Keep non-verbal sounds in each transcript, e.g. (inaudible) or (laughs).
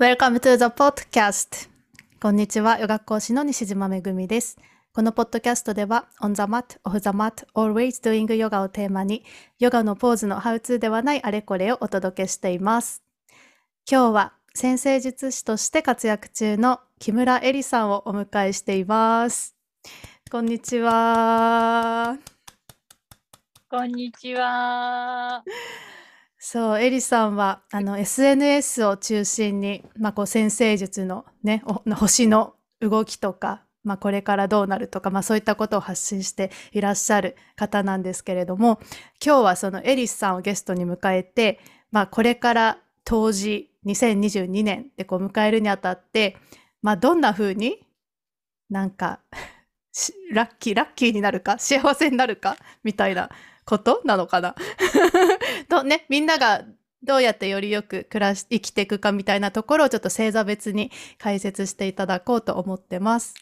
Welcome to the podcast. こんにちは、ヨガ講師の西島めぐみです。このポッドキャストでは、on the mat, off the mat, always doing yoga をテーマに、ヨガのポーズのハウツーではないあれこれをお届けしています。今日は、先生術師として活躍中の木村恵里さんをお迎えしています。こんにちは。こんにちは。そう、エリさんは、あの、SNS を中心に、まあ、こう、先生術のね、お (laughs) 星の動きとか、まあ、これからどうなるとか、まあ、そういったことを発信していらっしゃる方なんですけれども、今日はそのエリスさんをゲストに迎えて、まあ、これから当時2022年でこう迎えるにあたって、まあ、どんな風になんか、(laughs) しラッキー、ラッキーになるか、幸せになるか、みたいなことなのかな？(laughs) とね、みんながどうやってよりよく暮らし、生きていくかみたいなところをちょっと星座別に解説していただこうと思ってます。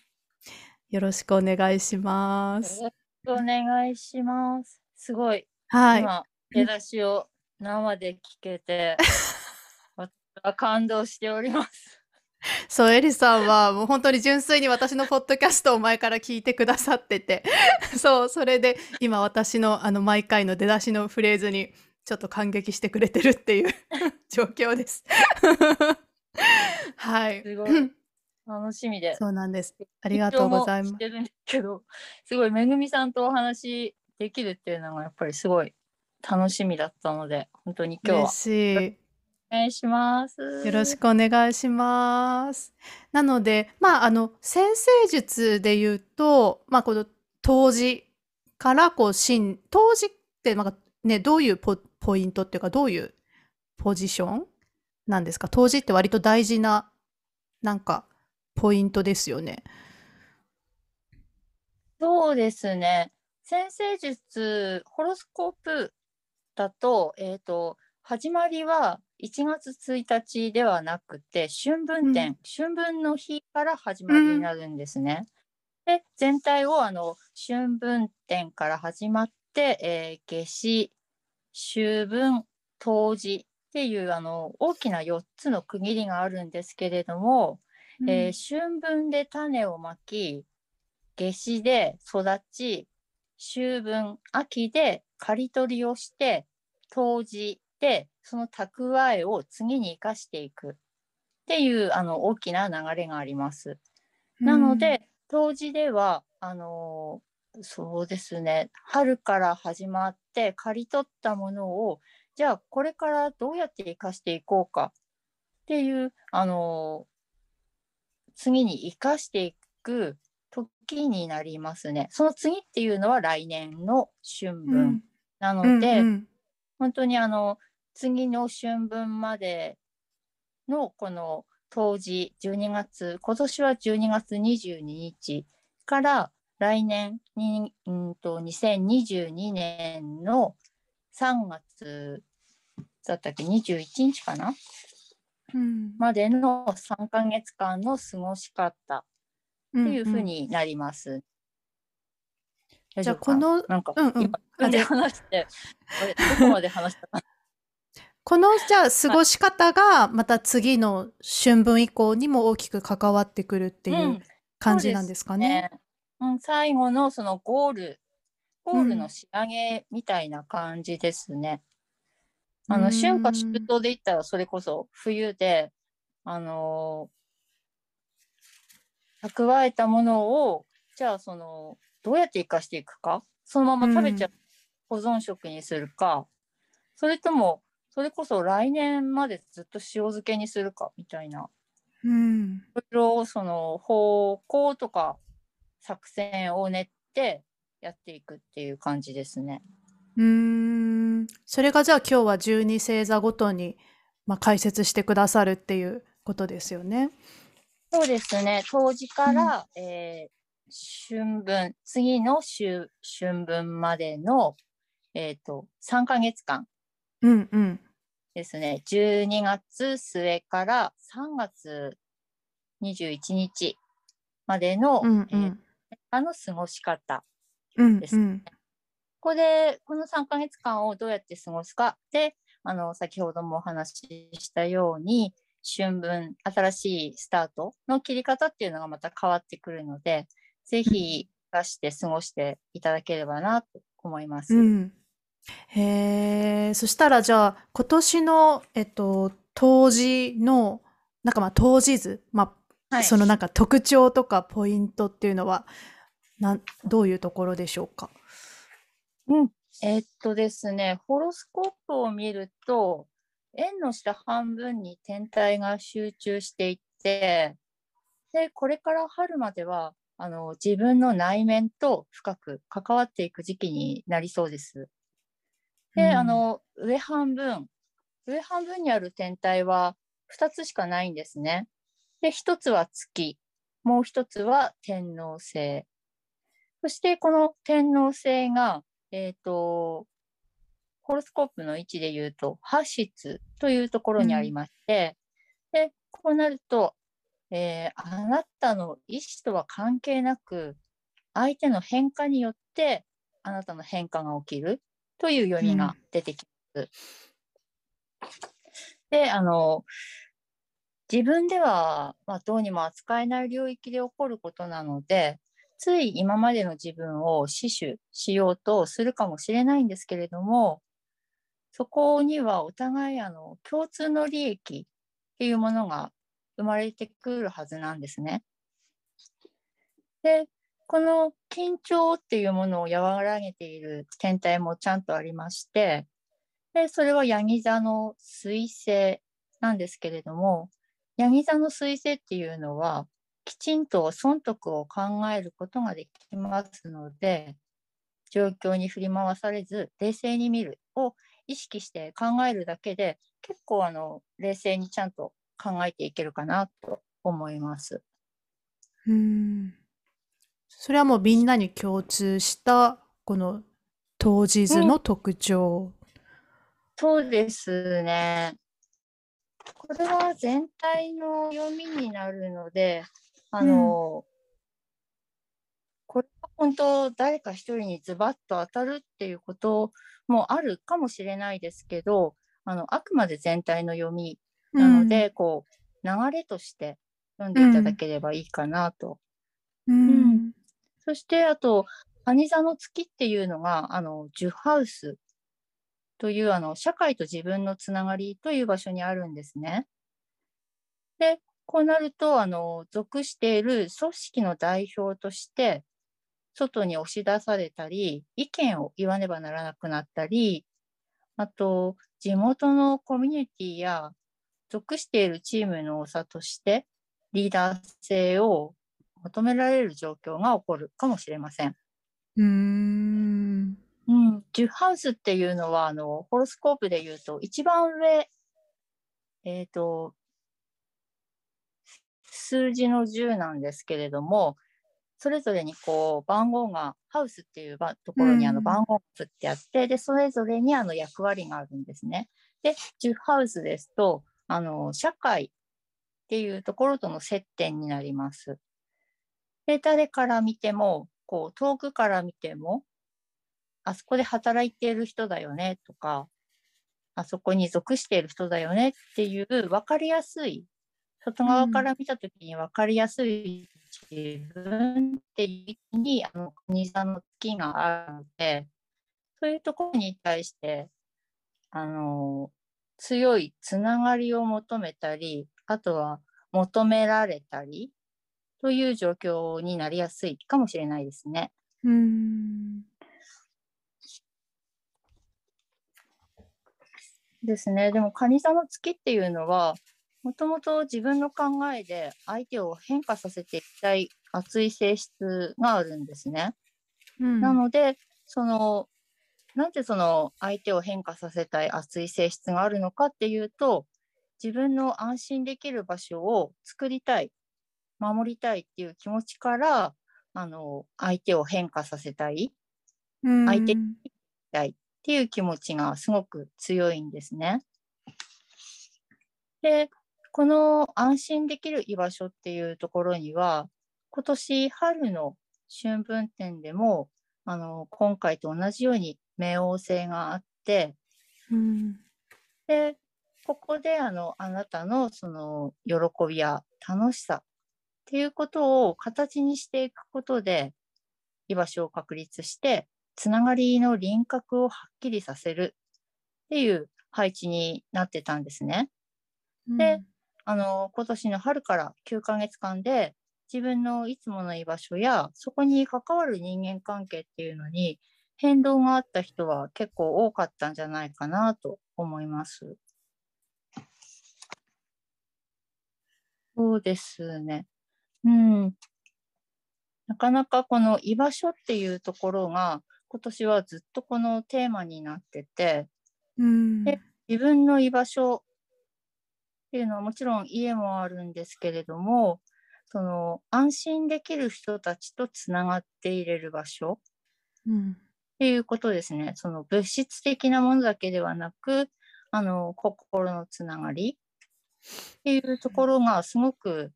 よろしくお願いします。よろしくお願いします。すごい、はい。今、出だしを生で聞けて、(laughs) 私は感動しております。(laughs) そう、エリさんはもう本当に純粋に私のポッドキャストを前から聞いてくださってて、(laughs) そう、それで今私のあの毎回の出だしのフレーズにちょっと感激してくれてるっていう (laughs) 状況です。はい。すごい楽しみで。そうなんです。ありがとうございますしてるんですけど、すごいめぐみさんとお話できるっていうのがやっぱりすごい楽しみだったので、本当に今日は嬉しい。お願いします。よろしくお願いします。なので、まあ、あの、先生術で言うと、まあ、この、当時から、こう、新、当時って、なんか、ね、どういうポ、ポイントっていうか、どういうポジションなんですか？当時って割と大事な、なんか、ポイントですよね。そうですね。先生術、ホロスコープだと、えっ、と、始まりは1月1日ではなくて、春分点、うん。春分の日から始まりになるんですね。で、全体をあの春分点から始まって、えー夏至、秋分、冬至っていうあの大きな4つの区切りがあるんですけれども、えー春分で種をまき、夏至で育ち、秋分、秋で刈り取りをして、冬至でその蓄えを次に生かしていく。っていうあの大きな流れがあります。なので、冬至では、あのーそうですね、春から始まって刈り取ったものを、じゃあこれからどうやって生かしていこうか。っていう、あのー次に生かしていく時になりますね。その次っていうのは来年の春うん、分なうんので、うんうん。本当にあの次の春分までのこの冬至12月今年は12月22日から来年にうんと2022年の3月だったっけ21日かな？うん。までの3ヶ月間の過ごし方っていうふうになります。大じゃあ丈夫かな？このなんか、うんうん。今自分で話して (laughs) どこまで話したかな？このじゃあ過ごし方がまた次の春分以降にも大きく関わってくるっていううん。感じなんですかね？うん、最後のそのゴール、ゴールうんの仕上げみたいな感じですね。あの、うん。春夏秋冬で言ったらそれこそ冬で、あのー蓄えたものを、じゃあその、どうやって生かしていくか、そのまま食べちゃう、保存食にするか、それとも、それこそ来年までずっと塩漬けにするかみたいな。うんいろいろその方向とか作戦を練ってやっていくっていう感じですね。うーんそれがじゃあ今日は12星座ごとに、まあ、解説してくださるっていうことですよね。そうですね。冬至から、えー春分、次の春春分までの、えっ、と、3ヶ月間うんうん。ですね。12月末から3月21日までの、うんうえーん。あの過ごし方うんですうん。ここで、この3ヶ月間をどうやって過ごすかで、あの、先ほどもお話ししたように、春分、新しいスタートの切り方っていうのがまた変わってくるので、ぜひ出して過ごしていただければなと思います。うん。へえ、そしたらじゃあ、今年の、えっと、冬至の、なんかまあ冬至図、まあ、はい、そのなんか特徴とかポイントっていうのは、なんどういうところでしょうか？うん。えー、っとですね、ホロスコープを見ると、円の下半分に天体が集中していって、で、これから春までは、あの、自分の内面と深く関わっていく時期になりそうです。で、うん、あの、上半分、上半分にある天体は2つしかないんですね。で、1つは月、もう1つは天王星。そしてこの天王星が、えっ、ー、と、ホロスコープの位置で言うと、8室というところにありまして、うん、で、こうなると、えー、あなたの意思とは関係なく、相手の変化によって、あなたの変化が起きるという読みが出てきます。うん、で、あの、自分では、まあ、どうにも扱えない領域で起こることなので、つい今までの自分を死守しようとするかもしれないんですけれども、そこにはお互いあの共通の利益っていうものが生まれてくるはずなんですね。で、この緊張っていうものを和らげている天体もちゃんとありまして、でそれはヤギ座の彗星なんですけれども、ヤギ座の彗星っていうのは、きちんと損得を考えることができますので、状況に振り回されず、冷静に見るを意識して考えるだけで、結構あの冷静にちゃんと考えていけるかなと思います。うん。それはもうみんなに共通したこの当日の特徴、うん、そうですね。これは全体の読みになるので、あの、うん、これは本当誰か一人にズバッと当たるっていうこともあるかもしれないですけど、あのあくまで全体の読みなので、うん、こう流れとして読んでいただければいいかなと。そしてあと蟹座の月っていうのがあのジュハウスというあの社会と自分のつながりという場所にあるんですね。でこうなると、あの、属している組織の代表として、外に押し出されたり、意見を言わねばならなくなったり、あと、地元のコミュニティや、属しているチームの長として、リーダー性を求められる状況が起こるかもしれません。うーん。うん、ジュハウスっていうのは、あの、ホロスコープで言うと、一番上、えっ、ー、と、数字の10なんですけれども、それぞれにこう番号が、ハウスっていうところにあの番号が振ってあって、うん、で、それぞれにあの役割があるんですね。で、10ハウスですと、あの、社会っていうところとの接点になります。で、誰から見ても、こう、遠くから見ても、あそこで働いている人だよねとか、あそこに属している人だよねっていう分かりやすい外側から見たときに分かりやすい自分っていうに、あの、国さんの月があるので、そういうところに対して、あの、強いつながりを求めたり、あとは求められたり、という状況になりやすいかもしれないですね。うんですね。でも、蟹座の月っていうのは、もともと自分の考えで相手を変化させていきたい熱い性質があるんですね。うん、なのでそのなんでその相手を変化させたい熱い性質があるのかっていうと自分の安心できる場所を作りたい守りたいっていう気持ちからあの相手を変化させたい、うん、相手にたいっていう気持ちがすごく強いんですね。でこの安心できる居場所っていうところには、今年春の春分展でも、あの、今回と同じように冥王星があって、うん、で、ここであのあなたのその喜びや楽しさっていうことを形にしていくことで居場所を確立してつながりの輪郭をはっきりさせるっていう配置になってたんですね。で、あの今年の春から9ヶ月間で自分のいつもの居場所やそこに関わる人間関係っていうのに変動があった人は結構多かったんじゃないかなと思います。そうですね。うん。なかなかこの居場所っていうところが今年はずっとこのテーマになってて、うん、で自分の居場所っていうのはもちろん家もあるんですけれどもその安心できる人たちとつながっていれる場所っていうことですね。その物質的なものだけではなくあの心のつながりっていうところがすごく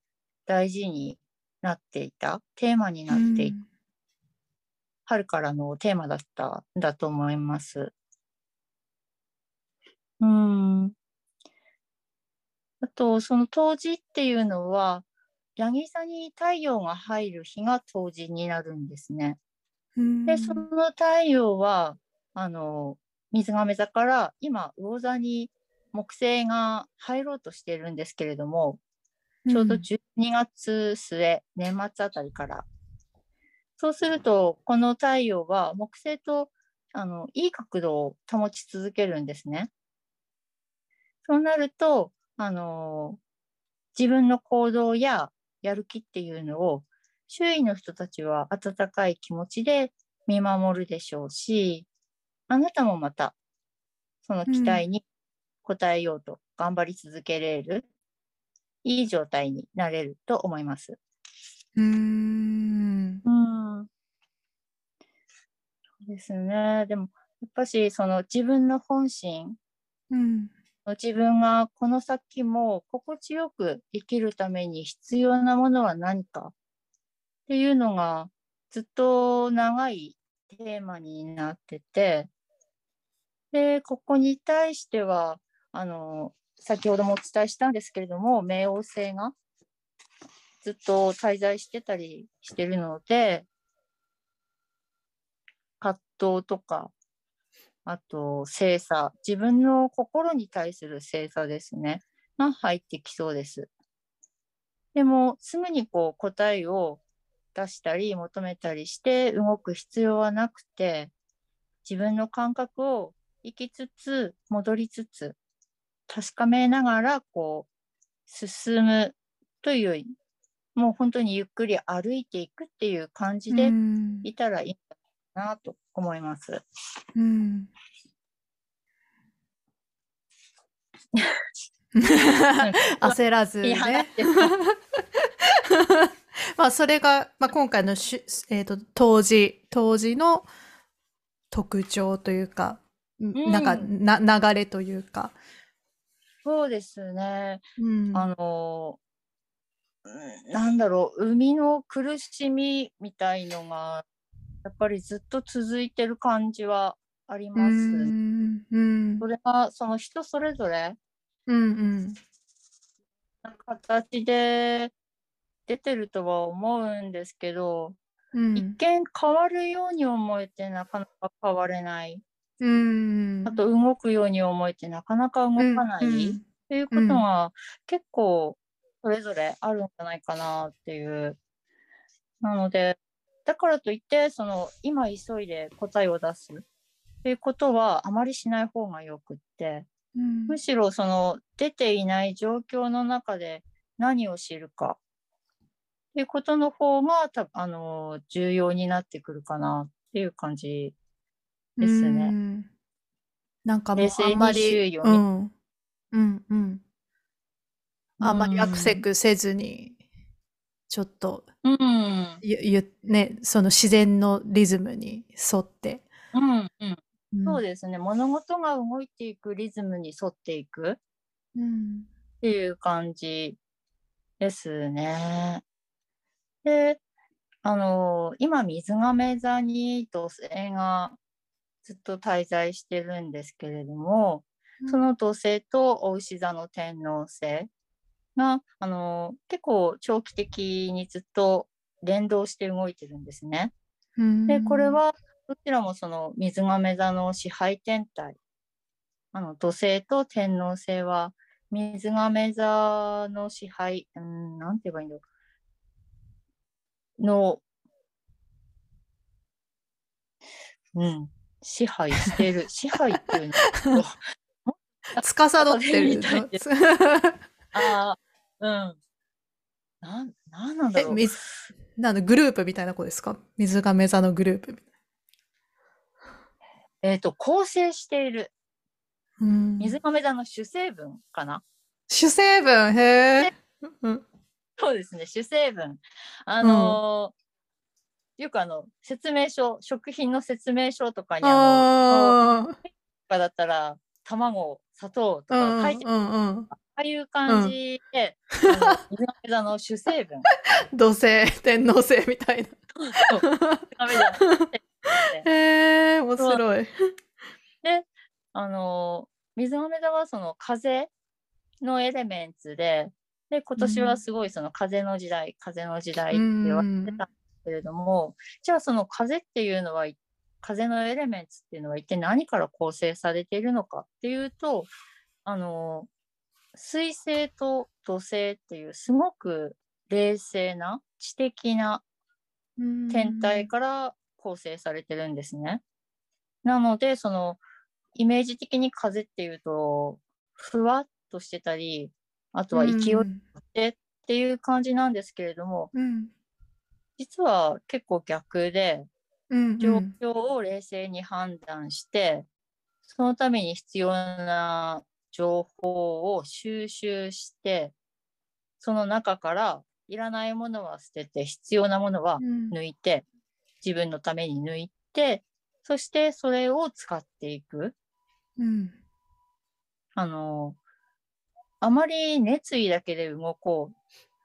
大事になっていた、テーマになっていた、春からのテーマだったんだと思います。うん。あと、その冬至っていうのは、ヤギ座に太陽が入る日が冬至になるんですね。で、その太陽は、あの、水亀座から今、魚座に木星が入ろうとしているんですけれども、ちょうど12月末、うん、年末あたりから。そうすると、この太陽は木星とあのいい角度を保ち続けるんですね。そうなると、あの自分の行動ややる気っていうのを周囲の人たちは温かい気持ちで見守るでしょうし、あなたもまたその期待に応えようと頑張り続けれる、いい状態になれると思います。うーん。うん。そうですね。でも、やっぱし、その自分の本心、うん、自分がこの先も心地よく生きるために必要なものは何かっていうのがずっと長いテーマになってて、で、ここに対しては、あの、先ほどもお伝えしたんですけれども、冥王星がずっと滞在してたりしてるので、葛藤とか、あと、精査、自分の心に対する精査ですね、が入ってきそうです。でも、すぐにこう答えを出したり求めたりして動く必要はなくて、自分の感覚を生きつつ、戻りつつ、確かめながら、こう、進むというより、もう本当にゆっくり歩いていくっていう感じでいたらいいかなと思います。うん。焦らずね。まあそれが、まあ、今回のし、えーと、当時当時の特徴というか、うん、なんかな流れというか。そうですね。うん、あの、なんだろう、生みの苦しみみたいのが、やっぱりずっと続いてる感じはあります。うん、それが、その人それぞれ、うんうん、形で出てるとは思うんですけど、うん、一見変わるように思えてなかなか変われない。うん、あと動くように思えてなかなか動かない、っていうことが結構それぞれあるんじゃないかなっていう。なのでだからといってその今急いで答えを出すっていうことはあまりしない方がよくって、うん、むしろその出ていない状況の中で何を知るかっていうことの方がたあの重要になってくるかなっていう感じですね。うん。なんかもうあんまり、うん、うんうん。あんまりアクセクせずに、ちょっと、うん、ね、その自然のリズムに沿って。うんうん、そうですね。物事が動いていくリズムに沿っていく。っていう感じですね。であの今水亀座に土星がずっと滞在してるんですけれども、その土星とお牛座の天王星が、あの結構長期的にずっと連動して動いてるんですね。でこれはどちらもその水亀座の支配天体あの土星と天王星は水亀座の支配、うん、なんて言えばいいんだろう。の、うん、支配してる。支配っていうの (laughs) 司ってる。(laughs) ああ、うん。なん、なんなんだろう。え、なんグループみたいな子ですか？水亀座のグループえっ、ー、と、構成している。水亀座の主成分かな？主成分？へえ。そうですね、主成分。あのー、よくあの、説明書、食品の説明書とかにあの、とかだったら、卵、砂糖とか書いてる。ああいう感じで、うん、水亀座の主成分。(laughs) 土星、天王星みたいな。へえ、面白い。で、あの水亀座はその風のエレメンツで、で、今年はすごいその風の時代、うん、風の時代って言われてたんけれども、じゃあその風っていうのは、風のエレメンツっていうのは一体何から構成されているのかっていうと、あの、水星と土星っていうすごく冷静な知的な天体から構成されてるんですね。なので、そのイメージ的に風っていうと、ふわっとしてたり、あとは勢いってっていう感じなんですけれども、うん、実は結構逆で、状況を冷静に判断して、そのために必要な情報を収集して、その中からいらないものは捨てて、必要なものは抜いて、うん、自分のために抜いて、そしてそれを使っていく。うん、あの、あまり熱意だけで動こう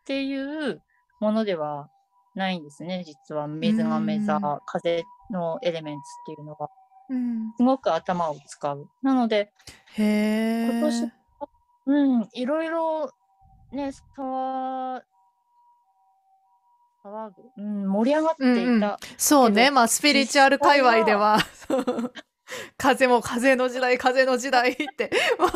っていうものではないんですね、実は水亀座、風のエレメンツっていうのは。うん、すごく頭を使う。なので、今年、うん、いろいろね、騒騒ぐ、うん、盛り上がっていた、うんうん、そうね、まあ、スピリチュアル界隈では、(laughs) 風も風の時代、風の時代 (laughs) って、も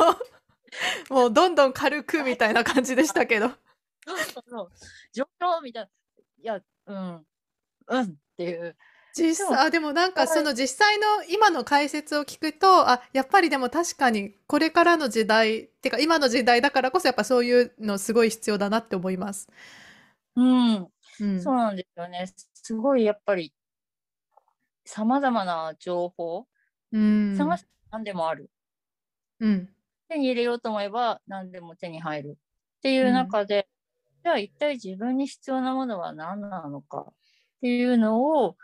う、もうどんどん軽くみたいな感じでしたけど。(laughs) そうそうそう。状況みたいな。いや、うん、うんっていう。実際、あ、でもなんかその実際の今の解説を聞くと、あ、やっぱりでも確かにこれからの時代、ってか今の時代だからこそやっぱそういうのすごい必要だなって思います。うん、うん、そうなんですよね。すごいやっぱり様々な情報、うん、探して何でもある。うん。手に入れようと思えば何でも手に入るっていう中で、うん、じゃあ一体自分に必要なものは何なのかっていうのを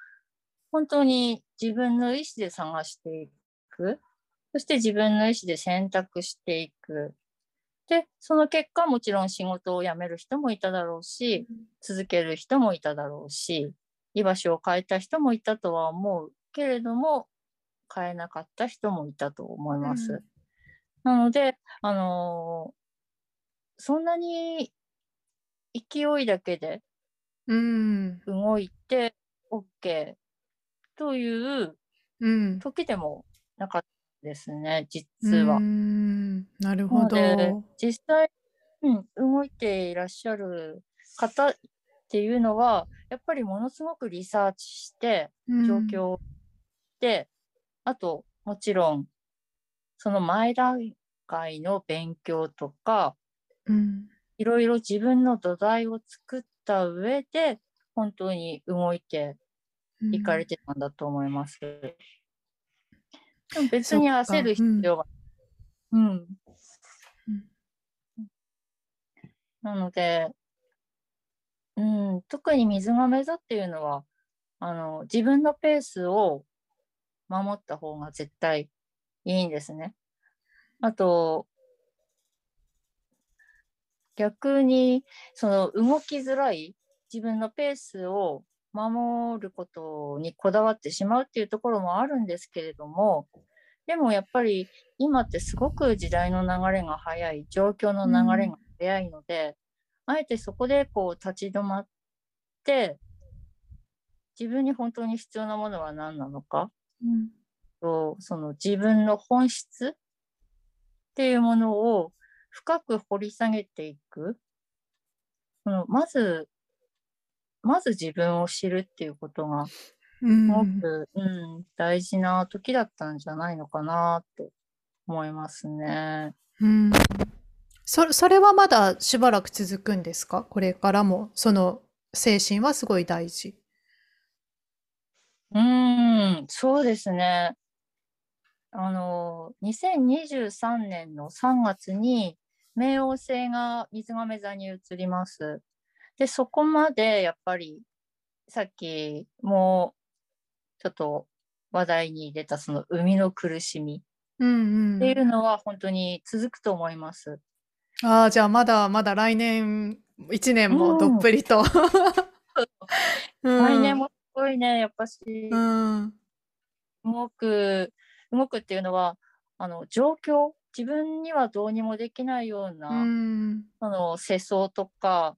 本当に自分の意思で探していく。そして自分の意思で選択していく。で、その結果もちろん仕事を辞める人もいただろうし、続ける人もいただろうし、居場所を変えた人もいたとは思うけれども、変えなかった人もいたと思います。うん、なので、あのー、そんなに勢いだけで動いて OK という時でもなかったですね、実は。なるほど。実際、うん、動いていらっしゃる方っていうのは、やっぱりものすごくリサーチして、状況で、あと、もちろん、その前段階の勉強とか、いろいろ自分の土台を作った上で、本当に動いていかれてたんだと思います。でも別に焦る必要は、うん、うん。なので、うん、特に水亀座っていうのは、あの、自分のペースを守った方が絶対いいんですね。あと、逆に、その動きづらい自分のペースを守ることにこだわってしまうっていうところもあるんですけれども、でもやっぱり今ってすごく時代の流れが早い、状況の流れが早いので、あえてそこでこう立ち止まって、自分に本当に必要なものは何なのか、うん。とその自分の本質っていうものを深く掘り下げていく。そのまず、まず自分を知るっていうことがうんすごく、うん、大事な時だったんじゃないのかなって思いますね。うんそそれはまだしばらく続くんですか？これからもその精神はすごい大事。うん、そうですね。あの、2023年の3月に冥王星が水亀座に移ります。で、そこまでやっぱりさっきもちょっと話題に出たその生みの苦しみうんうんっていうのは本当に続くと思います。ああ、じゃあまだまだ来年1年もどっぷりと。来年もすごいね、やっぱしうん。動く、動くっていうのは、あの、状況、自分にはどうにもできないような、うん。その世相とか、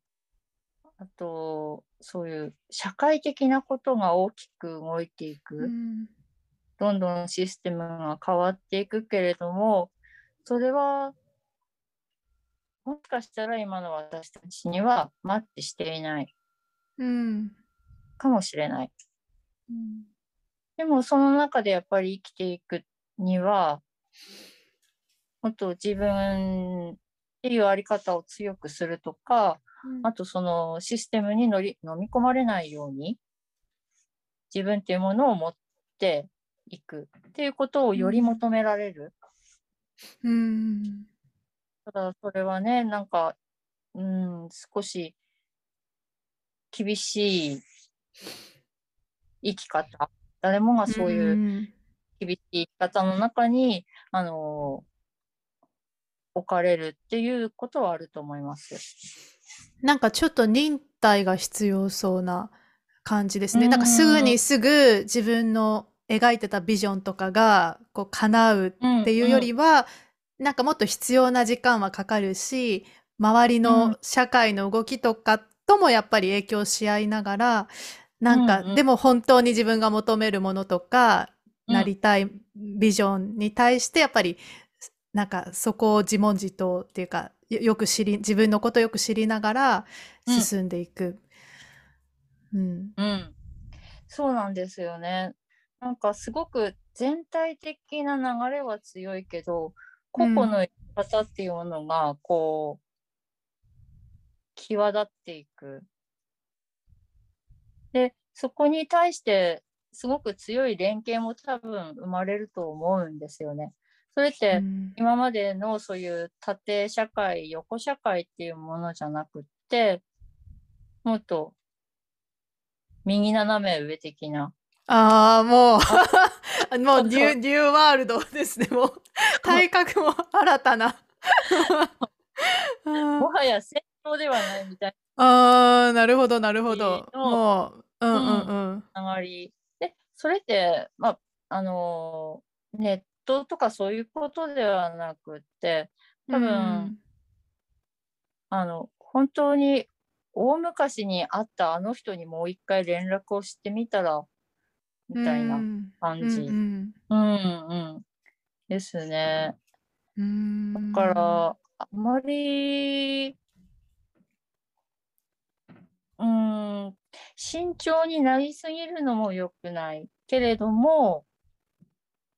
あと、そういう社会的なことが大きく動いていく。うんどんどんシステムが変わっていくけれども、それは、もしかしたら今の私たちにはマッチしていないうん。かもしれない。でもその中でやっぱり生きていくには、もっと自分っていうあり方を強くするとか、あとそのシステムに乗り飲み込まれないように、自分っていうものを持っていくっていうことをより求められる。うん。ただそれはね、なんか、うん、少し厳しい生き方。誰もがそういううん厳しい生き方の中に、あの置かれるっていうことはあると思います。なんかちょっと忍耐が必要そうな感じですね。うん。なんかすぐにすぐ自分の描いてたビジョンとかがこう叶うっていうよりは、なんかもっと必要な時間はかかるし、周りうのん。社会の動きとかともやっぱり影響し合いながら、なんか、うんうん。でも本当に自分が求めるものとか、うん。なりたいビジョンに対してやっぱりなんかそこを自問自答っていうかよよく知り自分のことをよく知りながらうん進んでいく。うん。うん、そうなんですよね。なんかすごく全体的な流れは強いけど、個々の生き方っていうものが、こう、際立っていく。で、そこに対して、すごく強い連携も多分生まれると思うんですよね。それって、うん今までのそういう縦社会、横社会っていうものじゃなくって、もっと右斜め上的な。ああ、もう、もうニュー、そうニューワールドですね。もう、体格も新たな。(laughs) もはや戦争ではないみたいああ、なるほど、なるほど。のもう、うんうんうん。ながり。で、それって、まあ、あのーネットとかそういうことではなくって、多分あの、本当に大昔に会ったあの人にもう一回連絡をしてみたら、みたいな感じ。うんうんうん。ですね。うん。だから、あまり、うん、慎重になりすぎるのも良くないけれども、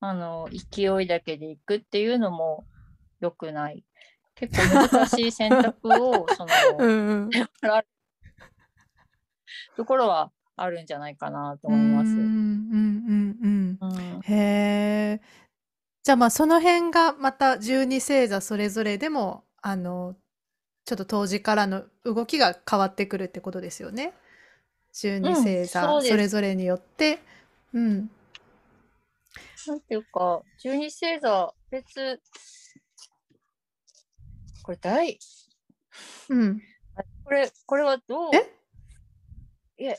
あの、勢いだけでいくっていうのも良くない。結構難しい選択を、(laughs) その、うんうん。(laughs) ところはあるんじゃないかなと思います。うんうんうんうん。うんへえ。じゃあまあその辺がまた十二星座それぞれでもあのちょっと当時からの動きが変わってくるってことですよね。十二星うん座それぞれによって。うん。なんていうか、十二星座別、これ大、うん。これ、これはどう？え？いえ、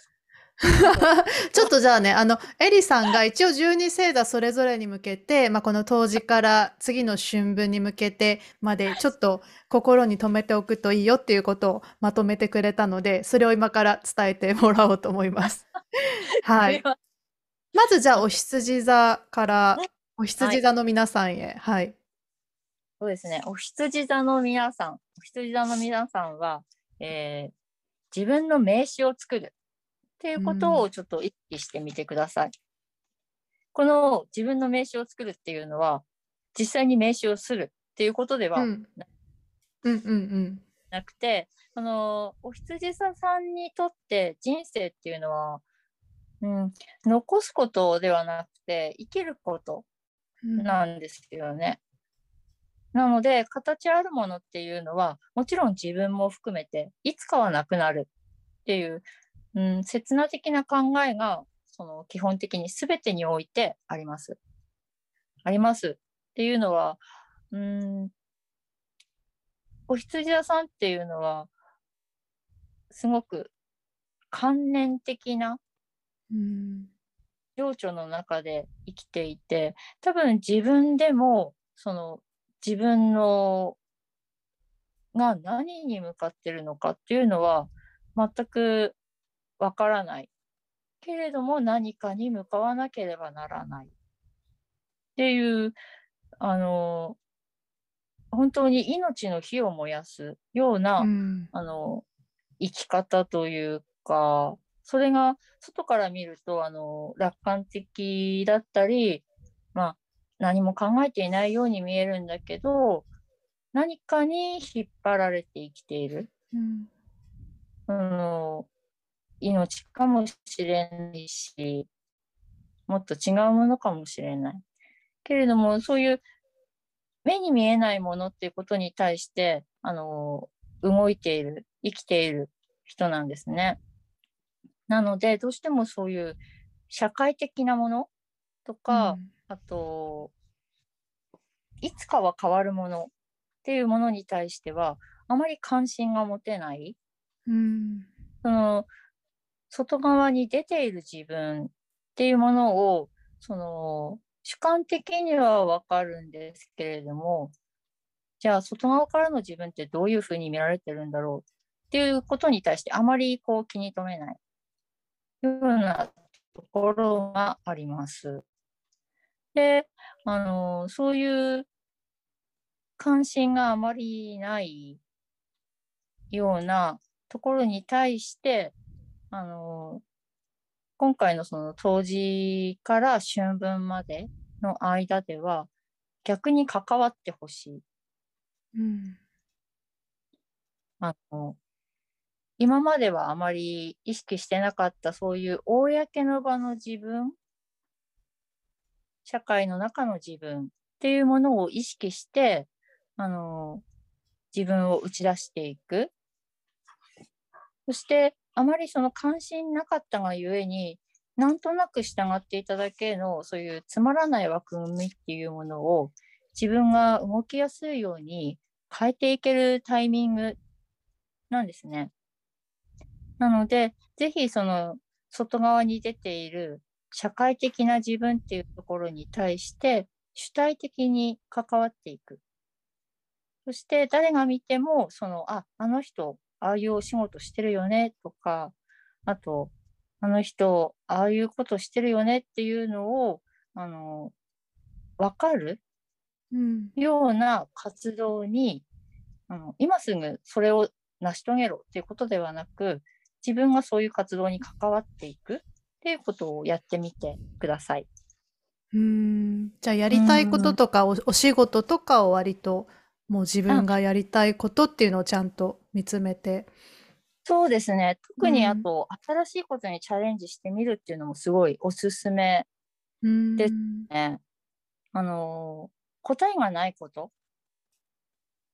(laughs) ちょっとじゃあね、あの、エリさんが一応12星座それぞれに向けて、まあ、この冬至から次の春分に向けてまで、ちょっと心に留めておくといいよっていうことをまとめてくれたので、それを今から伝えてもらおうと思います。(laughs) はい。まずじゃあ、お羊座から、お羊座の皆さんへ。はい。そうですね。お羊座の皆さん、お羊座の皆さんは、えー、自分の名刺を作るっていうことをちょっと意識してみてください。うん、この自分の名刺を作るっていうのは、実際に名刺をするっていうことではなくて、あのお羊座さんにとって人生っていうのは、うん、残すことではなくて生きることなんですよね。なので、形あるものっていうのは、もちろん自分も含めて、いつかはなくなるっていう、うん、刹那的な考えが、その基本的に全てにおいてあります。ありますっていうのは、うん、お羊屋さんっていうのは、すごく観念的な、情緒の中で生きていて、多分自分でも、その自分のが何に向かってるのかっていうのは全くわからない。けれども何かに向かわなければならない。っていう、あの、本当に命の火を燃やすような、うん、あの、生き方というか、それが外から見ると、あの、楽観的だったり、まあ、何も考えていないように見えるんだけど何かに引っ張られて生きている、うん、の命かもしれないしもっと違うものかもしれない。けれどもそういう目に見えないものっていうことに対してあの動いている生きている人なんですね。なのでどうしてもそういう社会的なものとか、うん、あと、いつかは変わるものっていうものに対しては、あまり関心が持てない。うん、その外側に出ている自分っていうものを、その主観的にはわかるんですけれども、じゃあ外側からの自分ってどういうふうに見られてるんだろうっていうことに対してあまりこう気に留めないようなところがあります。で、あの、そういう関心があまりないようなところに対して、あの、今回のその冬至から春分までの間では逆に関わってほしい。うん、あの今まではあまり意識してなかったそういう公の場の自分社会の中の自分っていうものを意識して、あの、自分を打ち出していく。そして、あまりその関心なかったがゆえに、なんとなく従っていただけの、そういうつまらない枠組みっていうものを、自分が動きやすいように変えていけるタイミングなんですね。なので、ぜひその外側に出ている社会的な自分っていうところに対して主体的に関わっていく。そして誰が見ても、その、あ、あの人、ああいうお仕事してるよねとか、あと、あの人、ああいうことしてるよねっていうのを、あの、わかるような活動に、うん、あの今すぐそれを成し遂げろっていうことではなく、自分がそういう活動に関わっていく。っていうことをやってみてください。うんじゃあやりたいこととかおお仕事とかを割ともう自分がやりたいことっていうのをちゃんと見つめて。そうですね特にあと、新しいことにチャレンジしてみるっていうのもすごいおすすめですね。あの答えがないことっ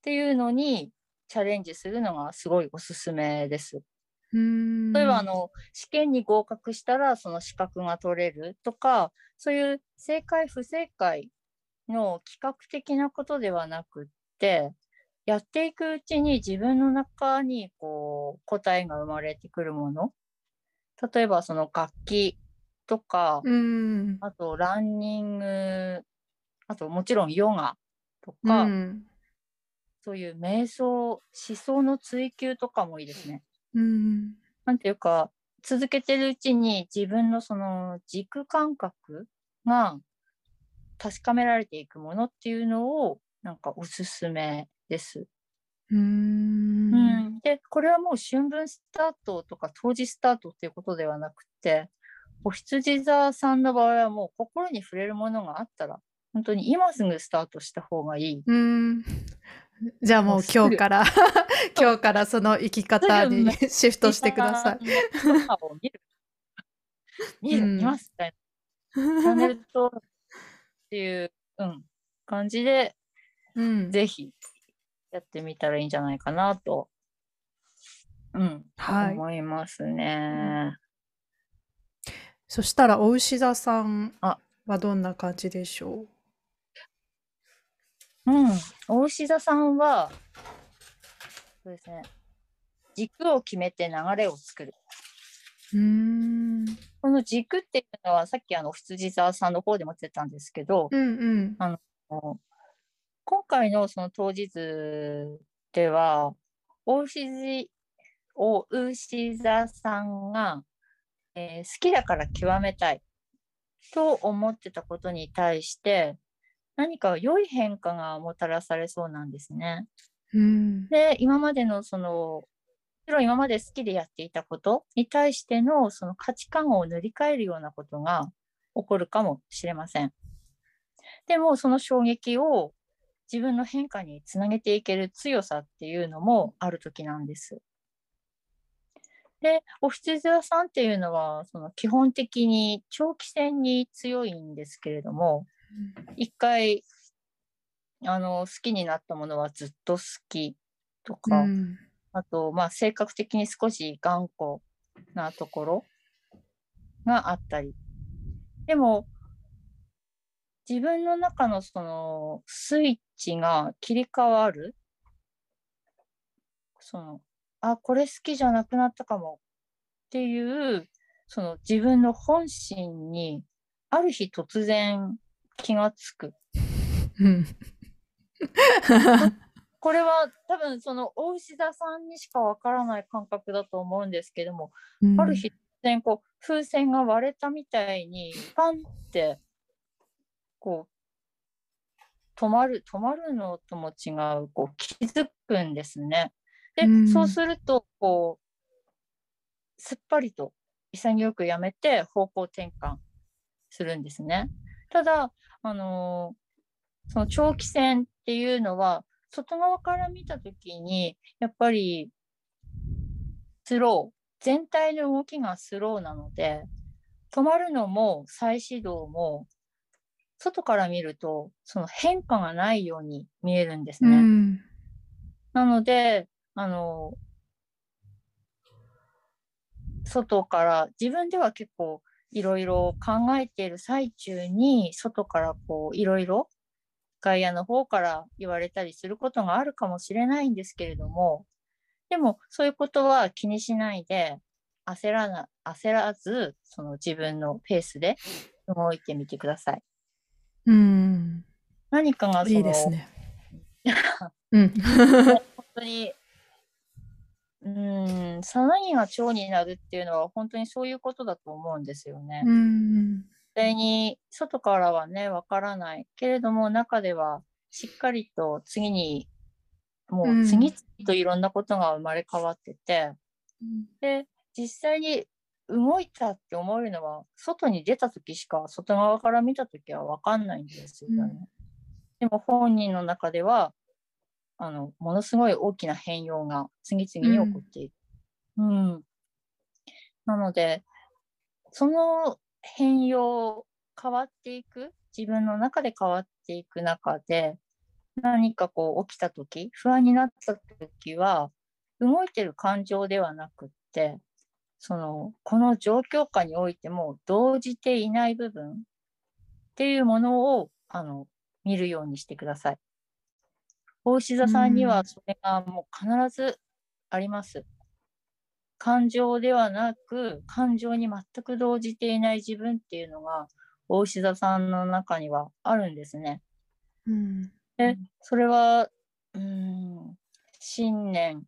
ていうのにチャレンジするのがすごいおすすめです。例えばあの試験に合格したらその資格が取れるとかそういう正解不正解の企画的なことではなくってやっていくうちに自分の中にこう答えが生まれてくるもの例えばその楽器とか、うん。あとランニング、あともちろんヨガとうか、ん。そういう瞑想、思想の追求とかもいいですね。うん。なんていうか、続けてるうちに自分のその軸感覚が確かめられていくものっていうのをなんかおすすめです。う。うんん、で、これはもう春分スタートとか当時スタートっていうことではなくて、お羊座さんの場合はもう心に触れるものがあったら、本当に今すぐスタートした方がいい。うん。(laughs) じゃあもう今日から (laughs) 今日からその生き方に (laughs) シフトしてください。見る。見ますみたいな。チャンネルとっていう、うん、感じで、うん。ぜひやってみたらいいんじゃないかなと、うん、はい思いますね。そしたらお牛座さんあはどんな感じでしょう？ん、大牛座さんは、そうですね、軸を決めて流れを作る。うん。この軸っていうのは、さっきあの羊座さんの方でも言ってたんですけど、うんうん。今回のその当日では、大牛大牛座さんが、えー好きだから極めたいと思ってたことに対して、何か良い変化がもたらされそうなんですね。うん。で、今までのその、もちろん今まで好きでやっていたことに対してのその価値観を塗り替えるようなことが起こるかもしれません。でも、その衝撃を自分の変化につなげていける強さっていうのもある時なんです。で、お羊座さんっていうのは、その基本的に長期戦に強いんですけれども、一回、あの、好きになったものはずっと好きとうか、ん。あと、まあ、性格的に少し頑固なところがあったり。でも、自分の中のそのスイッチが切り替わる。その、あ、これ好きじゃなくなったかもっていう、その自分の本心に、ある日突然気がつく。うん。(laughs) これは多分その大牛座さんにしかわからない感覚だと思うんですけども、ある日突然こう風船が割れたみたいにパンってこう止まる止まるのとも違うこう気づくんですね。で、うんそうするとこうすっぱりと潔くやめて方向転換するんですね。ただあのーその長期戦っていうのは外側から見たときにやっぱりスロー全体の動きがスローなので止まるのも再始動も外から見るとその変化がないように見えるんですうね。ん。なのであの外から自分では結構いろいろ考えている最中に外からこういろいろ外野の方から言われたりすることがあるかもしれないんですけれどもでもそういうことは気にしないで焦らな焦らずその自分のペースで動いてみてください。うん。何かがそのいいですね。(laughs) うん。本当に、うーん、さなぎが蝶になるっていうのは本当にそういうことだと思うんですよね。うん。絶対に外からはね、わからない。けれども中ではしっかりと次に、もうんう次々といろんなことが生まれ変わってて、で、実際に動いたって思えるのは、外に出た時しか、外側から見た時はわかんないんですよね。うんでも本人の中では、あの、ものすごい大きな変容が次々に起こっている。うん。なので、その変容、変わっていく、自分の中で変わっていく中で、何かこう起きた時、不安になった時は、動いてる感情ではなくって、その、この状況下においても動じていない部分っていうものを、あの、見るようにしてください。大志座さんにうんはそれがもう必ずあります。感情ではなく感情に全く動じていない自分っていうのが大志座さんの中にはあるんですね。うん。でそれはうん信念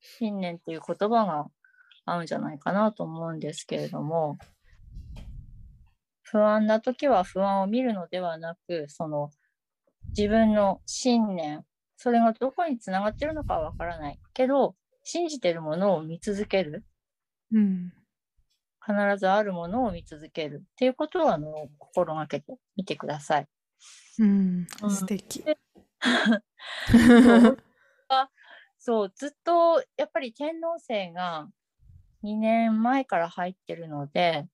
信念っていう言葉が合うんじゃないかなと思うんですけれども不安な時は不安を見るのではなくその自分の信念それがどこにつながってるのかはわからないけど信じてるものを見続けるうん。必ずあるものを見続けるっていうことをあの心がけてみてください。うんうん。素敵。(laughs) そうそうずっとやっぱり天皇星が2年前から入ってるので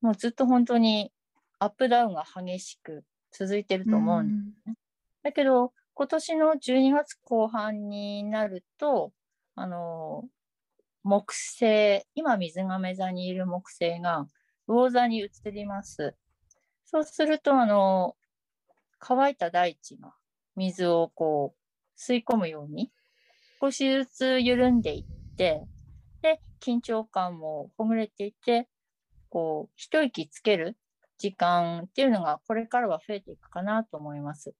もうずっと本当にアップダウンが激しく続いてると思うんですだけど今年の12月後半になるとあの木星今水亀座にいる木星が魚座に移りますそうするとあの乾いた大地が水をこう吸い込むように少しずつ緩んでいってで緊張感もほぐれていてこう一息つける時間っていうのがこれからは増えていくかなと思います。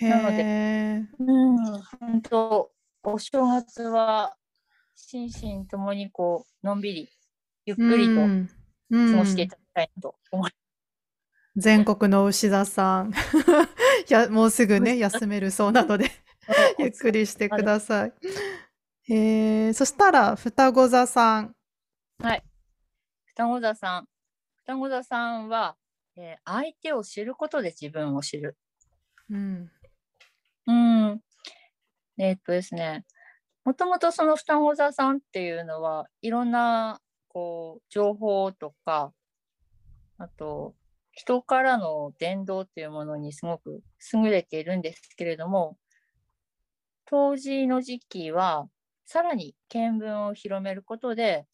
なので。うん、本当お正月は心身ともにこうのんびりゆっくりとうん過ごしていただきたいなと思い全国の牛座さん。い (laughs) や、もうすぐね、休めるそうなので、ます。(laughs) ゆっくりしてください。えー、そしたら、双子座さん。はい。双子座さん。双子座さんは、えー相手を知ることで自分を知る。うん。うん。えーっとですね、もともとその双子座さんっていうのは、いろんな、こう、情報とか、あと、人からの伝導っていうものにすごく優れているんですけれども、当時の時期は、さらに見聞を広めることで、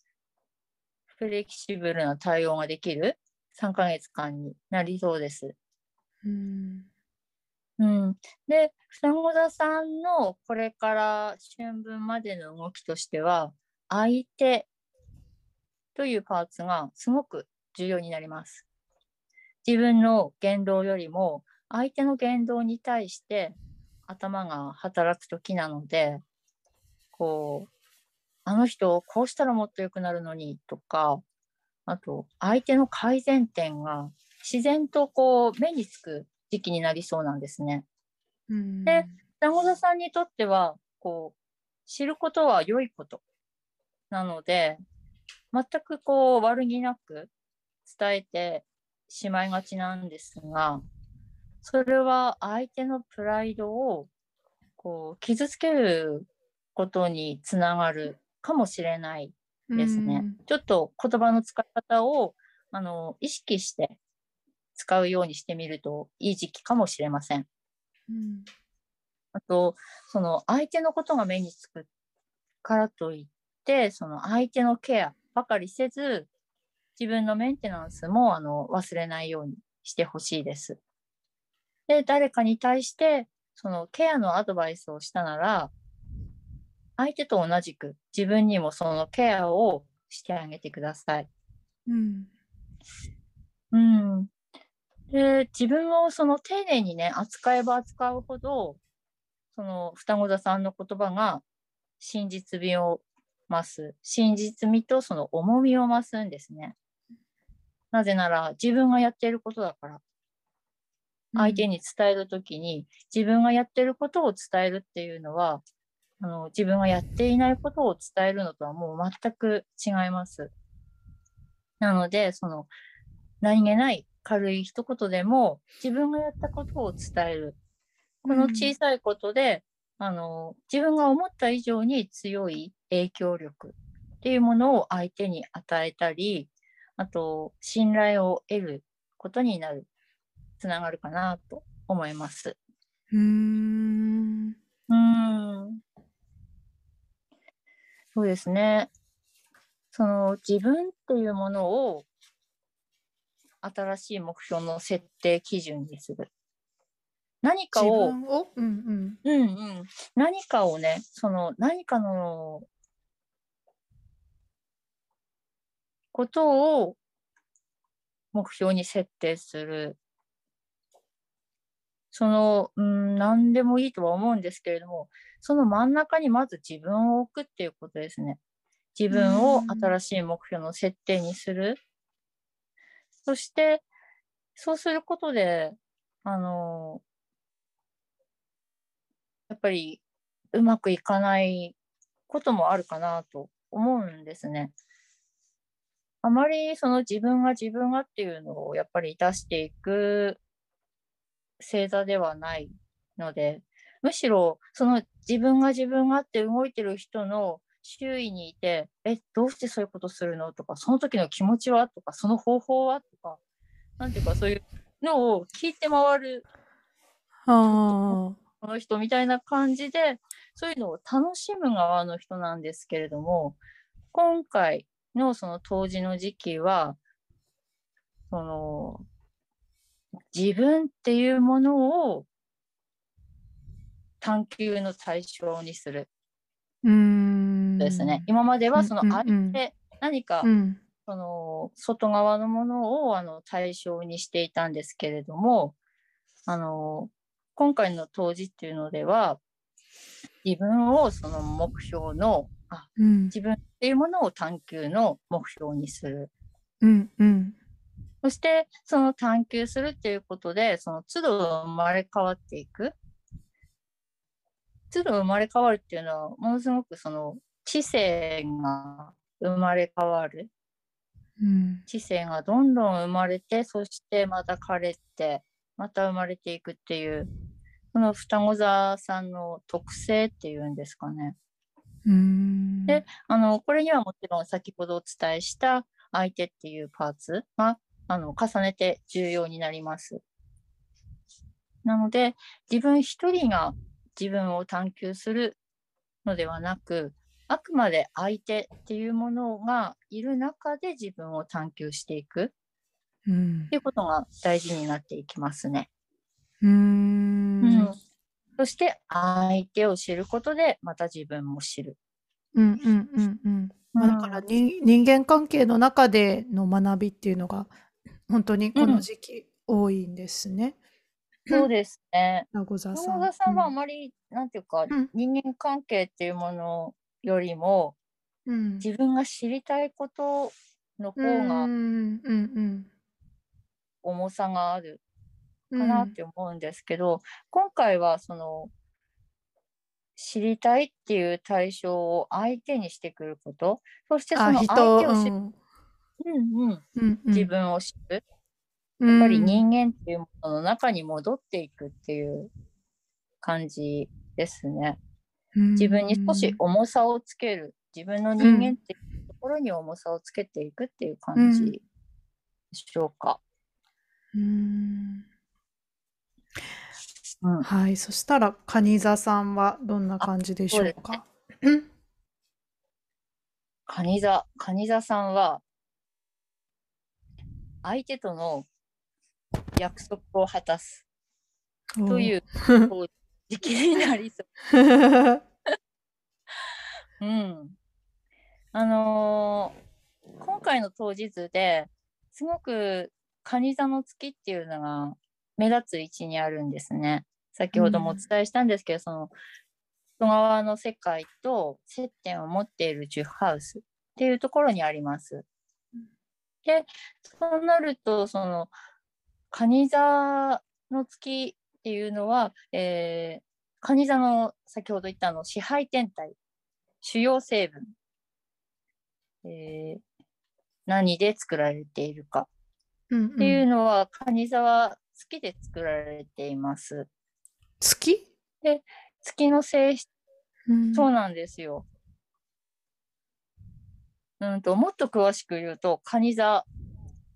フレキシブルな対応ができる3ヶ月間になりそうです。うん。うん、で、双子座さんのこれから春分までの動きとしては、相手というパーツがすごく重要になります。自分の言動よりも相手の言動に対して頭が働く時なので、こう、あの人こうしたらもっと良くなるのにとか、あと相手の改善点が自然とこう目につく時期になりそうなんですね。うんで双子座さんにとってはこう知ることは良いことなので全くこう悪気なく伝えてしまいがちなんですがそれは相手のプライドをこう傷つけることにつながるかもしれないですね。ちょっと言葉の使い方をあの意識して使うようにしてみるといい時期かもしれません。うんあと、その相手のことが目につくからといって、その相手のケアばかりせず、自分のメンテナンスもあの忘れないようにしてほしいです。で、誰かに対して、そのケアのアドバイスをしたなら、相手と同じく自分にもそのケアをしてあげてください。うんうん。で、自分をその丁寧にね、扱えば扱うほど、その双子座さんの言葉が真実味を増す。真実味とその重みを増すんですね。なぜなら自分がやっていることだから。相手に伝えるときに自分がやってることを伝えるっていうのは、あの自分がやっていないことを伝えるのとはもう全く違います。なので、その何気ない軽い一言でも自分がやったことを伝える。この小さいことで、あの自分が思った以上に強い影響力っていうものを相手に与えたり、あと信頼を得ることになる、つながるかなと思います。うーんうーん。そうですね。その自分っていうものを新しい目標の設定基準にする。何か自を、分を？うんうんうん、何かをね、その何かのことを目標に設定する。その、うん、何でもいいとは思うんですけれども、その真ん中にまず自分を置くっていうことですね。自分を新しい目標の設定にする。そして、そうすることで、あの、やっぱりうまくいかないこともあるかなと思うんですね。あまりその自分が自分がっていうのをやっぱり出していく星座ではないので、むしろその自分が自分がって動いてる人の周囲にいて、え、どうしてそういうことするの？とか、その時の気持ちは？とか、その方法は？とか、なんていうかそういうのを聞いて回るあこの人みたいな感じで、そういうのを楽しむ側の人なんですけれども、今回のその当時の時期は、その、自分っていうものを探求の対象にする。ーうん。ですね。今まではその相手、何かうん。その外側のものをあの対象にしていたんですけれども、あの今回の当時っていうのでは自分をその目標のあうん。自分っていうものを探求の目標にする。うん。うん。そしてその探求するっていうことでその都度生まれ変わっていく。都度生まれ変わるっていうのはものすごくその知性が生まれ変わる？うん。知性がどんどん生まれて、そしてまた枯れて、また生まれていくっていう、その双子座さんの特性っていうんですかね。うん。であの、これにはもちろん先ほどお伝えした相手っていうパーツが、あの、重ねて重要になります。なので、自分一人が自分を探求するのではなく、あくまで相手っていうものがいる中で自分を探求していく。うんっていうことが大事になっていきますね。うーうんん。そして相手を知ることでまた自分も知る。うんうんうんうん。まあ、だから人人間関係の中での学びっていうのが本当にこの時期多いんですね。そうですね。名古座さん。はあうんまり、なんていうか、うん人間関係っていうものよりもうん。自分が知りたいことの方うんがうんうん重さがあるうんかなって思うんですけど、今回はその知りたいっていう対象を相手にしてくることそしてそあの人相手を知る、うん。うんうん、うんうん。自分を知る、ややっぱり人間っていうものの中に戻っていくっていう感じですね。自分に少し重さをつける。自分の人間っていうところに重さをつけていくっていう感じでしょうか。うんうんはい、そしたら蟹座さんはどんな感じでしょうか？うん蟹座、蟹座さんは、相手との約束を果たすという (laughs) 時期になりそう。(laughs) うん。あのー今回の当日ですごく蟹座の月っていうのが目立つ位置にあるんですね。先ほどもお伝えしたんですけど、その外側の世界と接点を持っている10ハウスっていうところにあります。で、そうなると、その蟹座の月っていうのは、えー、蟹座の先ほど言ったあの支配天体、主要成分、えー何で作られているかうんっていううんのは、蟹座は月で作られています。月、月の性質、うんそうなんですよ。うんと、もっと詳しく言うと、蟹座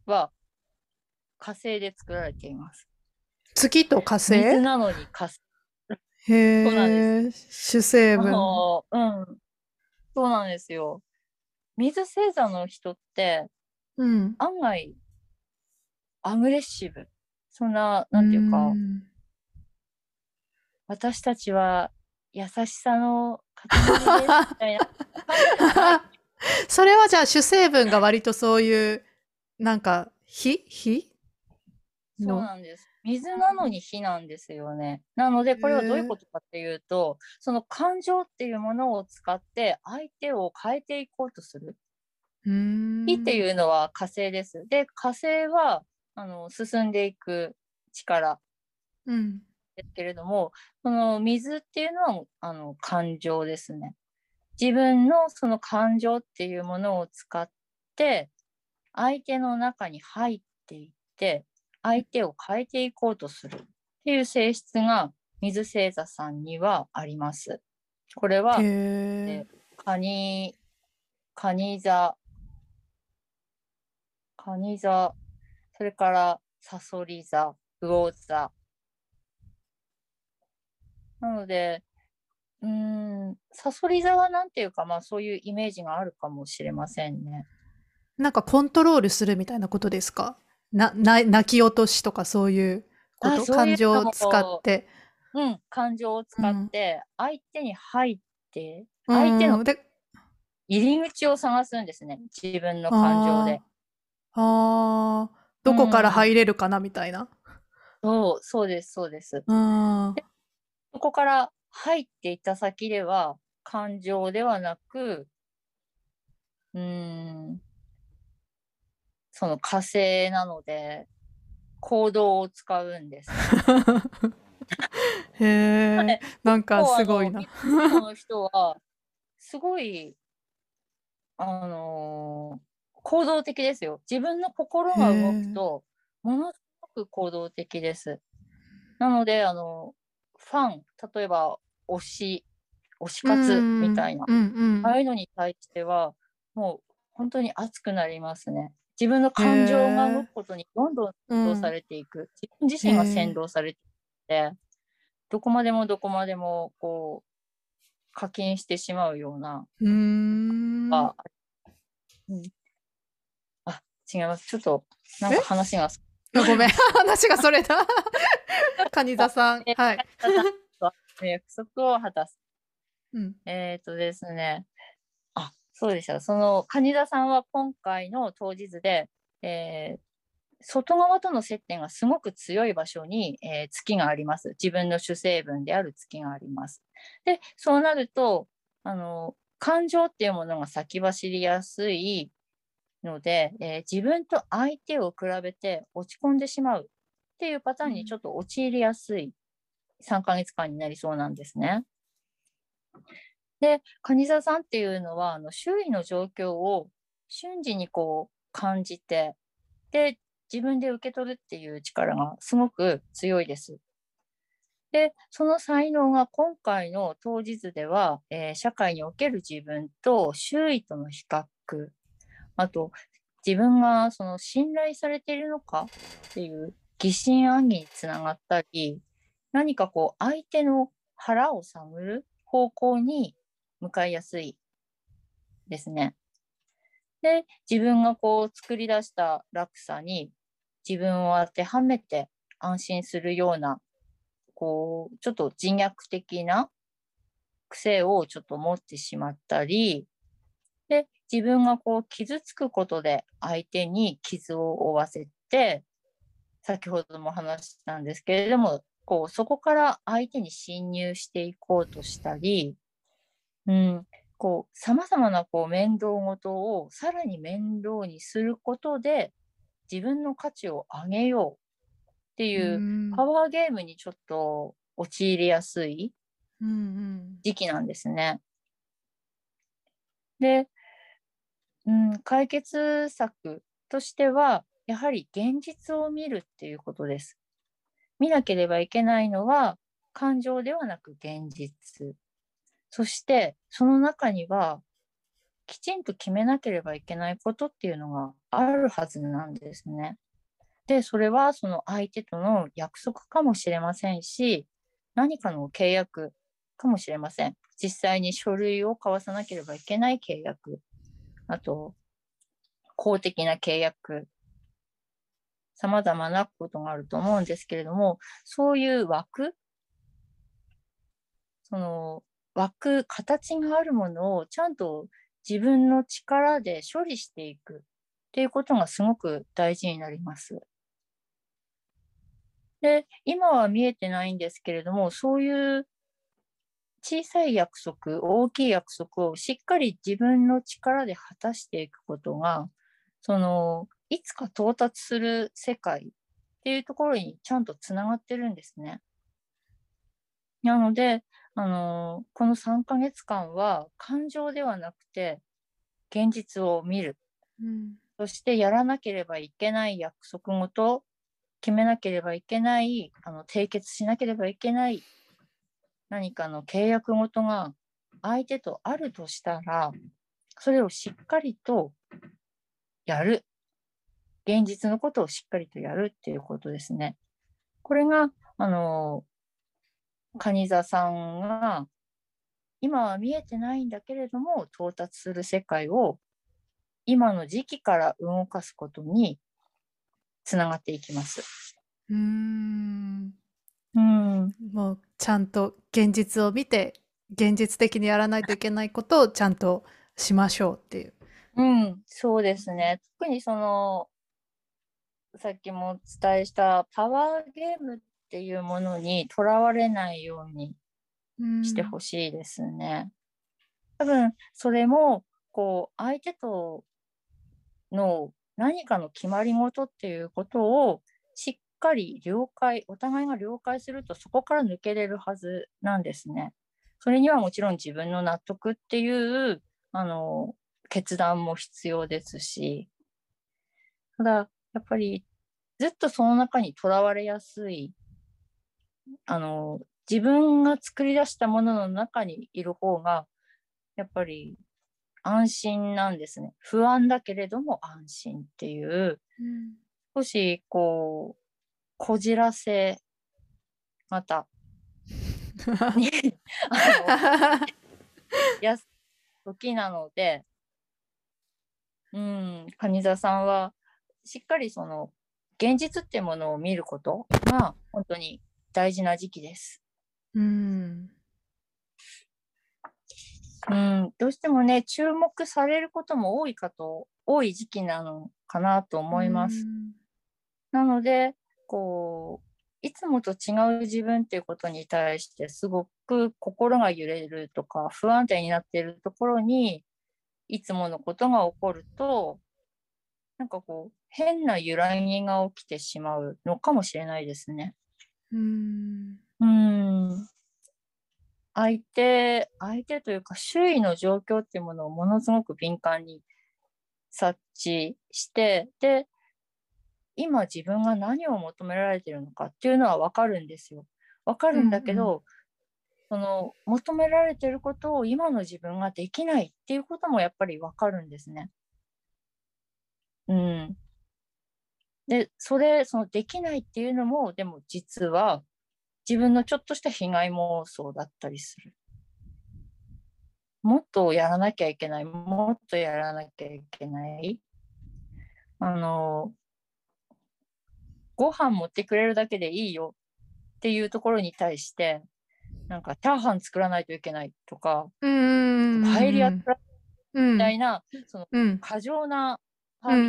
は火星で作られています。月と火星？水なのに火星。へえ、主成分。もううん。そうなんですよ。水星座の人ってうん。案外アグレッシブ。そんな、なんていうか、ん私たちは優しさの塊ですみたいな (laughs) (laughs) それはじゃあ主成分が割とそういう、なんか、火？火？そうの。なんです。水なのに火なんですよね。なのでこれはどういうことかっていうと、その感情っていうものを使って相手を変えていこうとする。火っていうのは火星です。で、火星はあの進んでいく力うん。ですけれども、その水っていうのはあの感情ですね。自分のその感情っていうものを使って相手の中に入っていって相手を変えていこうとするっていう性質が水星座さんにはあります。これは。カニ、カニ座、カニ座、それからサソリ座、魚座。なので、うーん、サソリ座はなんていうか、まあそういうイメージがあるかもしれませんね。なんかコントロールするみたいなことですか？な、な、泣き落としとかそういうこと？感情を使って。うん、感情を使って、相手に入って、うん相手ので、入り口を探すんですね。自分の感情で。あーあー、どこから入れるかなみたいな。そう、そうです、そうです。そこから入っていった先では、感情ではなく、うーん、その火星なので、行動を使うんです。(laughs) へえ、なんかすごいな。この人は、すごい、あのー行動的ですよ。自分の心が動くと、ものすごく行動的です。なので、あの、ファン、例えば推し、推し活みたいな、うんうんああいうのに対しては、もう本当に熱くなりますね。自分の感情が動くことにどんどんうん導されていく。自分自身が先導されていって、どこまでもどこまでもこう課金してしまうような、うーん。あ、うん、あ違います。ちょっとなんか話があ (laughs) ごめん、話がそれだ。(laughs) カニ座さん。はい。約束を果たす。うん。えっ、とですね。あ、そうでした。その、蟹田さんは今回の当日で、えー外側との接点がすごく強い場所に、えー月があります。自分の主成分である月があります。で、そうなると、あの、感情っていうものが先走りやすいので、えー自分と相手を比べて落ち込んでしまうっていうパターンにちょっと陥りやすい3ヶ月間になりそうなんですね。で、蟹座さんっていうのは、あの周囲の状況を瞬時にこう感じて、で、自分で受け取るっていう力がすごく強いです。で、その才能が今回の当日では、えー社会における自分と周囲との比較、あと、自分がその信頼されているのかっていう疑心暗鬼につながったり、何かこう相手の腹を探る方向に向かいやすいですね。で、自分がこう作り出した落差に自分を当てはめて安心するような、こう、ちょっと自虐的な癖をちょっと持ってしまったり、で、自分がこう傷つくことで相手に傷を負わせて、先ほども話したんですけれども、こうそこから相手に侵入していこうとしたり、うん、こう様々なこう面倒事をさらに面倒にすることで自分の価値を上げようっていううんパワーゲームにちょっと陥りやすいうんうん時期なんですね。で、うん、解決策としては、やはり現実を見るっていうことです。見なければいけないのは、感情ではなく現実。そして、その中には、きちんと決めなければいけないことっていうのがあるはずなんですね。で、それはその相手との約束かもしれませんし、何かの契約かもしれません。実際に書類を交わさなければいけない契約、あと、公的な契約、様々なことがあると思うんですけれども、そういう枠、その枠、形があるものをちゃんと自分の力で処理していくっていうことがすごく大事になります。で、今は見えてないんですけれども、そういう小さい約束、大きい約束をしっかり自分の力で果たしていくことが、その、いつか到達する世界っていうところにちゃんとつながってるんですね。なので、あのこの3ヶ月間は感情ではなくて現実を見る、うん。そしてやらなければいけない約束事決めなければいけないあの締結しなければいけない何かの契約事が相手とあるとしたらそれをしっかりとやる。現実のことをしっかりとやるっていうことですね。これがあの蟹座さんが今は見えてないんだけれども到達する世界を今の時期から動かすことにつながっていきます。うーんうん、もうちゃんと現実を見て現実的にやらないといけないことをちゃんとしましょうっていう。うん、そうですね。特にそのさっきもお伝えしたパワーゲームっていうものにとらわれないようにしてほしいですね。多分それもこう相手との何かの決まり事っていうことをしっかり了解お互いが了解するとそこから抜けれるはずなんですね。それにはもちろん自分の納得っていうあの決断も必要ですしただやっぱりずっとその中にとらわれやすいあの自分が作り出したものの中にいる方がやっぱり安心なんですね。不安だけれども安心っていう。うん。少しこうこじらせ方に (laughs) (laughs) あのやす時なので。うん蟹座さんはしっかりその現実っていうものを見ることが本当に大事な時期です。うんうん、どうしてもね注目されることも多いかと多い時期なのかなと思います。なのでこういつもと違う自分っていうことに対してすごく心が揺れるとか不安定になっているところにいつものことが起こるとなんかこう変な揺らぎが起きてしまうのかもしれないですね。うんうん相手相手というか周囲の状況っていうものをものすごく敏感に察知してで今自分が何を求められてるのかっていうのは分かるんですよ。分かるんだけど、その求められてることを今の自分ができないっていうこともやっぱり分かるんですね。うん。でそれそのできないっていうのもでも実は自分のちょっとした被害妄想だったりする。もっとやらなきゃいけない、もっとやらなきゃいけない。あの、ご飯持ってくれるだけでいいよっていうところに対して、なんかチャーハン作らないといけないとか、うんパエリア作らうんみたいな、そのうん過剰なサービ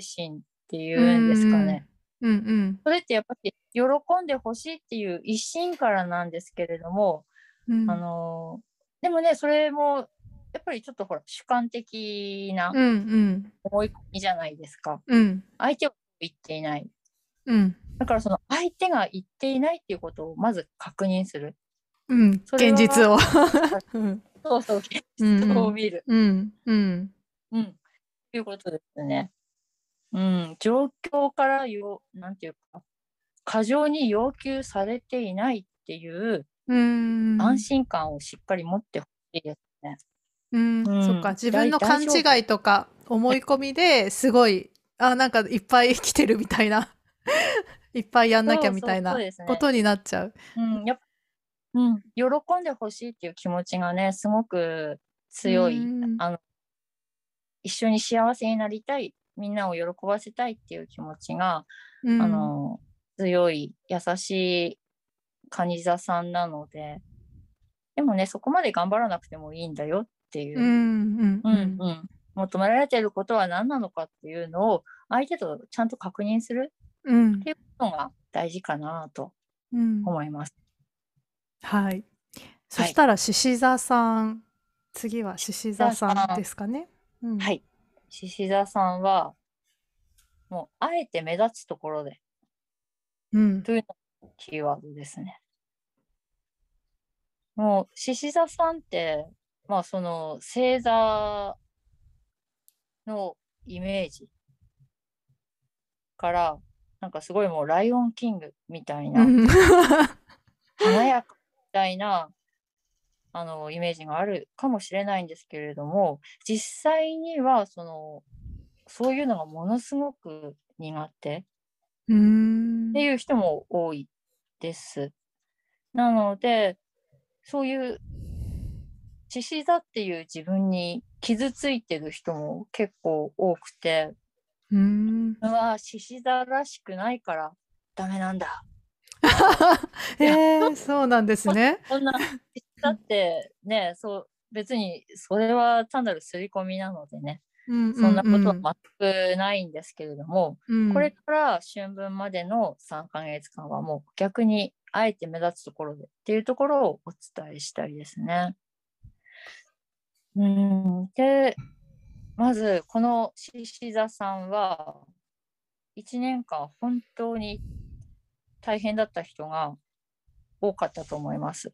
ス精神っていうんですかね。うんうんそれってやっぱり喜んでほしいっていう一心からなんですけれども、うんあのでもねそれもやっぱりちょっとほら主観的なうんうん思い込みじゃないですか。うん相手は言っていない。うんだからその相手が言っていないっていうことをまず確認する。うん現実を (laughs) うんそうそう、現うん実を見る。うんうんうん。ということですね。うん。状況からよ、なんていうか、過剰に要求されていないっていううん安心感をしっかり持ってほしいですね。うん、うんそっか自分の勘違いとか思い込みですごいあなんかいっぱい来てるみたいな (laughs) いっぱいやんなきゃみたいなことになっちゃう。うん、やっぱ、うん、喜んでほしいっていう気持ちがね、すごく強い。うんあの、一緒に幸せになりたい、みんなを喜ばせたいっていう気持ちが、うんあの、強い、優しい蟹座さんなので、でもね、そこまで頑張らなくてもいいんだよっっていうう、んうんうんうん求められていることは何なのかっていうのを相手とちゃんと確認するうんっていうことが大事かなとうん思います。はい。そしたら獅子座さん、次は獅子座さんですかね。うんはい。獅子座さんは、もう、あえて目立つところでうんというのがキーワードですね。もう、獅子座さんって、まあ、その、星座のイメージから、なんかすごいもう、ライオンキングみたいな、うん (laughs) 華やかみたいな、あの、イメージがあるかもしれないんですけれども、実際には、その、そういうのがものすごく苦手。うんっていう人も多いです。なので、そういう獅子座っていう自分に傷ついてる人も結構多くて、うんうわ、獅子座らしくないからダメなんだ。へ (laughs) えそうなんですね。(laughs) そんな、獅子座ってね、そう、別にそれは単なる刷り込みなのでね、うんそんなことは全くないんですけれども、うんこれから春分までの3ヶ月間はもう逆にあえて目立つところでっていうところをお伝えしたいですね。うんでまずこの獅子座さんは1年間本当に大変だった人が多かったと思います。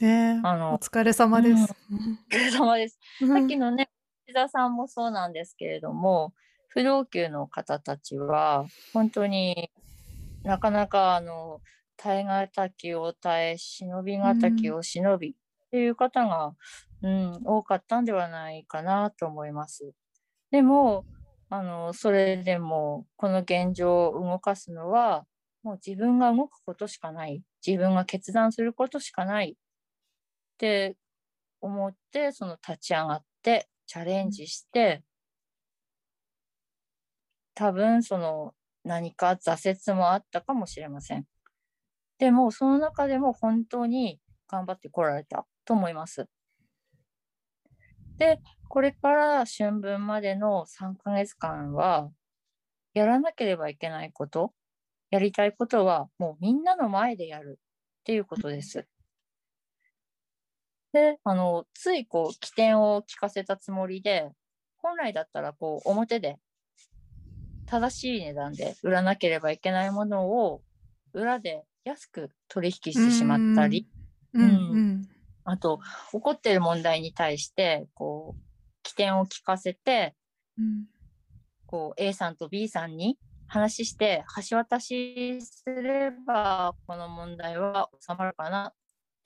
ええあのお疲れ様です。お疲れ様です。うんさっきのね、石田さんもそうなんですけれども、不老級の方たちは、本当になかなかあの耐え難きを耐え、忍び難きを忍びっていう方が、うん、多かったんではないかなと思います。でも、あのそれでもこの現状を動かすのは、もう自分が動くことしかない、自分が決断することしかないって思ってその立ち上がってチャレンジして、多分その何か挫折もあったかもしれません。でもその中でも本当に頑張ってこられたと思います。で、これから春分までの3ヶ月間はやらなければいけないこと、やりたいことはもうみんなの前でやるっていうことです。で、あの、ついこう、起点を聞かせたつもりで、本来だったらこう、表で、正しい値段で売らなければいけないものを、裏で安く取引してしまったり、うん。うんあと、起こっている問題に対して、こう、起点を聞かせて、うん。こう A さんと B さんに話して橋渡しすればこの問題は収まるかな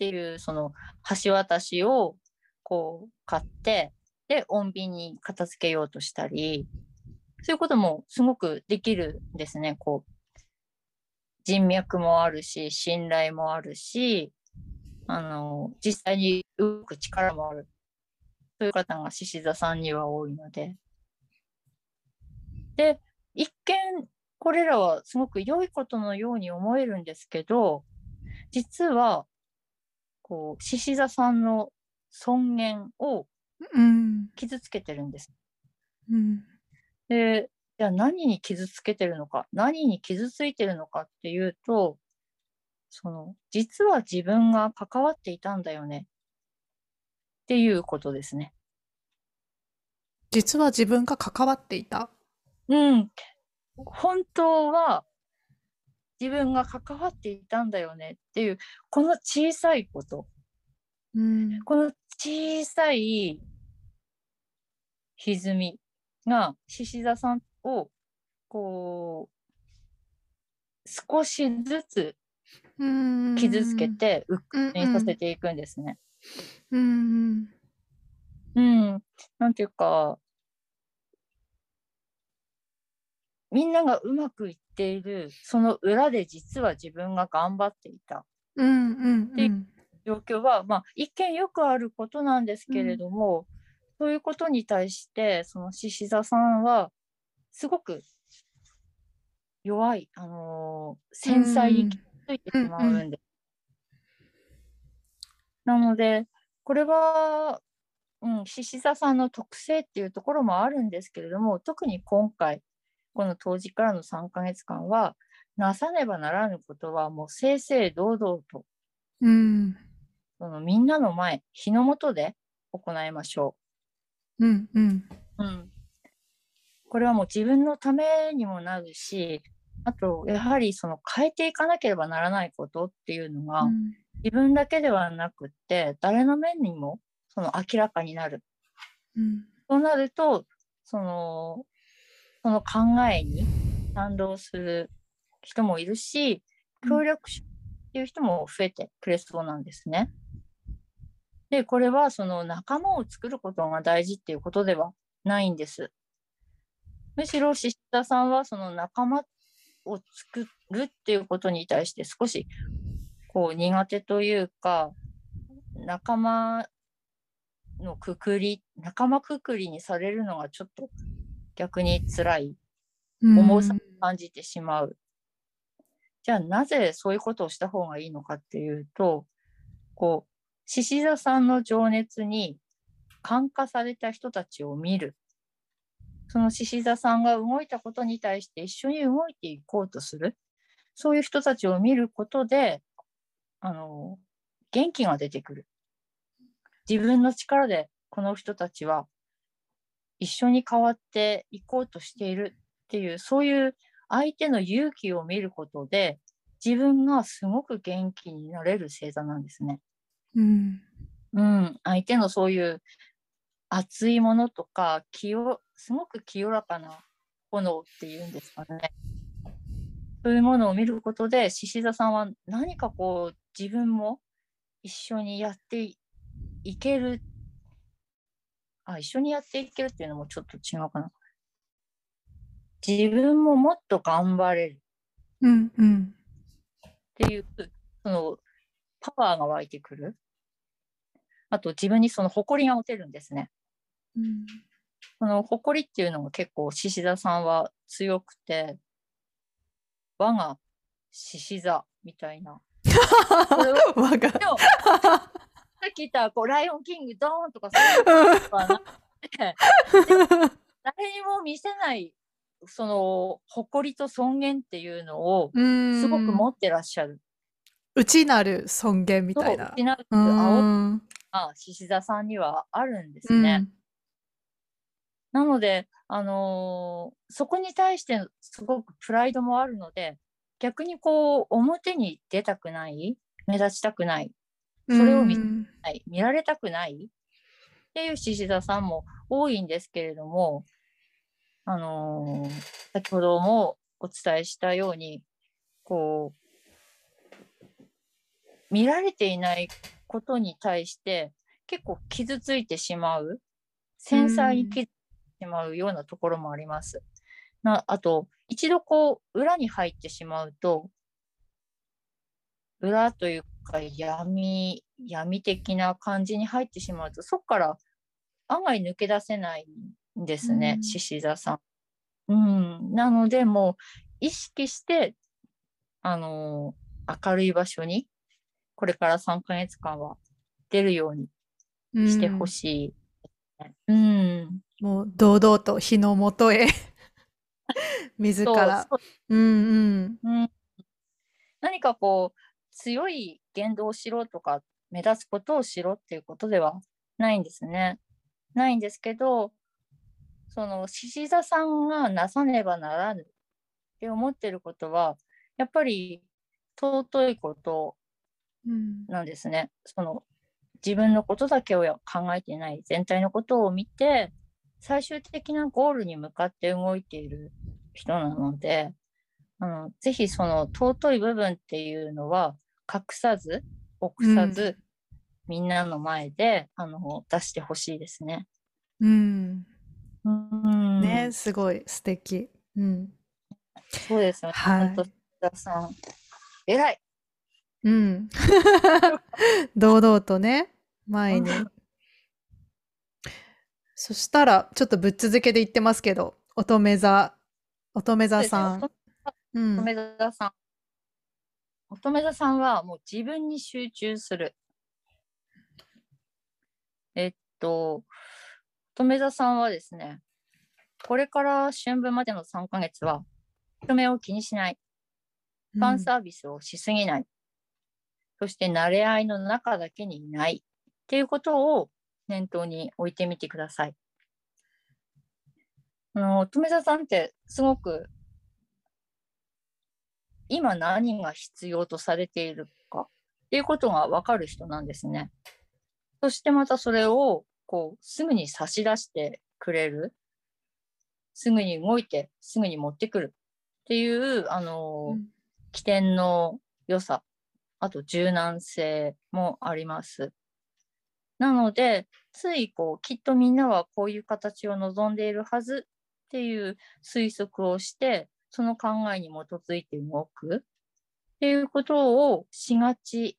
っていうその橋渡しをこう買ってで穏便に片付けようとしたりそういうこともすごくできるんですねこう人脈もあるし信頼もあるしあの実際に動く力もあるそういう方が獅子座さんには多いので。で、一見これらはすごく良いことのように思えるんですけど、実は、こう、獅子座さんの尊厳をうん傷つけてるんです。うんで、じゃあ何に傷つけてるのか、何に傷ついてるのかっていうと、その、実は自分が関わっていたんだよねっていうことですね。実は自分が関わっていた？うん。本当は自分が関わっていたんだよねっていう、この小さいこと、うん。この小さい歪みが獅子座さんをこう少しずつうん。傷つけてうっうん。くにさせていくんですね。うん。うん、なんていうかみんながうまくいっているその裏で実は自分が頑張っていた。うんうんうん。状況は、まあ、一見よくあることなんですけれども、そういうことに対してその獅子座さんはすごく弱い、あのー繊細に傷ついてしまうんです。なのでこれはうん、獅子座さんの特性っていうところもあるんですけれども、特に今回、この当時からの3ヶ月間は、なさねばならぬことはもう正々堂々と、うん。そのみんなの前、日の下で行いましょうん。うん。う。うん。これはもう自分のためにもなるし、あと、やはりその変えていかなければならないことっていうのが、自分だけではなくって、誰の目にもその明らかになる。うん。そうなると、その、その考えに賛同する人もいるし、協力しっていう人も増えてくれそうなんですね。で、これはその仲間を作ることが大事っていうことではないんです。むしろ獅子座さんはその仲間を作るっていうことに対して少しこう苦手というか、仲間のくくり、仲間くくりにされるのがちょっと逆に辛いうん。重さを感じてしまう。じゃあなぜそういうことをした方がいいのかっていうと、こう、獅子座さんの情熱に感化された人たちを見る。その獅子座さんが動いたことに対して一緒に動いていこうとする。そういう人たちを見ることで、あの、元気が出てくる。自分の力でこの人たちは一緒に変わっていこうとしているっていう、そういう相手の勇気を見ることで、自分がすごく元気になれる星座なんですね。うん。うん、相手のそういう熱いものとか、清すごく清らかな炎っていうんですかね。そういうものを見ることで、獅子座さんは何かこう、自分も一緒にやっていける。あ、一緒にやっていけるっていうのもちょっと違うかな。自分ももっと頑張れるうん。うん。っていう、その、パワーが湧いてくる。あと、自分にその誇りが持てるんですね。うん。この誇りっていうのが結構獅子座さんは強くて、我が獅子座みたいな。(laughs) これはわが。でも (laughs) さっき言ったこうライオンキングドーンとかそういうのはなくて誰にも見せないその誇りと尊厳っていうのをうん。すごく持ってらっしゃる。内なる尊厳みたいなそう。失うう青ん。が獅子座さんにはあるんですね。うん。なので、あのーそこに対してすごくプライドもあるので、逆にこう、表に出たくない、目立ちたくない、それを見うんはい、見られたくないっていう獅子座さんも多いんですけれども、あのー先ほどもお伝えしたように、こう、見られていないことに対して結構傷ついてしまう、繊細に傷ついてしまうようなところもあります。なあと、一度こう、裏に入ってしまうと、裏というか闇、闇的な感じに入ってしまうと、そこから案外抜け出せないんですねう、ん獅子座さん。うん、なので、もう意識して、あのー明るい場所に、これから3ヶ月間は出るようにしてほしい。うん。もう堂々と日の元へ (laughs) 自ら。そううんうん。何かこう、強い言動をしろとか、目立つことをしろっていうことではないんですね。ないんですけど、その、獅子座さんがなさねばならぬって思ってることは、やっぱり尊いことうんなんですね。その、自分のことだけを考えていない、全体のことを見て、最終的なゴールに向かって動いている人なので、あのぜひその尊い部分っていうのは隠さず、臆さず、みんなの前であの出してほしいですね。うん。うんね、すごい素敵。うん。そうですよね。はい本当田さん、偉い。うん。(laughs) 堂々とね、前に。そしたら、ちょっとぶっ続けで言ってますけど、乙女座、乙女座さん。乙。女座さん。乙女座さんはもう自分に集中する。えっと、乙女座さんはですね、これから春分までの3ヶ月は、人目を気にしない。ファンサービスをしすぎない。そして、慣れ合いの中だけにいない。っていうことを念頭に置いてみてください。あの、乙女座さんってすごく今何が必要とされているかっていうことがわかる人なんですね。そしてまたそれをこうすぐに差し出してくれる。すぐに動いてすぐに持ってくるっていうあの、うん起点の良さ、あと柔軟性もあります。なので、ついこう、きっとみんなはこういう形を望んでいるはずっていう推測をして、その考えに基づいて動くっていうことをしがち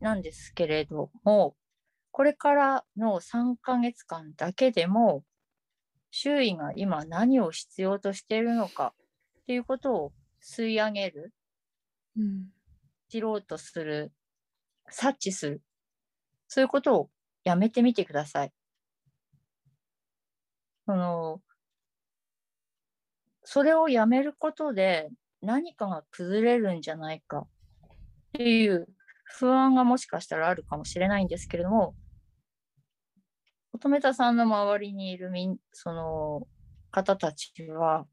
なんですけれども、これからの3ヶ月間だけでも、周囲が今何を必要としているのかっていうことを吸い上げる、うん知ろうとする、察知する。そういうことをやめてみてください。その、それをやめることで何かが崩れるんじゃないかっていう不安がもしかしたらあるかもしれないんですけれども、乙女座さんの周りにいるみん、その方たちは、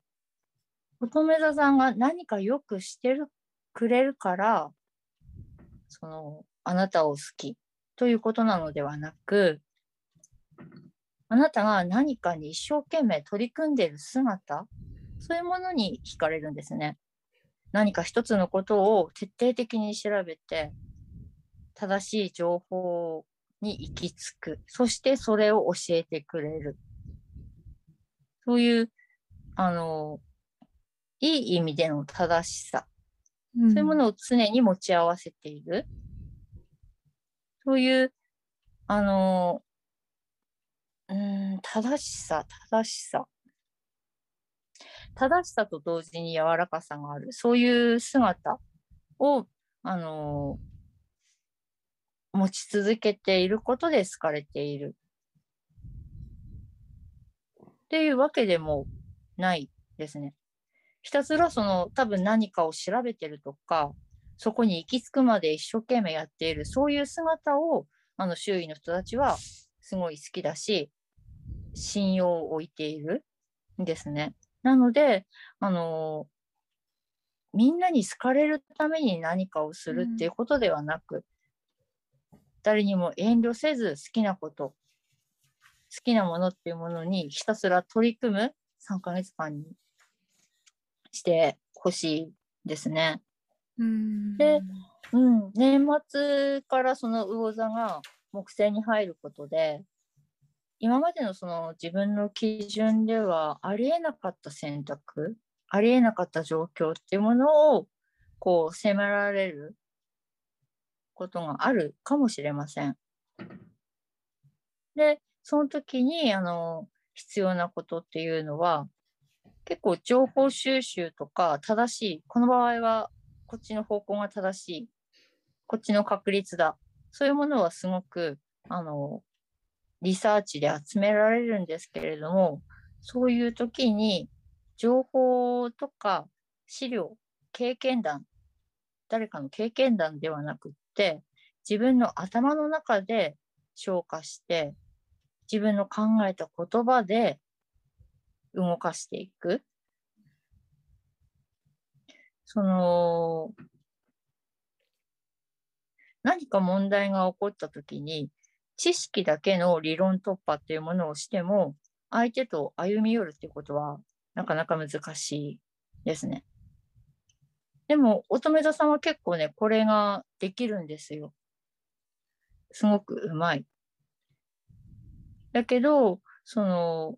乙女座さんが何かよくしてる、くれるから、その、あなたを好きということなのではなく、あなたが何かに一生懸命取り組んでいる姿、そういうものに惹かれるんですね。何か一つのことを徹底的に調べて、正しい情報に行き着く。そしてそれを教えてくれる。そういう、あの、いい意味での正しさ。うんそういうものを常に持ち合わせている。そういう、あの、うーん、正しさ、正しさ。正しさと同時に柔らかさがある。そういう姿を、あの、持ち続けていることで好かれている。っていうわけでもないですね。ひたすらその多分何かを調べてるとか、そこに行き着くまで一生懸命やっている、そういう姿をあの周囲の人たちはすごい好きだし、信用を置いているんですね。なので、あのみんなに好かれるために何かをするっていうことではなく、誰にも遠慮せず好きなこと、好きなものっていうものにひたすら取り組む3ヶ月間にしてほしいですね。うんでうん、年末からその魚座が木星に入ることで、今までのその自分の基準ではありえなかった選択、ありえなかった状況っていうものをこう迫られることがあるかもしれません。で、その時にあの必要なことっていうのは結構情報収集とか正しい、この場合はこっちの方向が正しい、こっちの確率だ。そういうものはすごく、あの、リサーチで集められるんですけれども、そういう時に情報とか資料、経験談、誰かの経験談ではなくって、自分の頭の中で消化して、自分の考えた言葉で動かしていく。その、何か問題が起こった時に、知識だけの理論突破っていうものをしても、相手と歩み寄るっていうことはなかなか難しいですね。でも、乙女座さんは結構ね、これができるんですよ。すごくうまい。だけど、その、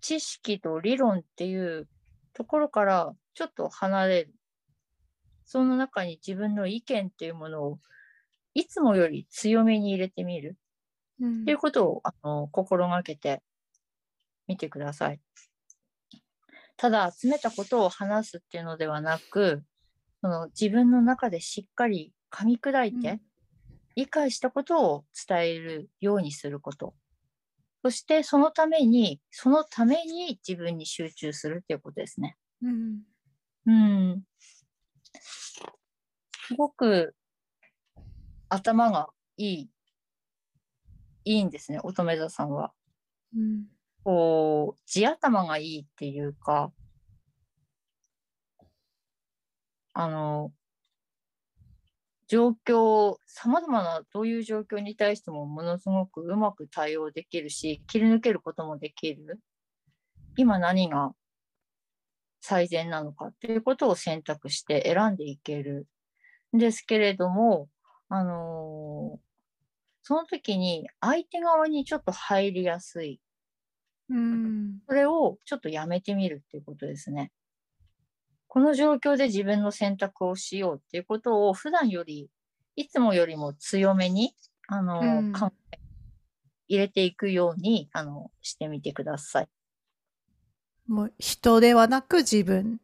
知識と理論っていうところからちょっと離れる。その中に自分の意見っていうものをいつもより強めに入れてみるうんっていうことをあの心がけてみてください。ただ集めたことを話すっていうのではなく、その自分の中でしっかり噛み砕いて、うん理解したことを伝えるようにすること。そしてそのために、そのために自分に集中するっていうことですね。うん。うん。すごく頭がいい、いいんですね、乙女座さんは。うん。こう、地頭がいいっていうか、あの、状況、様々などういう状況に対してもものすごくうまく対応できるし、切り抜けることもできる。今何が最善なのかっていうことを選択して選んでいけるんですけれども、あのその時に相手側にちょっと入りやすい。うん。それをちょっとやめてみるっていうことですね。この状況で自分の選択をしようっていうことを普段より、いつもよりも強めに、あの、うん考え入れていくように、あの、してみてください。もう人ではなく自分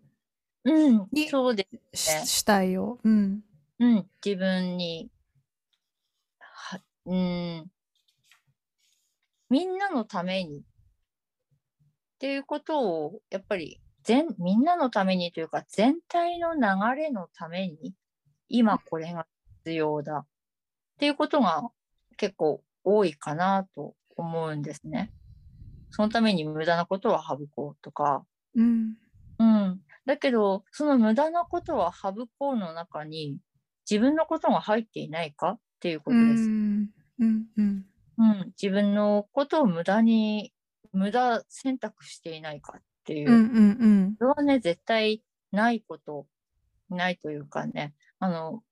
うんにそうですしね主体を。うん。うん、自分に、は、うん、みんなのためにっていうことを、やっぱり全、みんなのためにというか、全体の流れのために、今これが必要だっていうことが結構多いかなと思うんですね。そのために無駄なことは省こうとか、うん。うん。だけど、その無駄なことは省こうの中に、自分のことが入っていないかっていうことです。ん。うん。うん。うん。自分のことを無駄に、無駄選択していないかっていう。うん。うん。それはね、絶対ないこと、ないというかね、あの、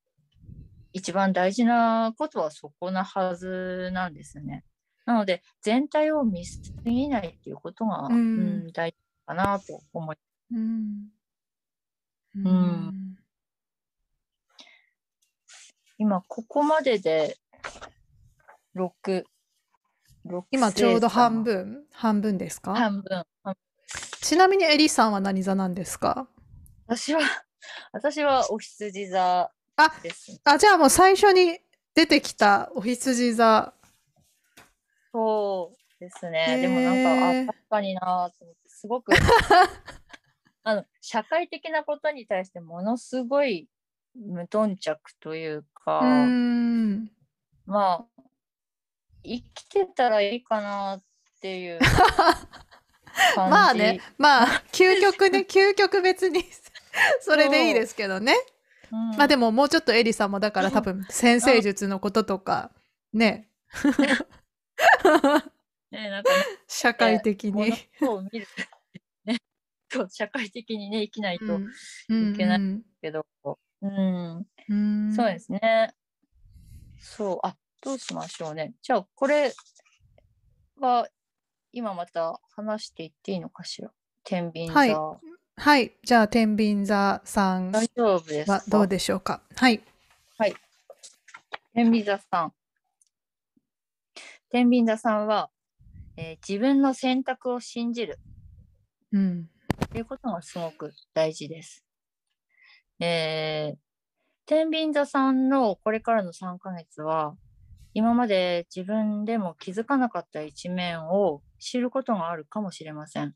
一番大事なことはそこなはずなんですよね。なので、全体を見すぎないっていうことが、うんうん大事かなと思いうん。うん今、ここまでで6、6今ちょうど半。分、半分ですか？半分。半ちなみにエリさんは何座なんですか？私は、私はお羊座あです。あ、じゃあもう最初に出てきたお羊座。そうですへね。ーでもなんか、あ、確かになと思って、すごく、(laughs) あの、社会的なことに対してものすごい無頓着というか、うーん。まあ、生きてたらいいかなっていう。(laughs) まあね、まあ、究極ね、(laughs) 究極別に (laughs) それでいいですけどね。うん。まあでももうちょっとエリさんもだから多分先生術のこととか、ね、ね、なんかね、社会的に。そう、社会的にね、生きないとうん。いけないうん。けど、うん、うん。そうですね。そう、あ、どうしましょうね。じゃあ、これは、今また話していっていいのかしら？天秤座。はいはい。じゃあ、天秤座さん大丈夫ですかはどうでしょうか？はい。天秤座さん。天秤座さんは、えー自分の選択を信じるうん。ということがすごく大事です。えー、天秤座さんのこれからの3ヶ月は、今まで自分でも気づかなかった一面を知ることがあるかもしれません。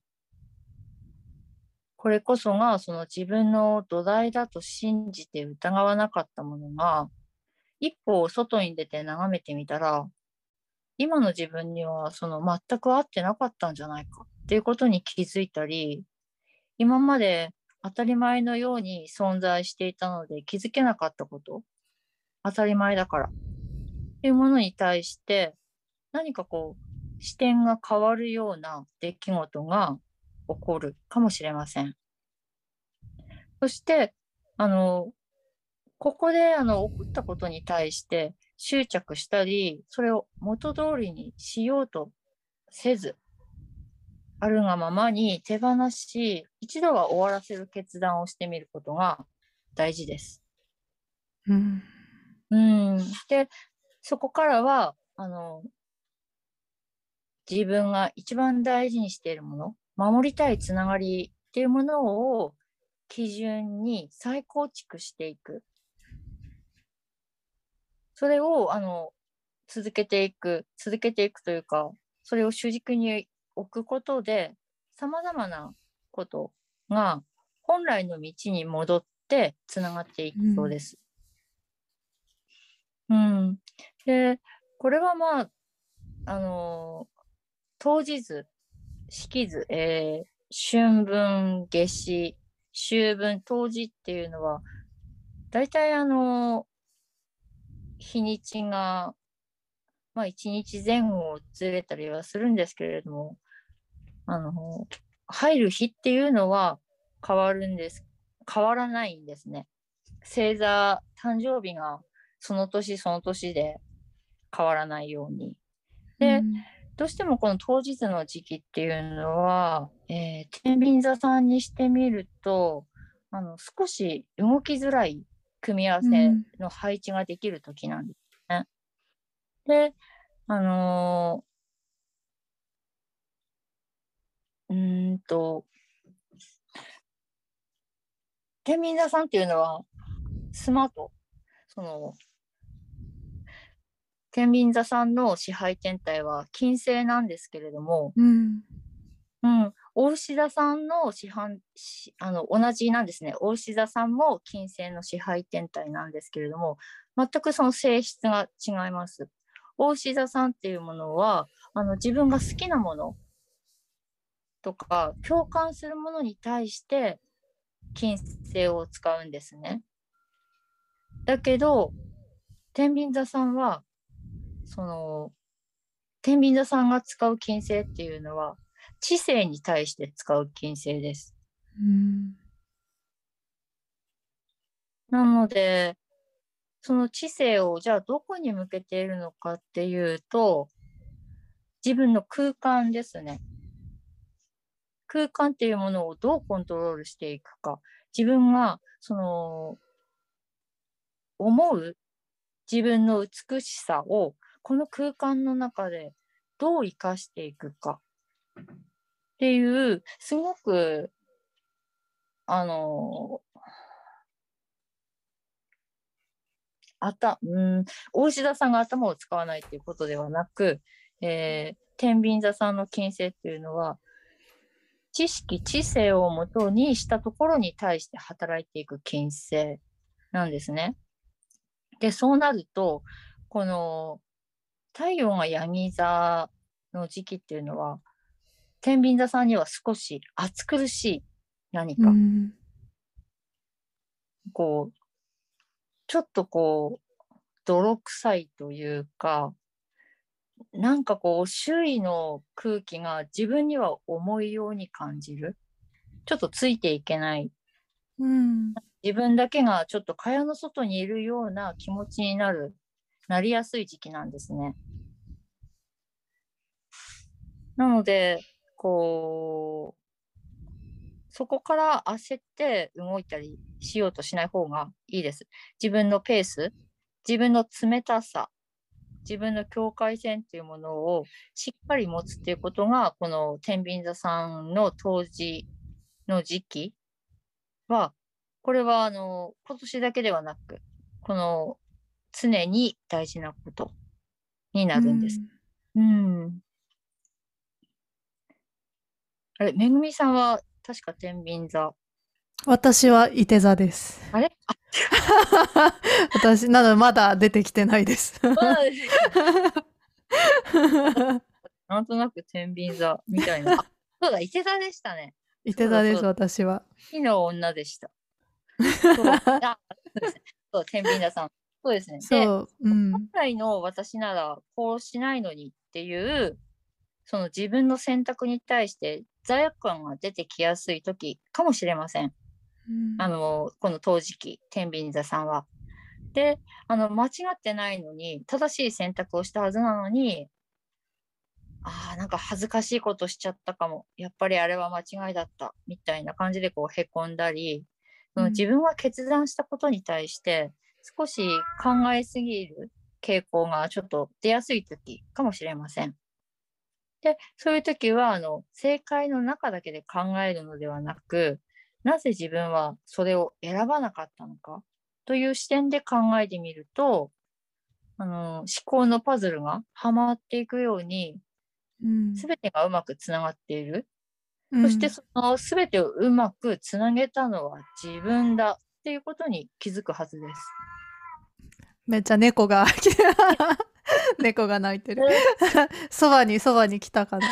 これこそがその自分の土台だと信じて疑わなかったものが、一歩を外に出て眺めてみたら、今の自分にはその全く合ってなかったんじゃないかっていうことに気づいたり、今まで当たり前のように存在していたので気づけなかったこと、当たり前だからっていうものに対して何かこう視点が変わるような出来事が起こるかもしれません。そして、あの、ここであの起こったことに対して執着したり、それを元通りにしようとせず、あるがままに手放し、一度は終わらせる決断をしてみることが大事です。うん。うん。で、そこからは、あの、自分が一番大事にしているもの、守りたいつながりっていうものを基準に再構築していく。それをあの続けていく続けていくというかそれを主軸に置くことでさまざまなことが本来の道に戻ってつながっていくそうです。うん、でこれはまああの当時図式図、えー春分夏至秋分冬至っていうのは大体あの日にちがまあ1日前後ずれたりはするんですけれどもあの入る日っていうのは変わるんです変わらないんですね。星座誕生日がその年その年で変わらないようにでうんどうしてもこの当日の時期っていうのは、えー天秤座さんにしてみるとあの少し動きづらい組み合わせの配置ができる時なんですね。であのーうーんと天秤座さんっていうのはスマートその天秤座さんの支配天体は金星なんですけれども、うんうん、大牛座さんの支配しあの同じなんですね大牛座さんも金星の支配天体なんですけれども全くその性質が違います。大牛座さんっていうものはあの自分が好きなものとか共感するものに対して金星を使うんですね。だけど天秤座さんはその天秤座さんが使う金星っていうのは知性に対して使う金星です。うんなので、その知性をじゃあどこに向けているのかっていうと、自分の空間ですね。空間っていうものをどうコントロールしていくか。自分が、その、思う自分の美しさを、この空間の中でどう生かしていくか。っていう、すごく、あの、あた、うん、大石田さんが頭を使わないっていうことではなく、えー、天秤座さんの金星っていうのは、知識、知性をもとにしたところに対して働いていく金星なんですね。で、そうなると、この太陽が闇座の時期っていうのは、天秤座さんには少し暑苦しい何か、うんこう、ちょっとこう、泥臭いというか、なんかこう、周囲の空気が自分には重いように感じる。ちょっとついていけない。うん自分だけがちょっと蚊帳の外にいるような気持ちになる、なりやすい時期なんですね。なので、こう、そこから焦って動いたりしようとしない方がいいです。自分のペース、自分の冷たさ、自分の境界線っていうものをしっかり持つっていうことが、この天秤座さんの当時の時期は、これはあの今年だけではなく、この常に大事なことになるんです。うん。あれ、めぐみさんは確か天秤座。私はいて座です。あれ？あ、(laughs) 私、なのでまだ出てきてないです。(laughs) なんとなく天秤座みたいな。(laughs) あそうだ、伊手座でしたね。いて座です、私は。火の女でした。そうそう、天秤座さん。そうですね。で、そう、うん。本来の私ならこうしないのにっていう、その自分の選択に対して罪悪感が出てきやすい時かもしれません。あの、この陶磁器、天秤座さんは。で、あの、間違ってないのに、正しい選択をしたはずなのに、ああ、なんか恥ずかしいことしちゃったかも。やっぱりあれは間違いだった。みたいな感じでこうへこんだり、そのうん自分が決断したことに対して、少し考えすぎる傾向がちょっと出やすい時かもしれません。で、そういう時は、あの、正解の中だけで考えるのではなく、なぜ自分はそれを選ばなかったのかという視点で考えてみると、あの思考のパズルがはまっていくようにうん。全てがうまくつながっている、うん。そしてその全てをうまくつなげたのは自分だっていうことに気づくはずです。めっちゃ猫が (laughs) 猫が鳴いてる。そばにそばに来たかな。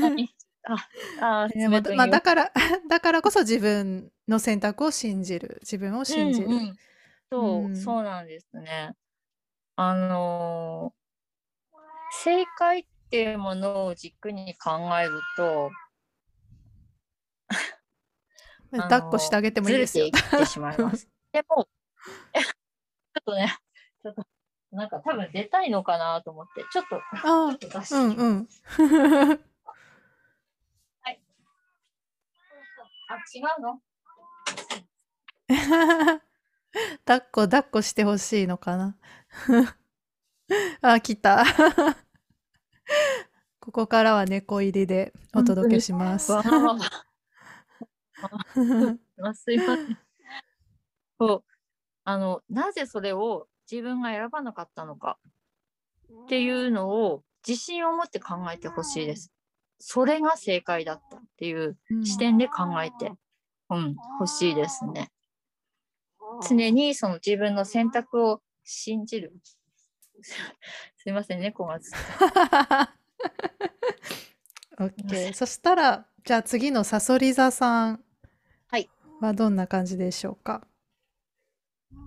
何ああえーままあ、だからだからこそ自分の選択を信じる。自分を信じる、うんうん。そう、うん。そうなんですね。あのー正解っていうものを軸に考えると、抱っこしてあげてもいいですよ。てしまいます。(laughs) でも、(laughs) ちょっとね、ちょっと、なんか多分出たいのかなと思って、ちょっと、ちょあっと出して。うんうん。(laughs) あ、違うの？抱っこ抱っこしてほしいのかな？あ来た。ここからは猫入りでお届けしますすいません。そう。あの、なぜそれを自分が選ばなかったのかっていうのを自信を持って考えてほしいです。それが正解だったっていう視点で考えて、うん、欲しいですね。常にその自分の選択を信じる。(laughs) すいません、猫がつって。(laughs) オッケーそしたらじゃあ次のさそり座さんはどんな感じでしょうか？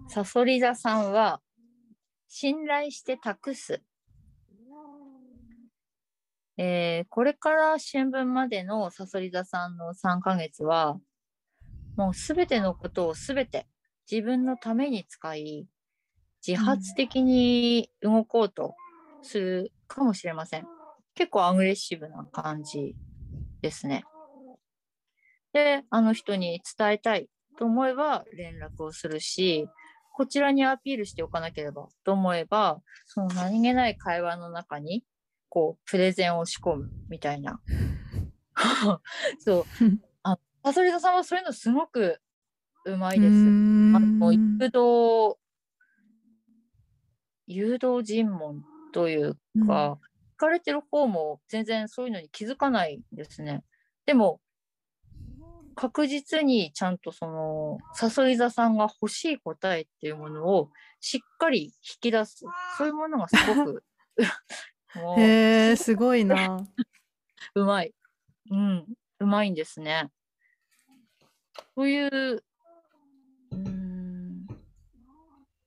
さそり座さんは、信頼して託す。えーこれから春分までのさそり座さんの3ヶ月は、もうすべてのことをすべて自分のために使い、自発的に動こうとするかもしれません。結構アグレッシブな感じですね。で、あの人に伝えたいと思えば連絡をするし、こちらにアピールしておかなければと思えば、その何気ない会話の中に、こう、プレゼンを仕込むみたいな。(laughs) そう。(laughs) あ、パソリザさんはそういうのすごくうまいです。あの、誘導、誘導尋問というか、聞かれてる方も全然そういうのに気づかないんですね。でも、確実にちゃんとその、さそり座さんが欲しい答えっていうものをしっかり引き出す。そういうものがすごく、(laughs) へえすごいな (laughs) うまい。うん、うまいんですね。そういう、うーん、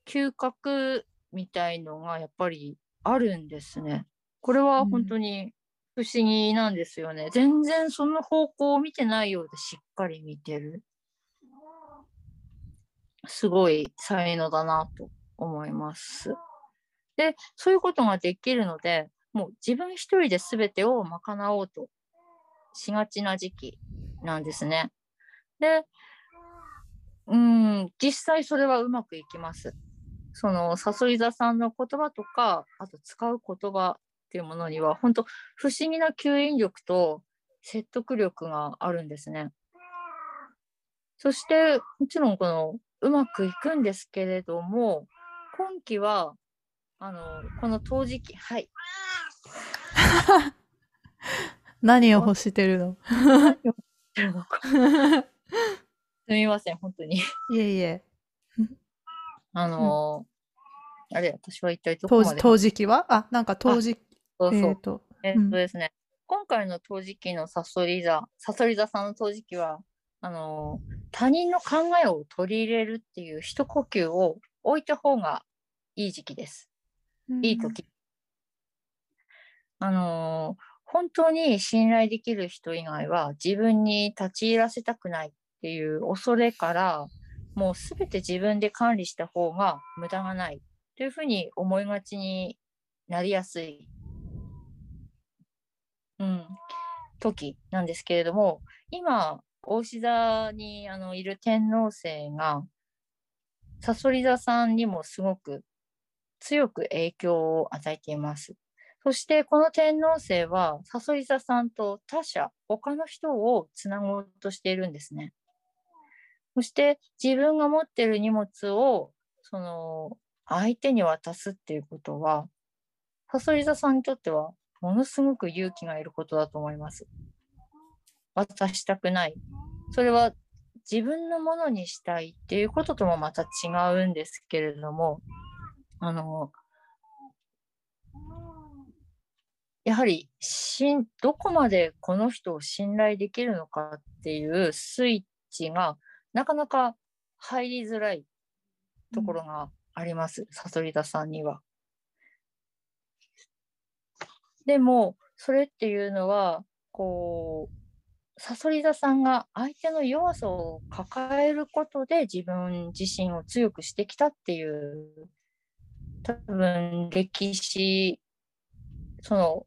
嗅覚みたいのがやっぱりあるんですね。これは本当に不思議なんですよね。全然その方向を見てないようでしっかり見てる。すごい才能だなと思います。で、そういうことができるので、もう自分一人で全てを賄おうとしがちな時期なんですね。で、うん、実際それはうまくいきます。その、さそり座さんの言葉とか、あと使う言葉っていうものには、本当不思議な吸引力と説得力があるんですね。そして、もちろんこの、うまくいくんですけれども、今期は、あの、この陶磁器、はい。(laughs) 何を欲してるの？すみません、本当に。いえいえあのーあれ、私は一体どこまで陶磁陶磁器は？あなんか陶磁器そうそうえっ、とえっとですね、今回の陶磁器のサソリ座、サソリ座さんの陶磁器は、あのー他人の考えを取り入れるっていう一呼吸を置いた方がいい時期です。いい時。あのー本当に信頼できる人以外は自分に立ち入らせたくないっていう恐れから、もうすべて自分で管理した方が無駄がないというふうに思いがちになりやすい、うん、時なんですけれども、今、大志座にあのいる天皇星が、さそり座さんにもすごく強く影響を与えています。そしてこの天皇星は、さそり座さんと他者、他の人をつなごうとしているんですね。そして自分が持ってる荷物を、その、相手に渡すっていうことは、さそり座さんにとってはものすごく勇気がいることだと思います。渡したくない。それは自分のものにしたいっていうことともまた違うんですけれども、あの、やはりしん、どこまでこの人を信頼できるのかっていうスイッチがなかなか入りづらいところがあります、さそり座さんには。でも、それっていうのは、こう、さそり座さんが相手の弱さを抱えることで自分自身を強くしてきたっていう、多分歴史、その、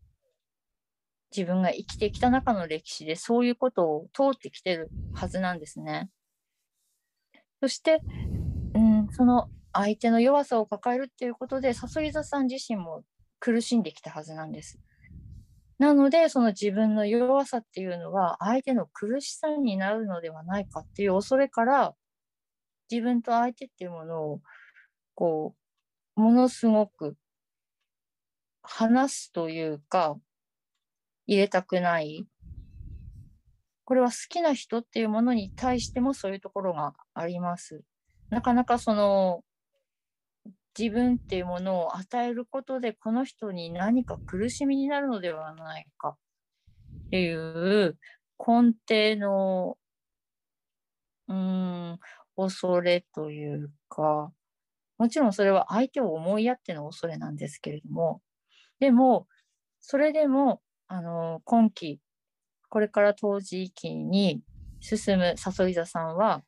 自分が生きてきた中の歴史でそういうことを通ってきてるはずなんですね。そして、うん、その相手の弱さを抱えるっていうことで、さそり座さん自身も苦しんできたはずなんです。なので、その自分の弱さっていうのは、相手の苦しさになるのではないかっていう恐れから、自分と相手っていうものを、こう、ものすごく話すというか、入れたくない。これは好きな人っていうものに対してもそういうところがあります。なかなかその、自分っていうものを与えることでこの人に何か苦しみになるのではないかっていう根底のうん恐れというかもちろんそれは相手を思いやっての恐れなんですけれどもでもそれでもあの今期これから当時期に進むさそり座さんは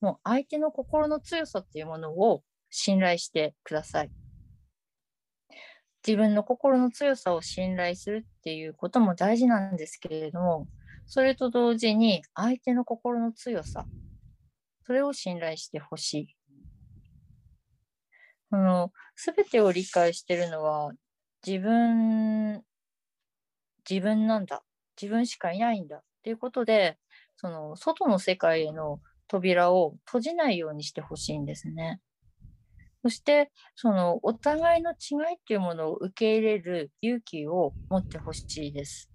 もう相手の心の強さっていうものを信頼してください。自分の心の強さを信頼するっていうことも大事なんですけれども、それと同時に相手の心の強さ、それを信頼してほしい。あの、すべてを理解してるのは自分、自分なんだ。自分しかいないんだっていうことで、その外の世界への扉を閉じないようにしてほしいんですね。そして、そのお互いの違いっていうものを受け入れる勇気を持ってほしいです。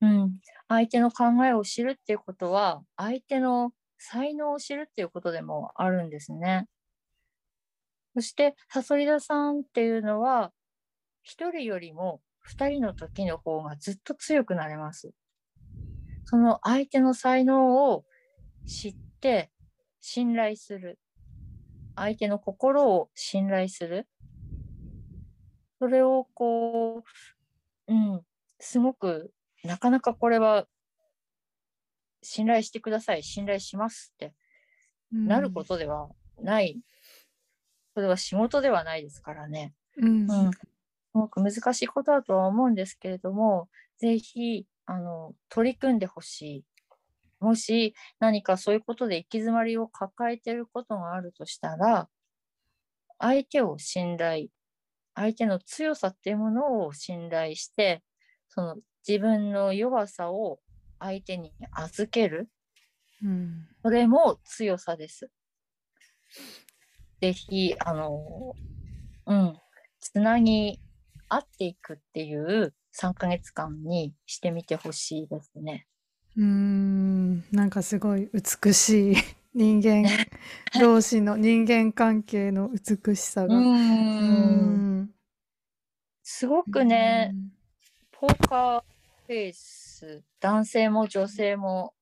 うん。相手の考えを知るっていうことは、相手の才能を知るっていうことでもあるんですね。そして、さそり座さんっていうのは、一人よりも二人の時の方がずっと強くなれます。その相手の才能を知って信頼する。相手の心を信頼する。それをこう、うん、すごく、なかなかこれは、信頼してください、信頼しますってなることではない。それは仕事ではないですからね。うん。うん。すごく難しいことだとは思うんですけれども、ぜひ、あの、取り組んでほしい。もし何かそういうことで行き詰まりを抱えていることがあるとしたら、相手を信頼、相手の強さっていうものを信頼して、その自分の弱さを相手に預ける。うん。それも強さです。ぜひ、あの、うん、つなぎ合っていくっていう3ヶ月間にしてみてほしいですね。うーん。なんかすごい美しい人間同士の人間関係の美しさうが。うーん。ん。すごくね、ポーカーフェイス、男性も女性も、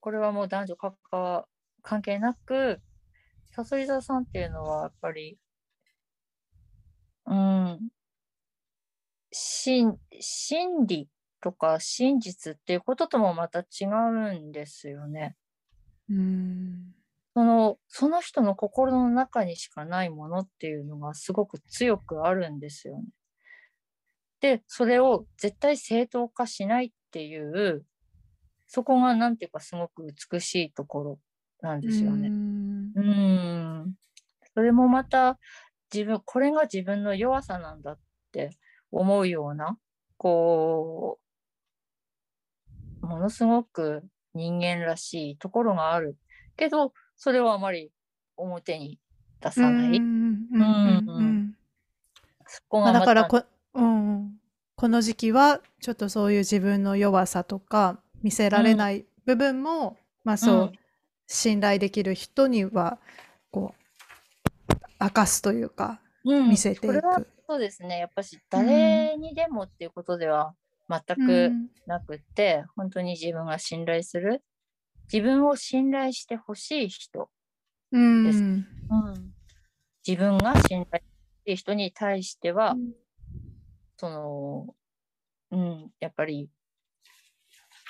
これはもう男女関わ関係なく、さそり座さんっていうのはやっぱり、うん、真真理とか真実っていうことともまた違うんですよね。うん。うん。その、その人の心の中にしかないものっていうのがすごく強くあるんですよね。で、それを絶対正当化しないっていう、そこがなんていうかすごく美しいところなんですよね。うんうーん。それもまた自分、これが自分の弱さなんだって思うような、こう、ものすごく人間らしいところがある。けど、それをあまり表に出さない。だからこ、うん、この時期はちょっとそういう自分の弱さとか見せられない部分も、まあそう、うん信頼できる人にはこう明かすというかうん見せていく。これはそうですね。やっぱし誰にでもっていうことでは全うくん。なくって、本当に自分が信頼する、自分を信頼してほしい人、うん。です自分が信頼してい人に対しては、その、うん、やっぱり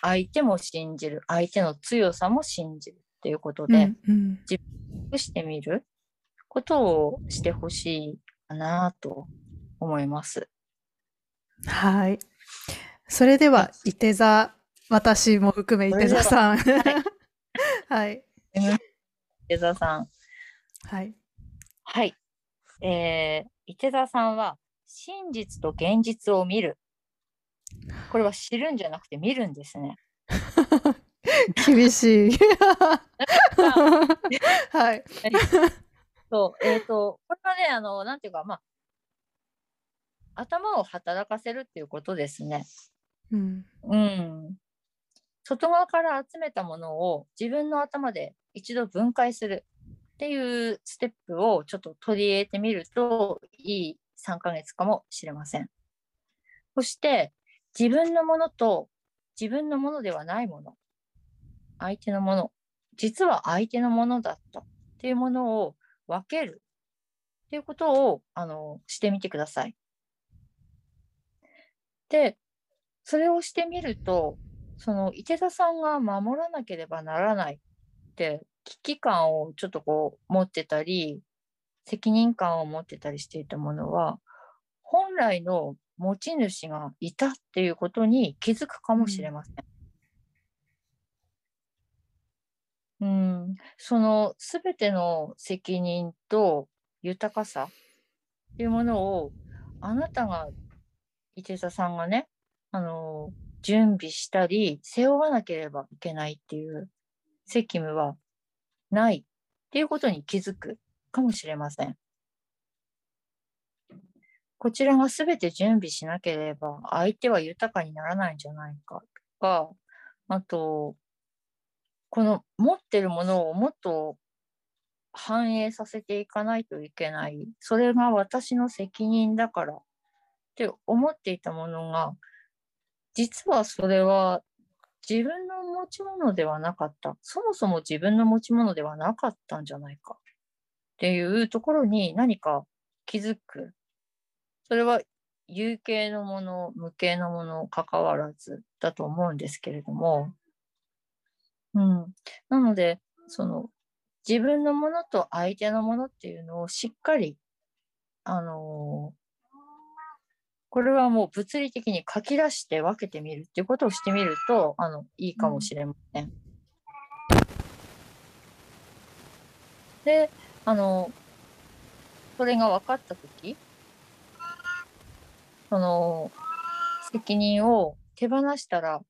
相手も信じる、相手の強さも信じるっていうことうで、んうん。してみることをしてほしいかなと思います。はい。それでは、いて座、私も含めいて座さん。は (laughs) はい。伊手座さん。はい。はい。えー、伊手座さんは、真実と現実を見る。これは知るんじゃなくて見るんですね。(laughs) 厳しい。(laughs) はい。そう、えっ、と、これはね、あの、なんていうか、まあ、頭を働かせるっていうことですね。うん。うん。外側から集めたものを自分の頭で一度分解するっていうステップをちょっと取り入れてみるといい3ヶ月かもしれません。そして自分のものと自分のものではないもの、相手のもの、実は相手のものだったっていうものを分けるっていうことをあのしてみてください。で、それをしてみると、その伊手座さんが守らなければならないって危機感をちょっとこう持ってたり責任感を持ってたりしていたものは本来の持ち主がいたっていうことに気づくかもしれません。うん、その全ての責任と豊かさっていうものをあなたが伊手座さんがねあの準備したり背負わなければいけないっていう責務はないっていうことに気づくかもしれません。こちらが全て準備しなければ相手は豊かにならないんじゃないかとか、あと、この持ってるものをもっと反映させていかないといけない。それが私の責任だからって思っていたものが、実はそれは自分の持ち物ではなかった。そもそも自分の持ち物ではなかったんじゃないかっていうところに何か気づく。それは有形のもの、無形のもの関わらずだと思うんですけれども。うん。なので、その自分のものと相手のものっていうのをしっかり、あのーこれはもう物理的に書き出して分けてみるっていうことをしてみると、あの、いいかもしれません。で、あの、それが分かったとき、その、責任を手放したら、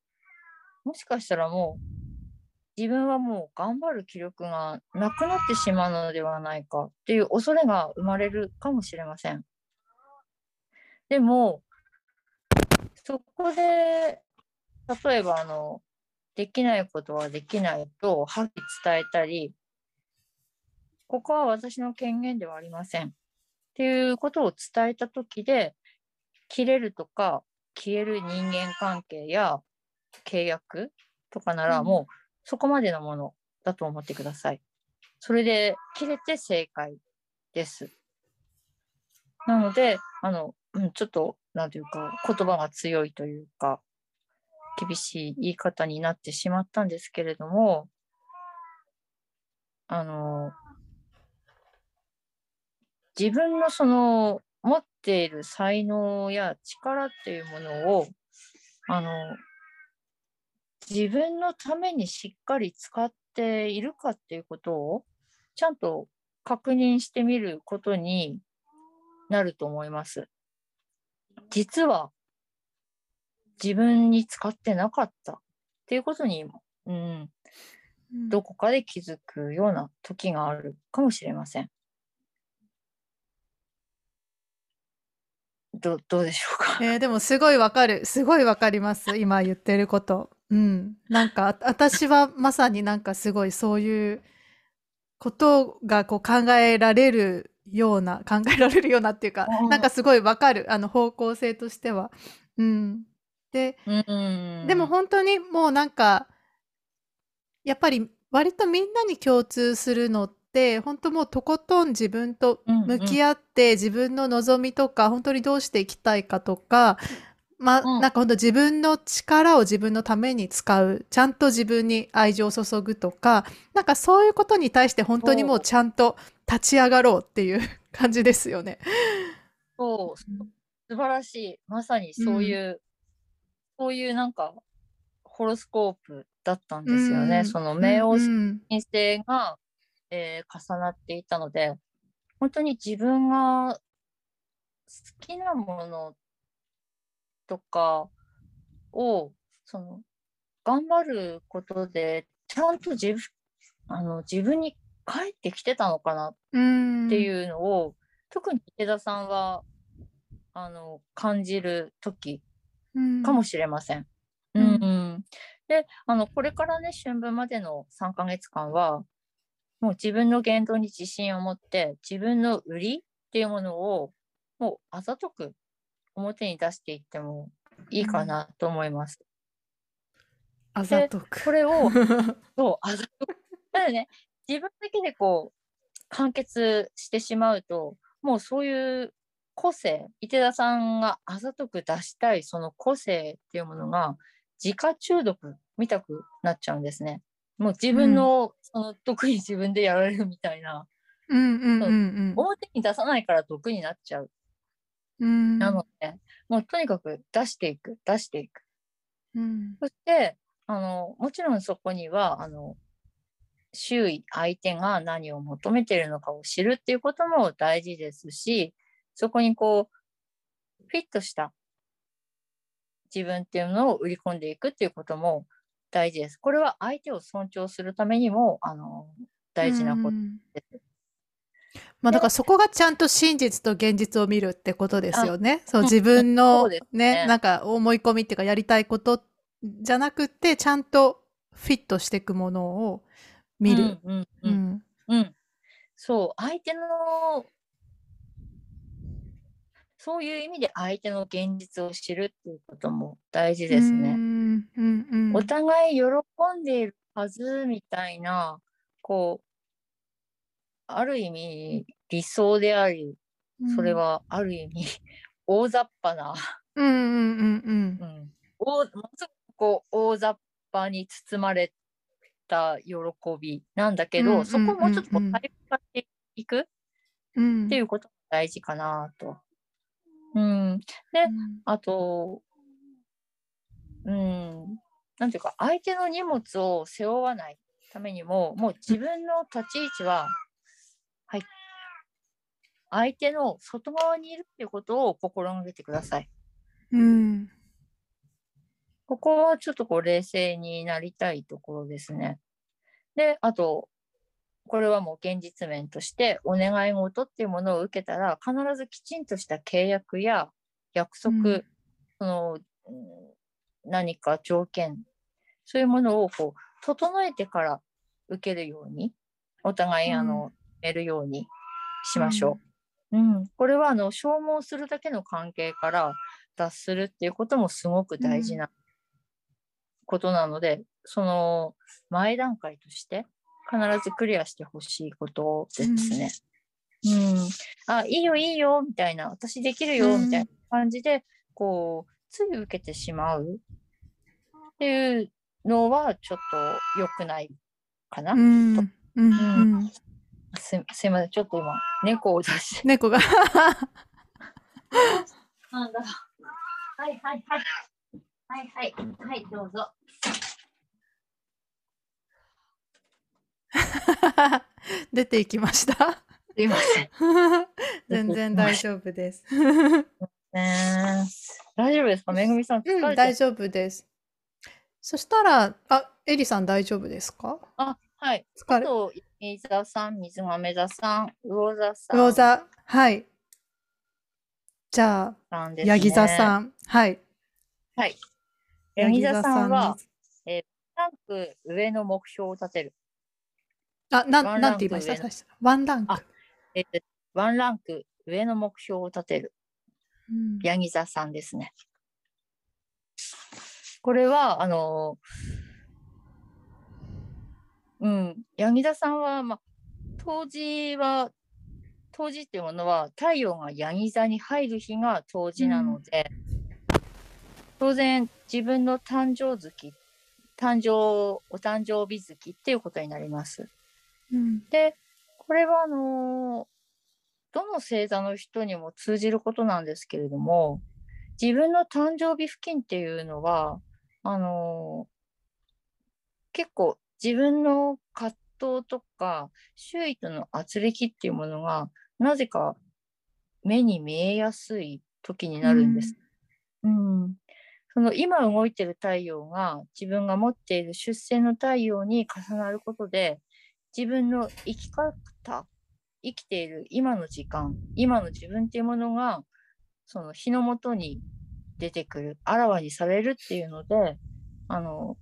もしかしたらもう、自分はもう頑張る気力がなくなってしまうのではないかっていう恐れが生まれるかもしれません。でも、そこで、例えば、あの、できないことはできないと、はっきり伝えたり、ここは私の権限ではありません。っていうことを伝えたときで、切れるとか、消える人間関係や契約とかなら、うんもうそこまでのものだと思ってください。それで切れて正解です。なので、あの、うん、ちょっと、なんていうか、言葉が強いというか、厳しい言い方になってしまったんですけれども、あの、自分のその持っている才能や力っていうものを、あの、自分のためにしっかり使っているかっていうことを、ちゃんと確認してみることになると思います。実は自分に使ってなかった。っていうことに、うん、どこかで気づくような時があるかもしれません。どどうでしょうか、えー、でもすごいわかる。すごいわかります。今言ってること。うん、なんか私はまさになんかすごいそういうことがこう考えられるような、考えられるようなっていうか、うんなんかすごいわかる。あの方向性としては。うん。で、うんでも本当にもうなんか、やっぱり割とみんなに共通するのって、本当もうとことん自分と向き合って、自分の望みとか、本当にどうしていきたいかとか、まあ、うん。なんか本当自分の力を自分のために使う、ちゃんと自分に愛情を注ぐとか、なんかそういうことに対して本当にもうちゃんと立ち上がろうっていう感じですよね。そう。素晴らしい。まさにそういう、そういうなんかホロスコープだったんですよね、うん。その冥王うん星星が、えー重なっていたので本当に自分が好きなものとかをその頑張ることでちゃんと自分あの自分に返ってきてたのかなうん。っていうのを、特に池田さんはあの感じる時うん。かもしれません。ううん。んであのこれからね春分までの3ヶ月間はもう自分の言動に自信を持って自分の売りっていうものをもうあざとく表に出していってもいいかなと思います。あざとく。これを (laughs) そうあざとくただね自分だけでこう完結してしまうともうそういう個性伊手田さんがあざとく出したいその個性っていうものが自家中毒みたくなっちゃうんですね。もう自分の、その毒に自分でやられるみたいなうんうんうん表に出さないから毒になっちゃう。うん。なのでもうとにかく出していく出していく。うんそしてあのもちろんそこにはあの周囲相手が何を求めているのかを知るっていうことも大事ですしそこにこうフィットした自分っていうのを売り込んでいくっていうことも大事です。これは相手を尊重するためにもあの大事なことうんです。まあだからそこがちゃんと真実と現実を見るってことですよね。そううん自分そのね、ねなんか思い込みっていうかやりたいことじゃなくて、ちゃんとフィットしていくものを見る。うんうんううんそう相手のそういう意味で相手の現実を知るっていうことも大事ですうね。んうんうんお互い喜んでいるはずみたいなこうある意味理想でありそれはある意味 (laughs) 大雑把な、うんうんうんうん。うん、大ものすごくこう大雑把に包まれた喜びなんだけど、うんうんうん。うんそこをもうちょっとこう体化していくうん。っていうことが大事かなと。うん、であと、うん、なんていうか、相手の荷物を背負わないためにも、もう自分の立ち位置は、はい、相手の外側にいるっていうことを心がけてください。うんここはちょっとこう冷静になりたいところですね。で、あと、これはもう現実面としてお願い事っていうものを受けたら必ずきちんとした契約や約束、うんそのうん何か条件そういうものをこう整えてから受けるようにお互いあの、得るようにしましょう。うん。これはあの消耗するだけの関係から脱するっていうこともすごく大事なことなので、その前段階として必ずクリアしてほしいことですね。うん、あ、いいよ、いいよ、みたいな、私できるよ、うんみたいな感じで、こう、つい受けてしまう。っていうのは、ちょっと良くないかな。うん。うん。うんすすいません、ちょっと今、猫を出して。猫がなんだ。はい、はい、はい。はい、はい、はい、どうぞ。(laughs) 出ていきました。すいません。(laughs) 全然大丈夫です。ね大丈夫ですか？めぐみさん、疲うん、大丈夫です。そしたら、あ、エリさん大丈夫ですか？あ、はい。あと、伊沢さん、水亀座さん、魚座さん。魚座、はい。じゃあ、ね。ヤギ座さん。はい。はい。ヤギ座さんはヤギ、ランク上の目標を立てる。あ、なん、なんて言いました？ワンランク。あえーワンランク上の目標を立てる。うんヤギ座さんですね。これは、あの、うん、ヤギ座さんは、まあ、冬至は、冬至っていうものは、太陽がヤギ座に入る日が冬至なので、当然、自分の誕生月、誕生、お誕生日月っていうことになります。うん。で、これはあのどの星座の人にも通じることなんですけれども、自分の誕生日付近っていうのは、あの結構自分の葛藤とか、周囲との圧力っていうものが、なぜか目に見えやすい時になるんです。うん。その今動いてる太陽が自分が持っている出生の太陽に重なることで、自分の生き方、生きている今の時間、今の自分っていうものが、その日の元に出てくる、あらわにされるっていうので、あの、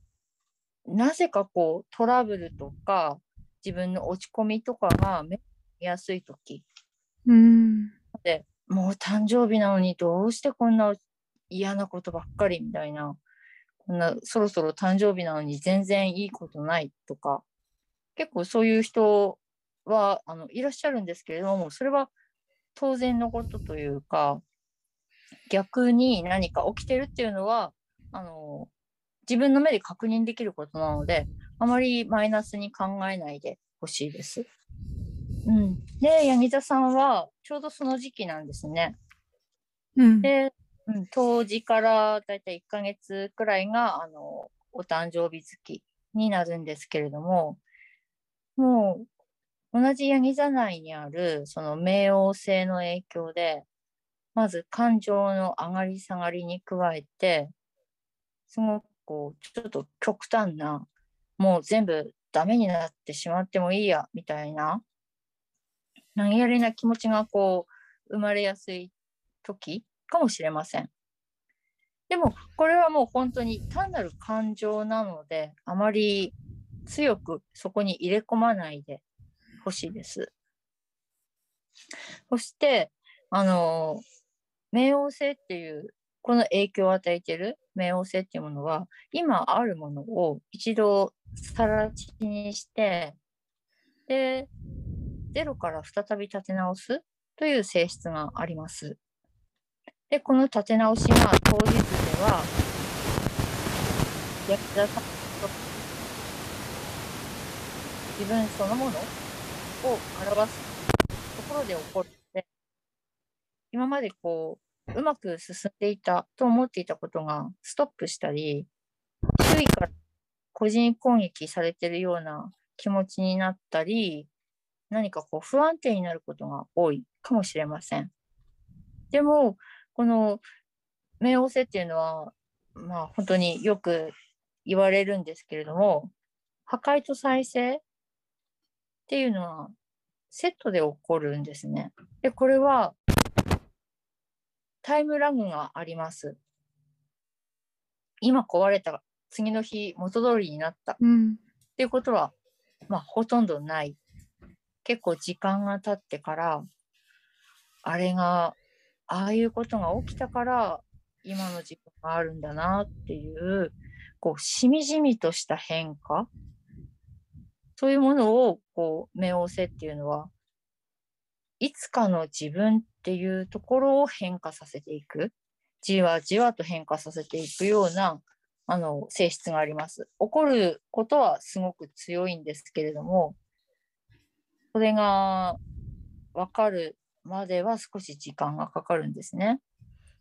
なぜかこうトラブルとか、自分の落ち込みとかが目に見やすい時。うん。で、もう誕生日なのにどうしてこんな嫌なことばっかりみたいな、こんなそろそろ誕生日なのに全然いいことないとか、結構そういう人はあのいらっしゃるんですけれども、それは当然のことというか、逆に何か起きてるっていうのは、あの、自分の目で確認できることなので、あまりマイナスに考えないでほしいです。うん。で、ヤギ座さんはちょうどその時期なんですね。うん。で、うん、当時からだいたい1ヶ月くらいが、あの、お誕生日月になるんですけれども、もう、同じヤギ座内にある、その冥王星の影響で、まず感情の上がり下がりに加えて、すごくこう、ちょっと極端な、もう全部ダメになってしまってもいいや、みたいな、投げやりな気持ちがこう、生まれやすい時かもしれません。でも、これはもう本当に単なる感情なので、あまり強くそこに入れ込まないでほしいです。そして、あの、冥王星っていう、この影響を与えている冥王星っていうものは、今あるものを一度さら地にして、で、ゼロから再び立て直すという性質があります。で、この立て直しが当日では、ヤクザさんと自分そのものを表すところで起こるので、今までこう、うまく進んでいたと思っていたことがストップしたり、周囲から個人攻撃されてるような気持ちになったり、何かこう不安定になることが多いかもしれません。でも、この冥王星っていうのは、まあ本当によく言われるんですけれども、破壊と再生っていうのはセットで起こるんですね。で、これはタイムラグがあります。今壊れた、次の日元通りになったっうん。ていうことは、まあほとんどない。結構時間が経ってから、あれが、ああいうことが起きたから、今の時間があるんだなっていう、こう、しみじみとした変化そういうものを、こう、冥王星っていうのは、いつかの自分っていうところを変化させていく。じわじわと変化させていくような、あの、性質があります。起こることはすごく強いんですけれども、それが分かるまでは少し時間がかかるんですね。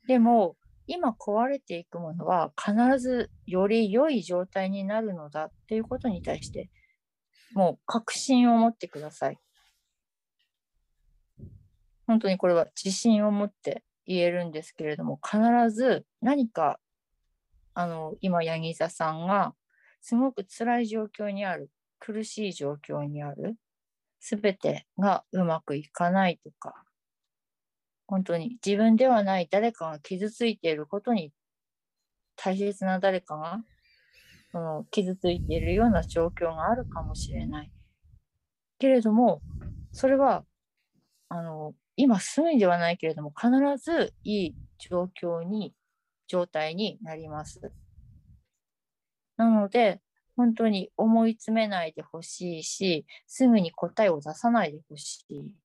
でも、今壊れていくものは必ずより良い状態になるのだっていうことに対して、もう確信を持ってください。本当にこれは自信を持って言えるんですけれども、必ず何か、あの、今、ヤギ座さんがすごく辛い状況にある、苦しい状況にある、すべてがうまくいかないとか、本当に自分ではない誰かが傷ついていることに大切な誰かがその傷ついているような状況があるかもしれない。けれどもそれはあの今すぐにではないけれども必ずいい状況に状態になります。なので本当に思い詰めないでほしいしすぐに答えを出さないでほしい。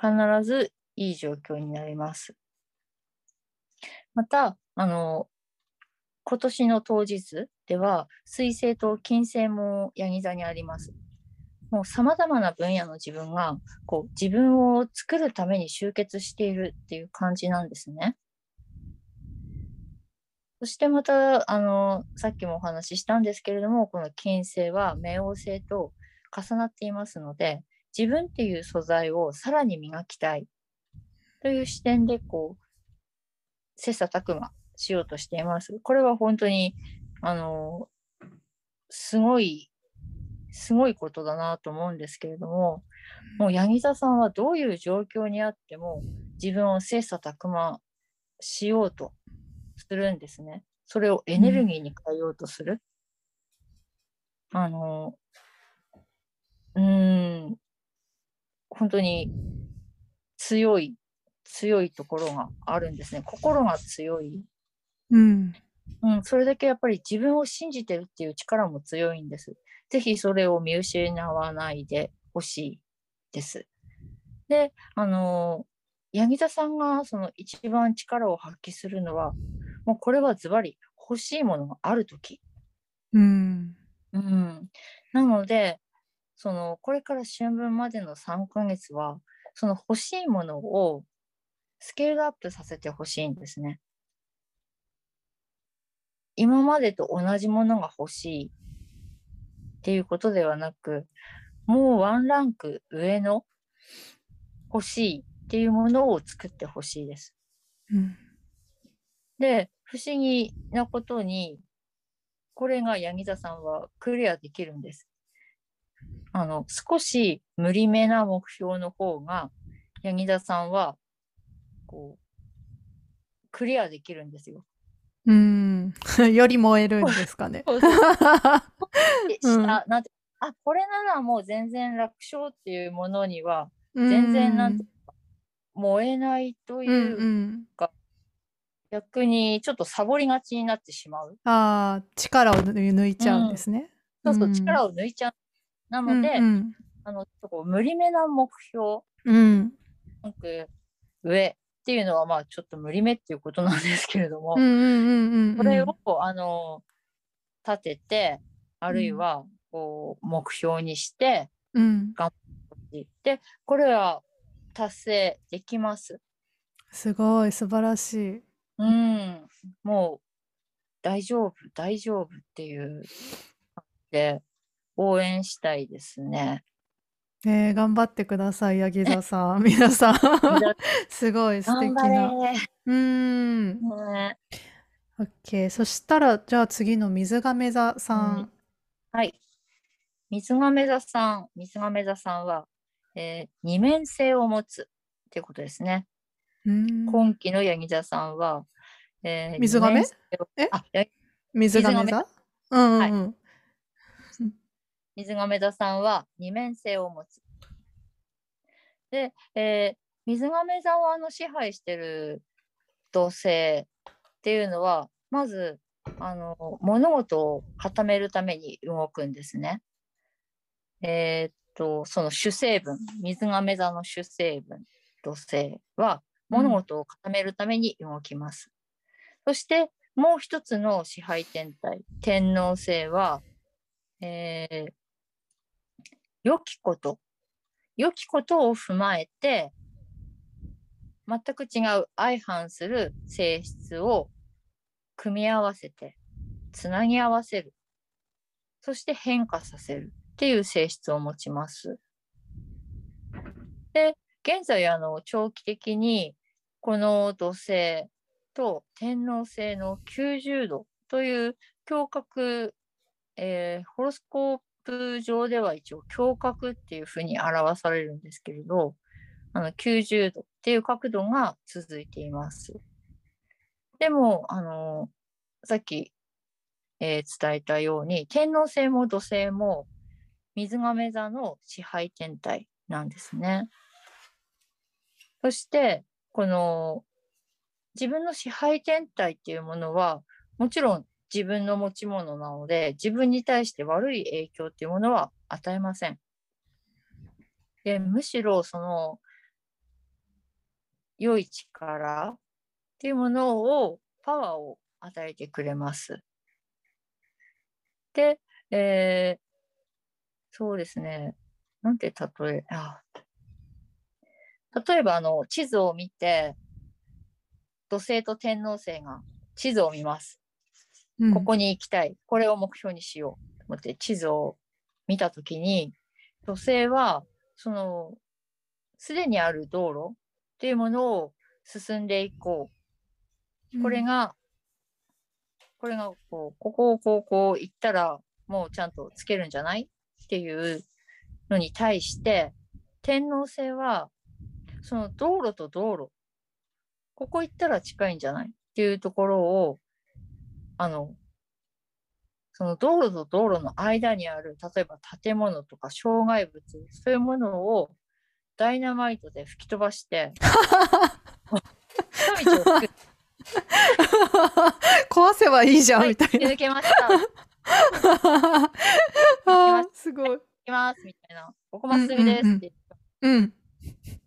必ずいい状況になります。また、あの、今年の当日では、水星と金星もヤギ座にあります。もう様々な分野の自分が、こう、自分を作るために集結しているっていう感じなんですね。そしてまた、あの、さっきもお話ししたんですけれども、この金星は冥王星と重なっていますので、自分っていう素材をさらに磨きたいという視点でこう切磋琢磨しようとしています。これは本当にあのすごいすごいことだなと思うんですけれどももう柳座さんはどういう状況にあっても自分を切磋琢磨しようとするんですね。それをエネルギーに変えようとする。あのうーん。本当に強い強いところがあるんですね。心が強い、うん。うん、それだけやっぱり自分を信じてるっていう力も強いんですぜひそれを見失わないでほしいですであの柳田さんがその一番力を発揮するのはもうこれはズバリ欲しいものがある時うん。うん、なのでそのこれから春分までの3ヶ月はその欲しいものをスケールアップさせてほしいんですね。今までと同じものが欲しいっていうことではなくもうワンランク上の欲しいっていうものを作ってほしいです。うん。で不思議なことにこれが柳田さんはクリアできるんです。あの少し無理めな目標の方が柳田さんはこうクリアできるんですよ。うん。(laughs) より燃えるんですかね。(laughs) あなんてあこれならもう全然楽勝っていうものには全然なんて燃えないというう、んうん。逆にちょっとサボりがちになってしまう。ああ、力を抜いちゃうんですね。そうそううん力を抜いちゃう。なので、うんあのちょっとこう無理めな目標うん。ランク上っていうのはまあちょっと無理めっていうことなんですけれども。これをあの立ててあるいはこう目標にしてうん。でこれは達成できます？すごい、素晴らしい。うん、もう大丈夫大丈夫っていうで応援したいですね。えー、頑張ってください、(laughs) 柳座さん。(laughs) 皆さん。(laughs) すごい素敵頑張な。れうーん。ね OK。そしたら、じゃあ次の水亀座さん。はい。水亀座さん、水亀座さんは、えー二面性を持つっていうことですね。うーん今期のヤギ座さんは、えー水亀？二面性をえ？あや水亀水座うんうんうん。水亀座さんは二面性を持つ。で、えー水亀座をあの支配してる土星っていうのは、まず、あの物事を固めるために動くんですね。えーっと、その主成分、水亀座の主成分、土星は物事を固めるために動きます。そして、もう一つの支配天体、天王星は、えー良きこと、良きことを踏まえて、全く違う相反する性質を組み合わせて、つなぎ合わせる。そして変化させるっていう性質を持ちます。で、現在、あの、長期的に、この土星と天王星の90度という胸郭、えーホロスコープ上では一応胸郭っていうふうに表されるんですけれど、あの90度っていう角度が続いています。でも、あのさっき、えー伝えたように、天王星も土星も水亀座の支配天体なんですね。そして、この自分の支配天体っていうものは、もちろん自分の持ち物なので、自分に対して悪い影響っていうものは与えません。でむしろその良い力っていうものをパワーを与えてくれます。で、えーそうですね。なんて例え、あ例えばあの地図を見て、土星と天王星が地図を見ます。うんここに行きたい。これを目標にしよう。と思って地図を見たときに、土星は、その、すでにある道路っていうものを進んでいこう。これが、これがこう、ここをこうこう行ったら、もうちゃんとつけるんじゃない？っていうのに対して、天王星は、その道路と道路、ここ行ったら近いんじゃない？っていうところを、あの、その道路と道路の間にある、例えば建物とか障害物、そういうものをダイナマイトで吹き飛ばして、(laughs) 壊せばいいじゃん、はいみたいな。抜 (laughs) けました。すごい。きますみたいな。ここまっすぐですって。うん。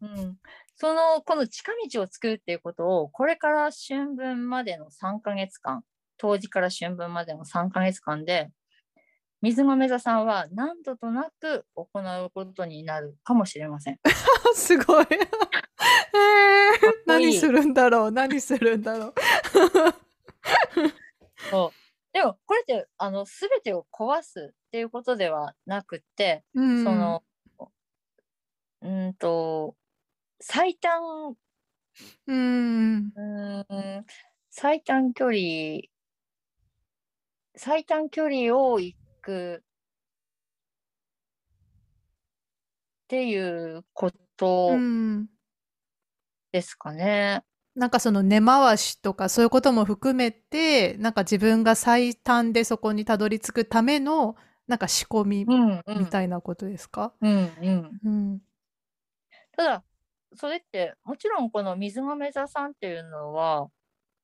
うんその、この近道を作るっていうことを、これから春分までの3ヶ月間、冬至から春分までの3ヶ月間で、水亀座さんは何度となく行うことになるかもしれません。(laughs) すごい。えー、何するんだろう？(laughs) 何するんだろう？(laughs) そうでも、これって、あの、すべてを壊すっていうことではなくって、うんその、うーんと、最短うん。うーん最短距離、最短距離を行くっていうことうん。ですかね。なんかその根回しとかそういうことも含めて、なんか自分が最短でそこにたどり着くための、なんか仕込みうん、うんみ。たいなことですか？うん、うん。うん。ただ、それって、もちろんこの水亀座さんっていうのは、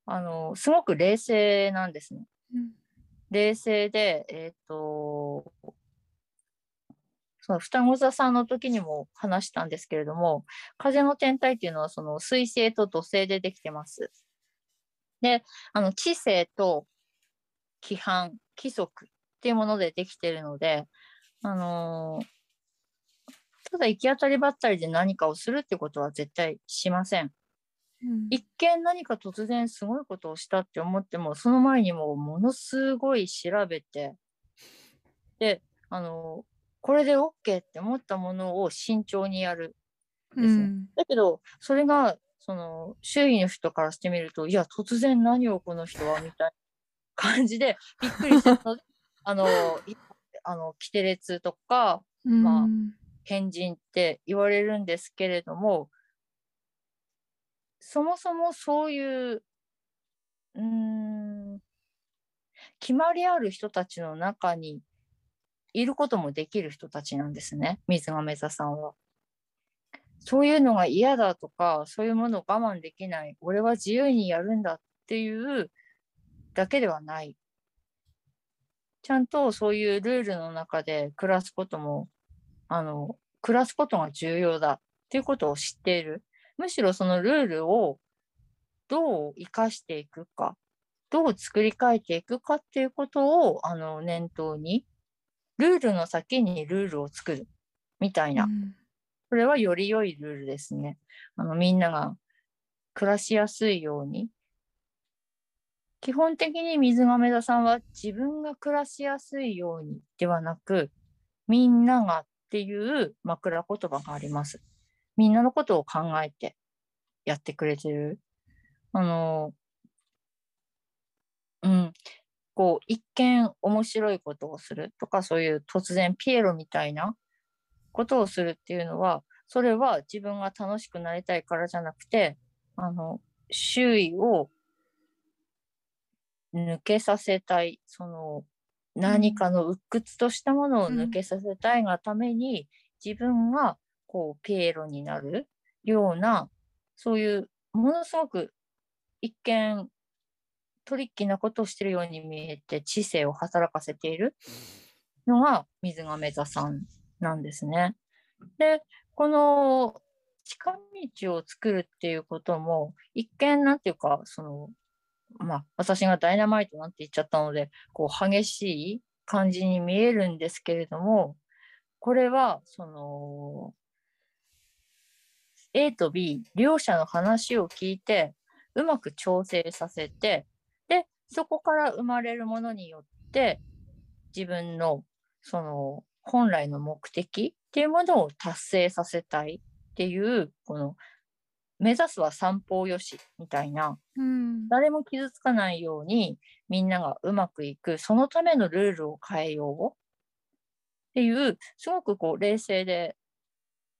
あの、すごく冷静なんですね。冷静で、えっ、と、その双子座さんの時にも話したんですけれども、風の天体っていうのはその水星と土星でできてます。で、あの地星と規範、規則っていうものでできてるので、あのーただ行き当たりばったりで何かをするってことは絶対しません。うん。一見何か突然すごいことをしたって思ってもその前にもものすごい調べてであのこれで OK って思ったものを慎重にやるですね。うん。だけどそれがその周囲の人からしてみるといや突然何をこの人はみたいな感じでびっくりするので (laughs) あのいあのキテレツとかまあうん変人って言われるんですけれどもそもそもそういううーん決まりある人たちの中にいることもできる人たちなんですね水亀座さんは。そういうのが嫌だとかそういうものを我慢できない俺は自由にやるんだっていうだけではない。ちゃんとそういうルールの中で暮らすこともあの、暮らすことが重要だっていうことを知っている。むしろそのルールをどう生かしていくか、どう作り変えていくかっていうことを、あの、念頭に、ルールの先にルールを作るみたいな。これはより良いルールですね。あの、みんなが暮らしやすいように。基本的に水亀座さんは自分が暮らしやすいようにではなく、みんながっていう枕言葉があります。みんなのことを考えてやってくれてる。あの、うん。こう、一見面白いことをするとか、そういう突然ピエロみたいなことをするっていうのは、それは自分が楽しくなりたいからじゃなくて、あの、周囲を抜けさせたい、その、何かの鬱屈としたものを抜けさせたいがために、自分がこうピエロになるような、そういうものすごく一見トリッキーなことをしてるように見えて知性を働かせているのが水亀座さんなんですね。で、この近道を作るっていうことも一見なんていうか、その、まあ私がダイナマイトなんて言っちゃったので、こう激しい感じに見えるんですけれども、これはその A と B 両者の話を聞いてうまく調整させてでそこから生まれるものによって自分のその本来の目的っていうものを達成させたいっていうこの目指すは三方よしみたいな、うん、誰も傷つかないようにみんながうまくいくそのためのルールを変えようっていうすごくこう冷静で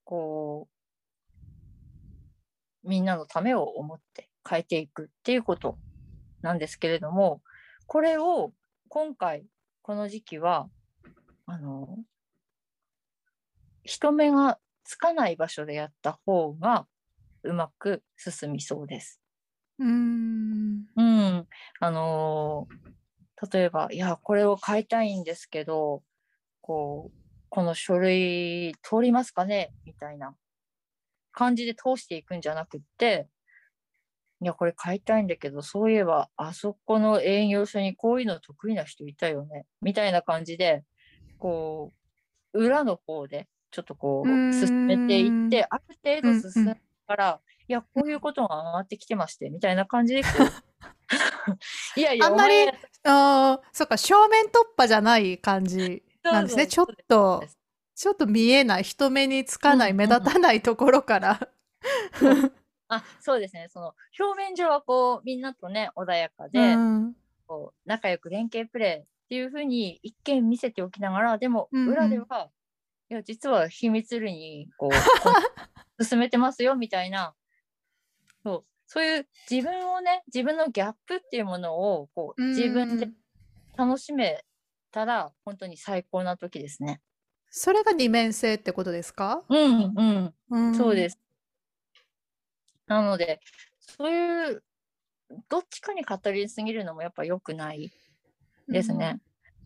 こうみんなのためを思って変えていくっていうことなんですけれどもこれを今回この時期はあの人目がつかない場所でやった方がうまく進みそうです。うん。うん、あの例えばいやこれを買いたいんですけどこうこの書類通りますかね？みたいな感じで通していくんじゃなくっていやこれ買いたいんだけどそういえばあそこの営業所にこういうの得意な人いたよねみたいな感じでこう裏の方でちょっとこう進めていってある程度進んだら、いやこういうことが上がってきてましてみたいな感じで (laughs) いやいやあんまりあそっか正面突破じゃない感じなんですね。ちょっとちょっと見えない人目につかない、目立たないところから。あそうですね。その表面上はこうみんなとね穏やかで、うん、こう仲良く連携プレーっていうふうに一見見せておきながらでも裏では、うん。うん、いや実は秘密裏にこう (laughs) 進めてますよみたいな。そう。そういう自分をね自分のギャップっていうものをこう自分で楽しめたら本当に最高な時ですね。それが二面性ってことですか？うんうん、うん、そうです。なのでそういうどっちかに語りすぎるのもやっぱ良くないですね。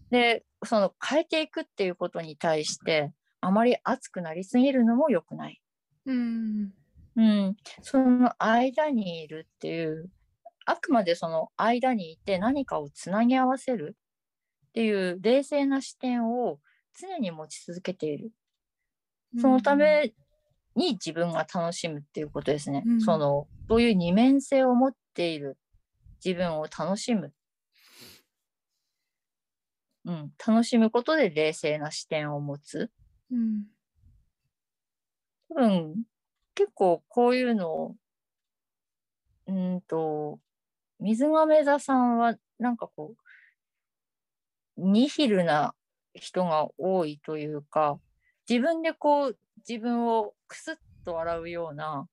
うん、でその変えていくっていうことに対してあまり熱くなりすぎるのも良くない。うん、うん、その間にいるっていうあくまでその間にいて何かをつなぎ合わせるっていう冷静な視点を常に持ち続けている。そのために自分が楽しむっていうことですね。うん、そのそういう二面性を持っている自分を楽しむ。うん、楽しむことで冷静な視点を持つ。うん、多分結構こういうのをうんと水亀座さんはなんかこうニヒルな人が多いというか自分でこう自分をクスッと笑うような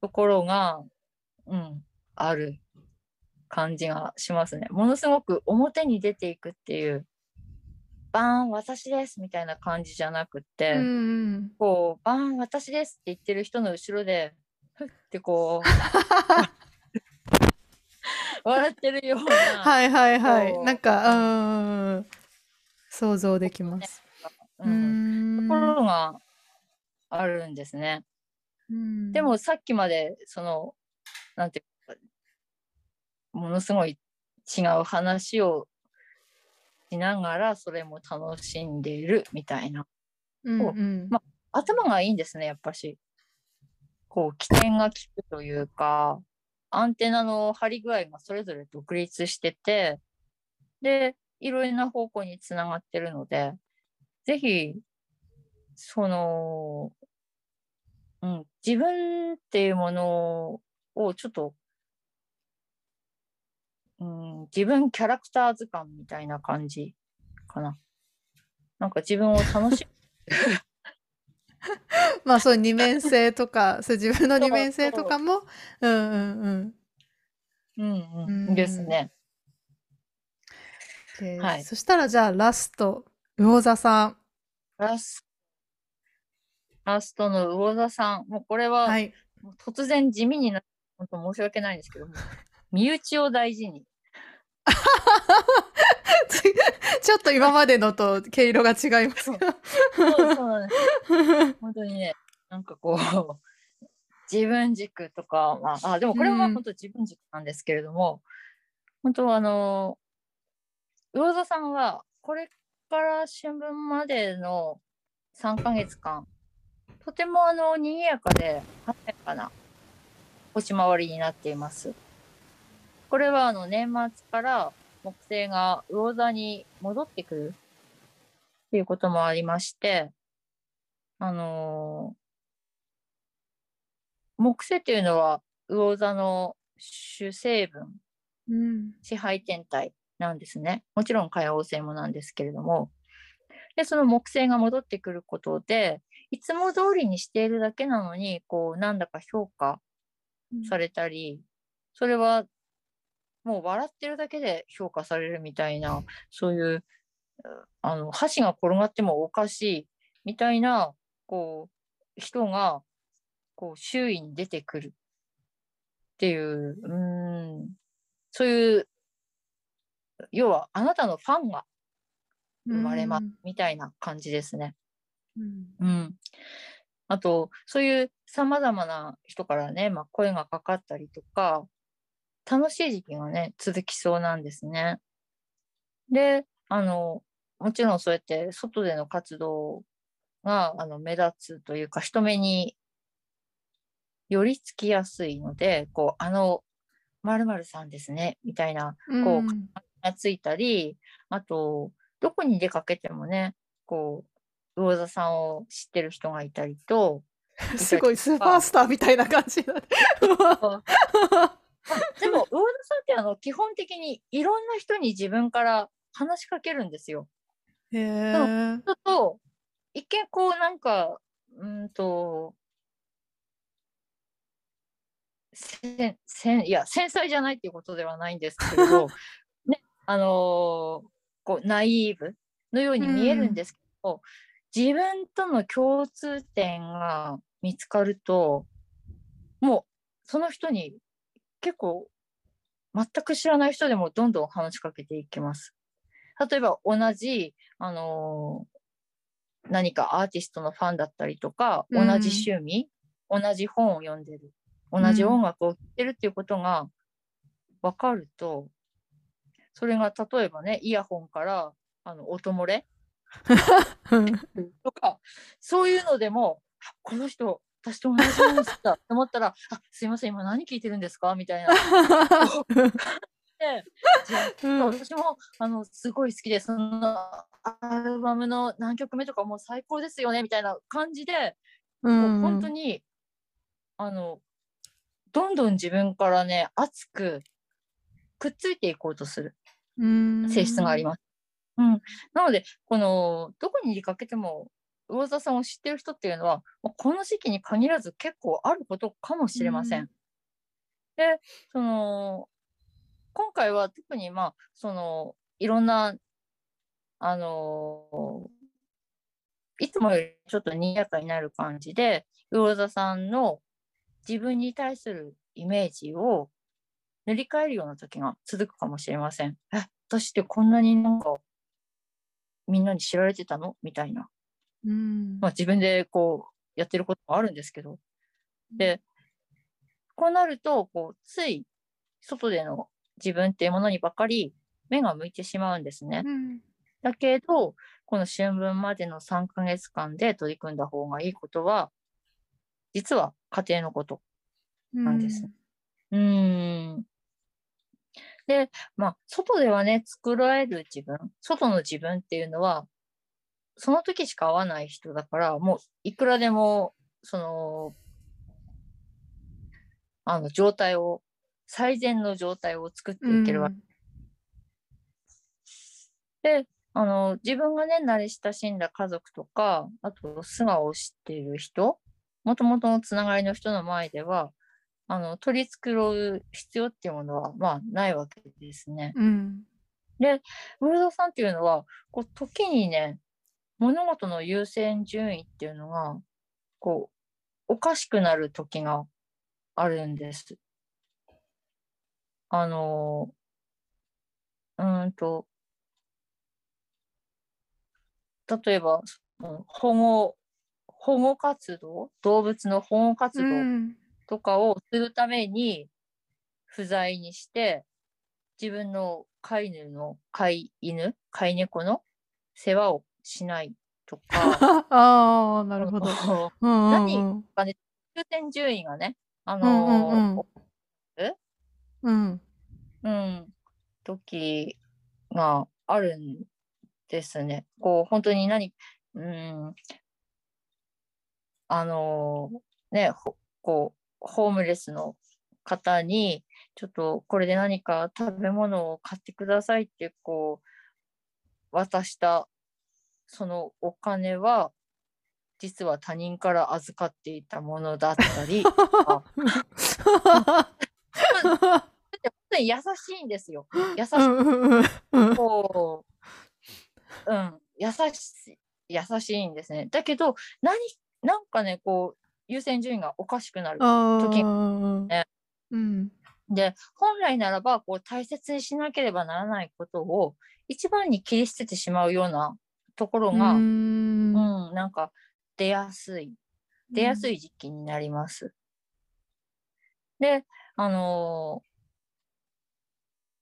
ところが、うん、ある感じがしますね。ものすごく表に出ていくっていうバーン私ですみたいな感じじゃなくて、うん、こうバーン私ですって言ってる人の後ろでふってこう (laughs) 笑ってるようなはいはいはい。なんかうん想像できます。うん、ところがあるんですね。でもさっきまでそのなんていうかものすごい違う話をしながらそれも楽しんでいるみたいな、うんうん、まあ、頭がいいんですねやっぱし。こう起点が効くというかアンテナの張り具合がそれぞれ独立しててでいろいろな方向につながってるのでぜひその、うん、自分っていうものをちょっとうん、自分キャラクター図鑑みたいな感じかな。なんか自分を楽しむ (laughs) まあそう二面性とか、そう自分の二面性とかも、うんうんうん。うんうん。うんですね。はいそしたらじゃあラスト、魚座さん。ラスラストの魚座さん。もうこれは、はい。突然地味になって、本当申し訳ないんですけども、(laughs) 身内を大事に。(laughs) ちょっと今までのと毛色が違いますそうそうなんです。本当にね、なんかこう、自分軸とか、まあ、あでもこれは本当自分軸なんですけれども、本当あの、魚座さんは、これから春分までの3ヶ月間、とてもあの、賑やかで華やかな星回りになっています。これはあの、年末から木星が魚座に戻ってくるっていうこともありまして、あのー木星っていうのは魚座の主成分、うん。支配天体なんですね。もちろん海王星もなんですけれども。で、その木星が戻ってくることで、いつも通りにしているだけなのに、こう、なんだか評価されたり、それはもう笑ってるだけで評価されるみたいな、そういう、あの、箸が転がってもおかしいみたいな、こう、人が、こう、周囲に出てくるっていう、うーん、そういう、要は、あなたのファンが生まれますみたいな感じですね。うん。うん。あと、そういう様々な人からね、まあ、声がかかったりとか、楽しい時期がね、続きそうなんですね。で、あの、もちろんそうやって外での活動が、あの、目立つというか、人目に寄りつきやすいので、こう、あの、さんですね、みたいなこうがついたり、あと、どこに出かけてもね、こう、魚座さんを知ってる人がいたりと、(laughs) うん、すごいスーパースターみたいな感じだね。あでも、魚座さんってあの基本的にいろんな人に自分から話しかけるんですよ。へえ。ちょっと、一見こうなんか、うーんと、せんせんいや繊細じゃないっていうことではないんですけれど、ね、(laughs) あのーこうナイーブのように見えるんですけど、自分との共通点が見つかるともうその人に結構全く知らない人でもどんどん話しかけていきます。例えば同じ、あのー何かアーティストのファンだったりとか、うん。同じ趣味、同じ本を読んでる、同じ音楽を聴いてるっていうことが分かると、それが例えばね、イヤホンからあの音漏れ？とか、そういうのでも、あこの人、私と同じなんですか？(laughs) と思ったら、あすいません、今何聞いてるんですか？みたいな。(laughs) で私もあのすごい好きで、そのアルバムの何曲目とかもう最高ですよね？みたいな感じで、もう本当にあのどんどん自分からね熱くくっついていこうとする性質がありまます。うん、なのでこのどこに出かけても魚座さんを知ってる人っていうのはこの時期に限らず結構あることかもしれません。うんでその今回は特にまあそのいろんなあのいつもよりちょっと賑やかになる感じで魚座さんの自分に対するイメージを塗り替えるような時が続くかもしれません。え、私ってこんなになんかみんなに知られてたの？みたいな。うんまあ自分でこうやってることもあるんですけど。で、こうなると、こう、つい外での自分っていうものにばかり目が向いてしまうんですね。うんだけど、この春分までの3ヶ月間で取り組んだ方がいいことは、実は家庭のこと。なんですうーん。で、まあ、外ではね、作られる自分、外の自分っていうのは、その時しか会わない人だから、もういくらでも、その、あの、状態を、最善の状態を作っていけるわけで、あの、自分がね、慣れ親しんだ家族とか、あと素顔を知っている人、もともとのつながりの人の前では、あの、取り繕う必要っていうものは、まあ、ないわけですね。うん。で、ムルドさんっていうのは、こう、時にね、物事の優先順位っていうのが、こう、おかしくなる時があるんです。あの、うーんと、例えば、保護、保護活動、動物の保護活動うん。とかをするために不在にして、自分の飼い犬の飼い犬、飼い猫の世話をしないとか、(laughs) ああ、なるほど。何うん。先順位がね、あうんのうんーうん。うん、時があるんですね。こう、本当に何、うん、あのーね、ほこう、ホームレスの方に、ちょっとこれで何か食べ物を買ってくださいって、こう、渡した、そのお金は、実は他人から預かっていたものだったり、(laughs) 優しいんですよ。優しいこう、うん、優しい、優しいんですね。だけど、何、なんかね、こう、優先順位がおかしくなる。あ時ーねうん。で、本来ならば、こう、大切にしなければならないことを、一番に切り捨ててしまうようなところが、ううん、んなんか、出やすい、出やすい時期になります。で、あのー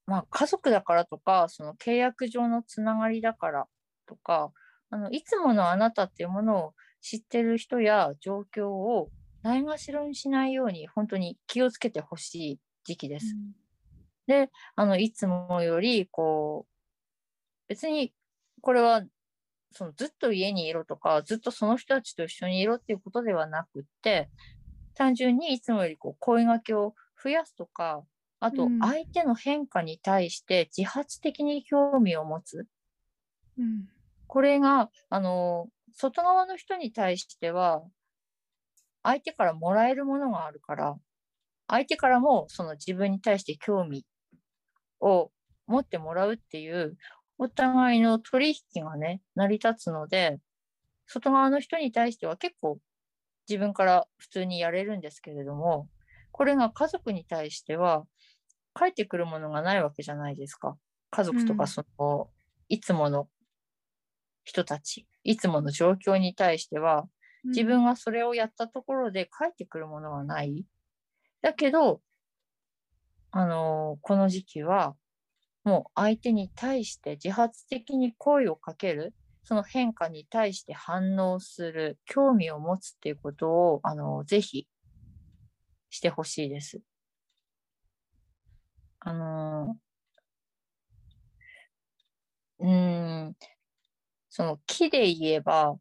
まあ、家族だからとか、その契約上のつながりだからとか、あの、いつものあなたっていうものを知ってる人や状況をないがしろにしないように、本当に気をつけてほしい時期です。で、あの、いつもより、こう、別に、これは、そのずっと家にいろとか、ずっとその人たちと一緒にいろっていうことではなくって、単純にいつもよりこう声掛けを増やすとか、あとうん相手の変化に対して自発的に興味を持つ。うんこれが、あの、外側の人に対しては、相手からもらえるものがあるから、相手からもその自分に対して興味を持ってもらうっていう、お互いの取引がね、成り立つので、外側の人に対しては結構自分から普通にやれるんですけれども、これが家族に対しては、返ってくるものがないわけじゃないですか。家族とうんかその、いつもの人たち、いつもの状況に対しては、自分がそれをやったところで返ってくるものはない。だけど、あのーこの時期は、もう相手に対して自発的に声をかける、その変化に対して反応する、興味を持つっていうことを、あのーぜひしてほしいです。あのーうーん、その木で言えば、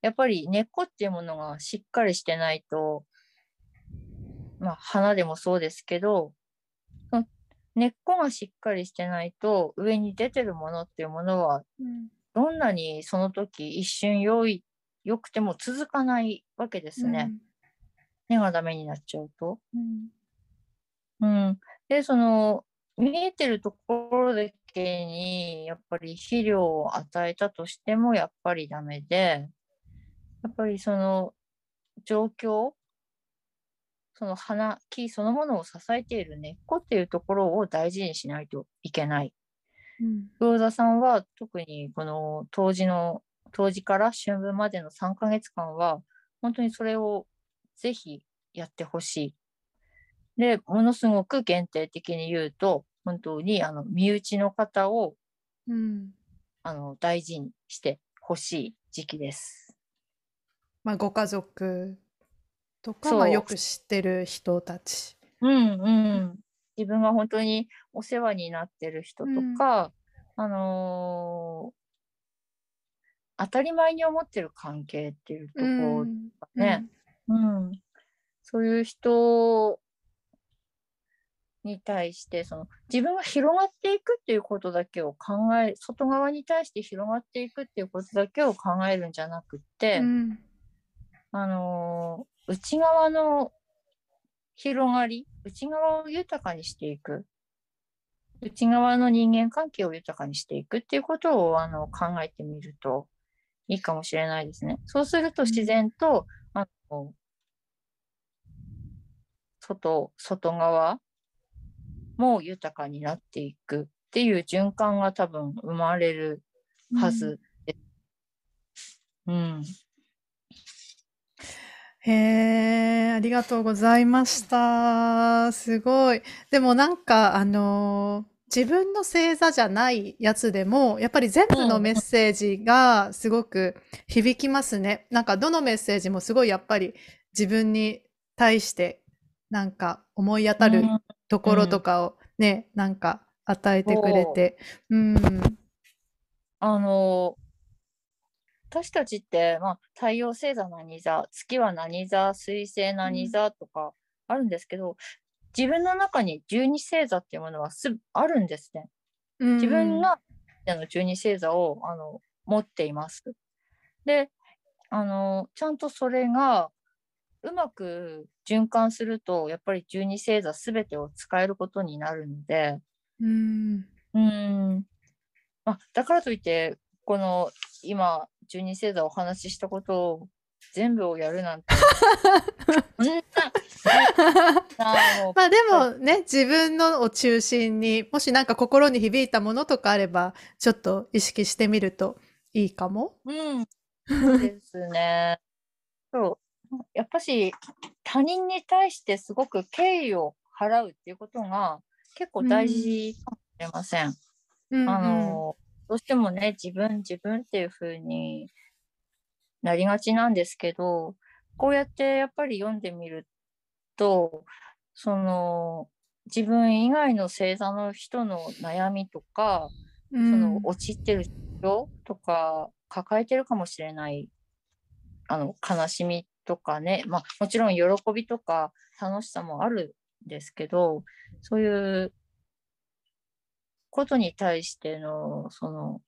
やっぱり根っこっていうものがしっかりしてないと、まあ花でもそうですけど、その根っこがしっかりしてないと上に出てるものっていうものはうんどんなにその時一瞬良い、良くても続かないわけですね。根がダメになっちゃうと。うんうん。で、その、見えてるところだけに、やっぱり肥料を与えたとしても、やっぱりダメで、やっぱりその状況、その花、木そのものを支えている根っこっていうところを大事にしないといけない。うん魚座さんは特にこの当時の、当時から春分までの3ヶ月間は、本当にそれをぜひやってほしい。で、ものすごく限定的に言うと、本当にあの身内の方をうん。あの大事にしてほしい時期です。まあご家族とかまあよく知ってる人たち。うんうん。自分が本当にお世話になってる人とか、あのー当たり前に思ってる関係っていうところね。うん、そういう人に対してその自分が広がっていくっていうことだけを考え外側に対して広がっていくっていうことだけを考えるんじゃなくって、うん。あのー内側の広がり内側を豊かにしていく。内側の人間関係を豊かにしていくっていうことをあの考えてみるといいかもしれないですね。そうすると自然と、あの外外側も豊かになっていくっていう循環が多分生まれるはずです。うんへえ、ありがとうございました。すごい。でもなんか、あのー自分の星座じゃないやつでも、やっぱり全部のメッセージがすごく響きますね。なんかどのメッセージもすごいやっぱり自分に対してなんか思い当たるうんところとかをね、なんか与えてくれて。うん。あの私たちって、まあ、太陽星座何座月は何座水星何座とかあるんですけど、自分の中に十二星座っていうものはすあるんですね。自分があの十二星座をあの持っています。であのちゃんとそれがうまく循環するとやっぱり十二星座全てを使えることになるので、うん。うん。まあ、だからといって、この今、十二星座お話ししたことを全部をやるなんて、(laughs) (laughs) まあでもね、自分のを中心に、もしなんか心に響いたものとかあれば、ちょっと意識してみるといいかも。うん、そうですね。そう。やっぱし、他人に対してすごく敬意を払うっていうことが結構大事かもしれません。うん。あの、どうしてもね、自分、自分っていう風になりがちなんですけど、こうやってやっぱり読んでみると、その、自分以外の星座の人の悩みとか、うん。その陥ってる人とか抱えてるかもしれないあの悲しみとかね、まあ、もちろん喜びとか楽しさもあるんですけどそういうことに対してのその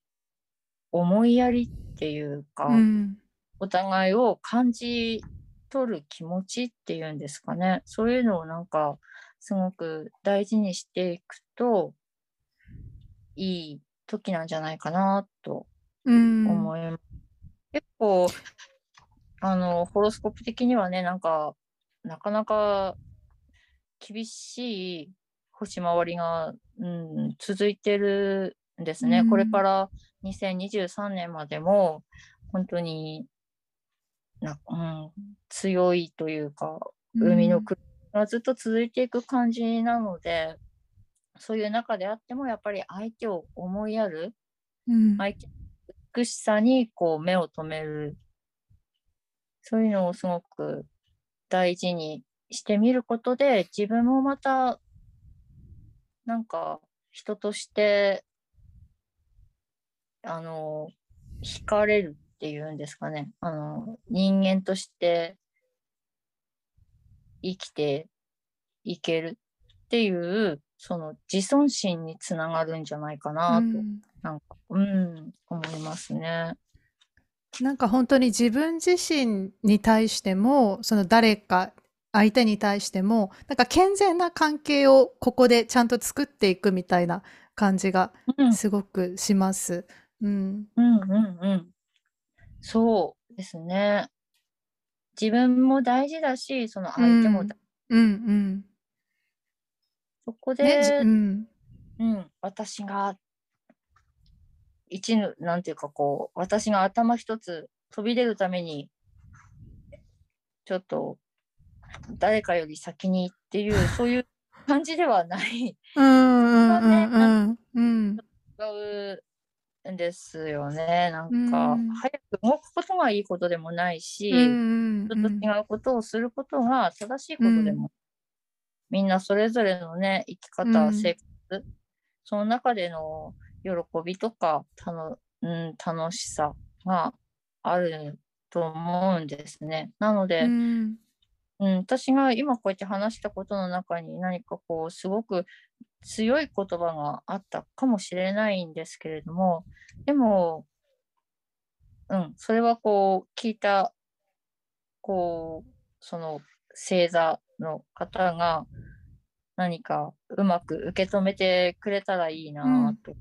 思いやりっていうか、うん。お互いを感じ取る気持ちっていうんですかね。そういうのをなんかすごく大事にしていくといい時なんじゃないかなとうん。思います。結構あのホロスコープ的にはねなんかなかなか厳しい星回りが、うん、続いてるんですね。うん。これから2023年までも本当にな、うん、強いというか海の空がずっと続いていく感じなので、そういう中であってもやっぱり相手を思いやるうん。相手の美しさにこう目を留めるそういうのをすごく大事にしてみることで自分もまたなんか人としてあの惹かれるっていうんですかねあの人間として生きていけるっていうその自尊心につながるんじゃないかなと、うんなんかうん思いますね。なんか本当に自分自身に対しても、その誰か相手に対しても、なんか健全な関係をここでちゃんと作っていくみたいな感じがうんすごくします。うん。うんうんうん。そうですね。自分も大事だし、その相手もだ、うんうん。そこね、じで、うん。うん、私が、一ぬ、なんていうかこう、私が頭一つ飛び出るために、ちょっと、誰かより先にっていう、そういう感じではない、(laughs) うんうんうんうん。うん。違うんですよね。なんか、うん早く動くことがいいことでもないし、うん人と違うことをすることが正しいことでも、みんなそれぞれのね、生き方、うん生活、その中での喜びとか、たのうん、楽しさがあると思うんですね。なので、うんうん、私が今こうやって話したことの中に何かこうすごく強い言葉があったかもしれないんですけれどもでも、うん、それはこう聞いたこうその星座の方が何かうまく受け止めてくれたらいいなと、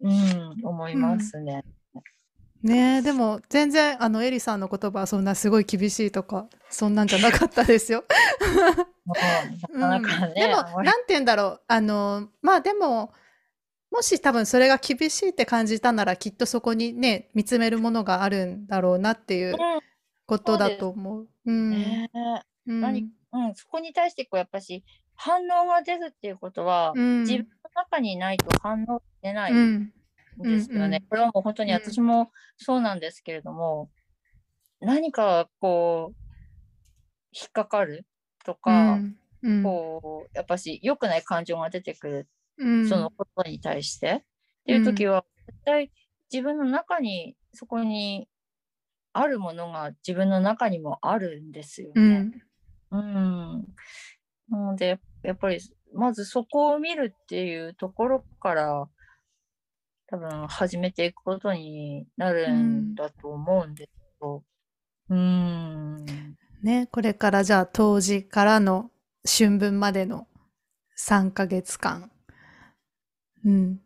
うん思いますね。ねえ、でも全然あのエリさんの言葉はそんなすごい厳しいとかそんなんじゃなかったですよ。もうなかなかね、でもあんまりなんて言うんだろう。あのまあでももし多分それが厳しいって感じたならきっとそこにね見つめるものがあるんだろうなっていうことだと思う。ううんんね。うん。何うん、そこに対してこうやっぱし反応が出るっていうことは、うん。自分の中にないと反応出ないうん。んですよね。うんうん。これはもう本当にうん。私もそうなんですけれども、何かこう引っかかるとうか、ん。うん。こうやっぱし良くない感情が出てくるうん。そのことに対して、っていう時は絶対自分の中にそこにあるものが自分の中にもあるんですよね。うん。うん。なので、やっぱり、まずそこを見るっていうところから、多分始めていくことになるんだと思うんですけど、うん。ね、これからじゃあ冬至からの春分までの3ヶ月間。うん。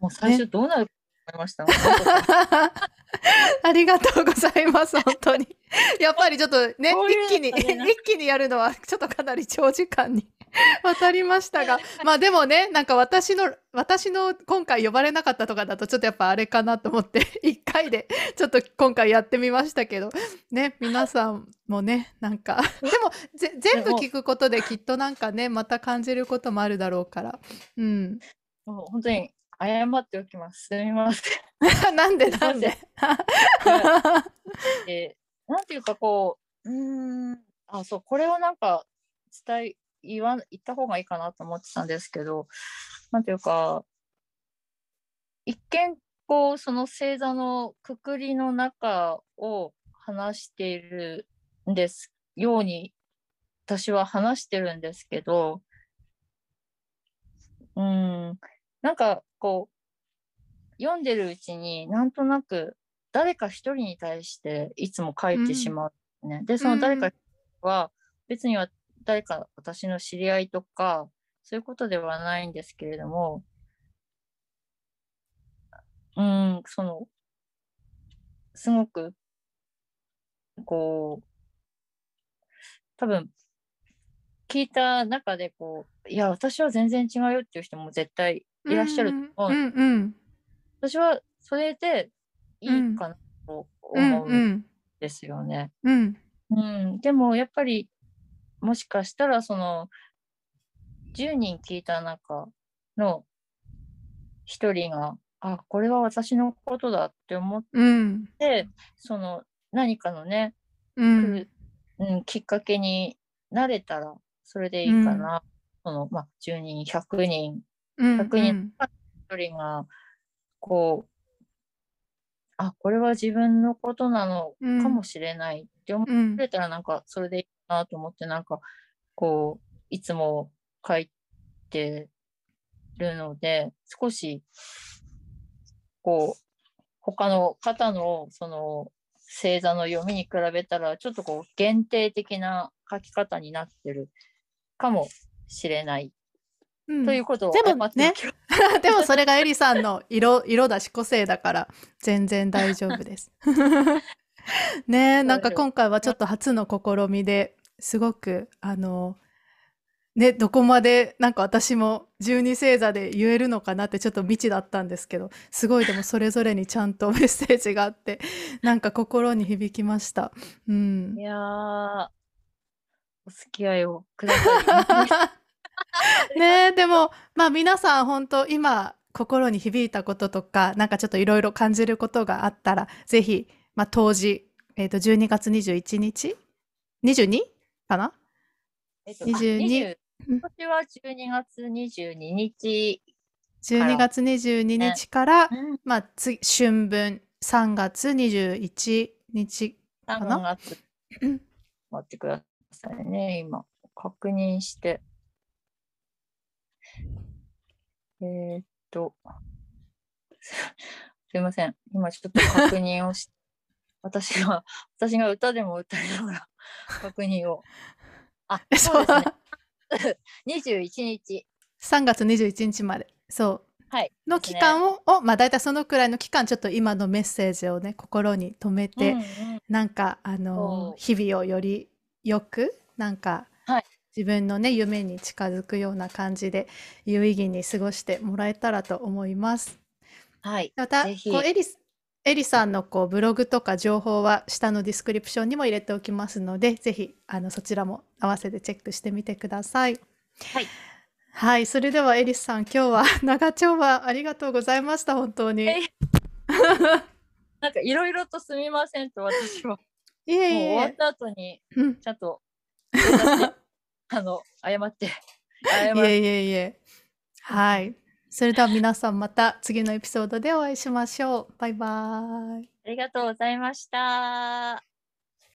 もう最初どうなるかと思いました。(laughs) ありがとうございます、本当に。やっぱりちょっとね、こういう一気に、一気にやるのはちょっとかなり長時間に (laughs) 渡りましたが、(laughs) まあでもね、なんか私の、私の今回呼ばれなかったとかだとちょっとやっぱあれかなと思って、(laughs) 一回でちょっと今回やってみましたけど、ね、皆さんもね、なんか、でもぜ全部聞くことできっとなんかね、また感じることもあるだろうから、うん。もう本当に謝っておきます。すみません。なんでなんで？えーなんていうかこう、うーん、あ、そう、これをなんか伝え、言わ、言った方がいいかなと思ってたんですけど、なんていうか、一見、こう、その星座のくくりの中を話しているんですように、私は話してるんですけど、うん、なんかこう、読んでるうちになんとなく誰か一人に対していつも書いてしまう、ね。でその誰かは別には誰か私の知り合いとかそういうことではないんですけれどもうんそのすごくこう多分聞いた中でこういや私は全然違うよっていう人も絶対いらっしゃると思う。うんうん私はそれでいいかなとうん思うんうんですよね。うん。うん、でもやっぱりもしかしたらその10人聞いた中の1人があこれは私のことだって思っうん。てその何かのね、うん。うん、きっかけになれたらそれでいいかな。そのまあ、10人100人うん。100人1人がこうあこれは自分のことなのかもしれないって思ってうん。くれたらなんかそれでいいなと思ってなんかこういつも書いてるので少しこう他の方のその星座の読みに比べたらちょっとこう限定的な書き方になってるかもしれない、うん。ということをでもね。(laughs) でもそれがエリさんの色 (laughs) 色だし個性だから全然大丈夫です。(laughs) ねえなんか今回はちょっと初の試みですごくあのねどこまでなんか私も12星座で言えるのかなってちょっと未知だったんですけどすごいでもそれぞれにちゃんと (laughs) メッセージがあってなんか心に響きました。うんい、やー、お付き合いをください。(laughs) (laughs) ねえでもまあ皆さん本当今心に響いたこととかなんかちょっといろいろ感じることがあったらぜひ、まあ、当時、えー、と12月21日？22? かな？えっと、22 20うん。今年は12月22日、12月22日から、うん、まあ、次春分。3月21日かな？3月、うん。待ってくださいね、今。確認して。えーっと、すいません。今ちょっと確認をし、私が、(laughs) 私が歌でも歌いながら確認を。あ、そうですね。(laughs) 21日。3月21日まで。そう。はい。の期間を、をまあ大体そのくらいの期間、ちょっと今のメッセージをね、心に留めて、うんうんなんか、あの日々をよりよく、なんか、はい自分のね、夢に近づくような感じで、有意義に過ごしてもらえたらと思います。はい。また、ぜひこうエリス、エリさんのこうブログとか情報は下のディスクリプションにも入れておきますので、ぜひあのそちらも合わせてチェックしてみてください。はい。はい、それではエリスさん、今日は (laughs) 長丁場ありがとうございました、本当に。え (laughs) なんかいろいろとすみませんと私は。いえいえ。終わった後にうん、ちゃんと正座してあの謝って謝いえいえいえ。はい。それでは皆さんまた次のエピソードでお会いしましょう。バイバーイ。ありがとうございました。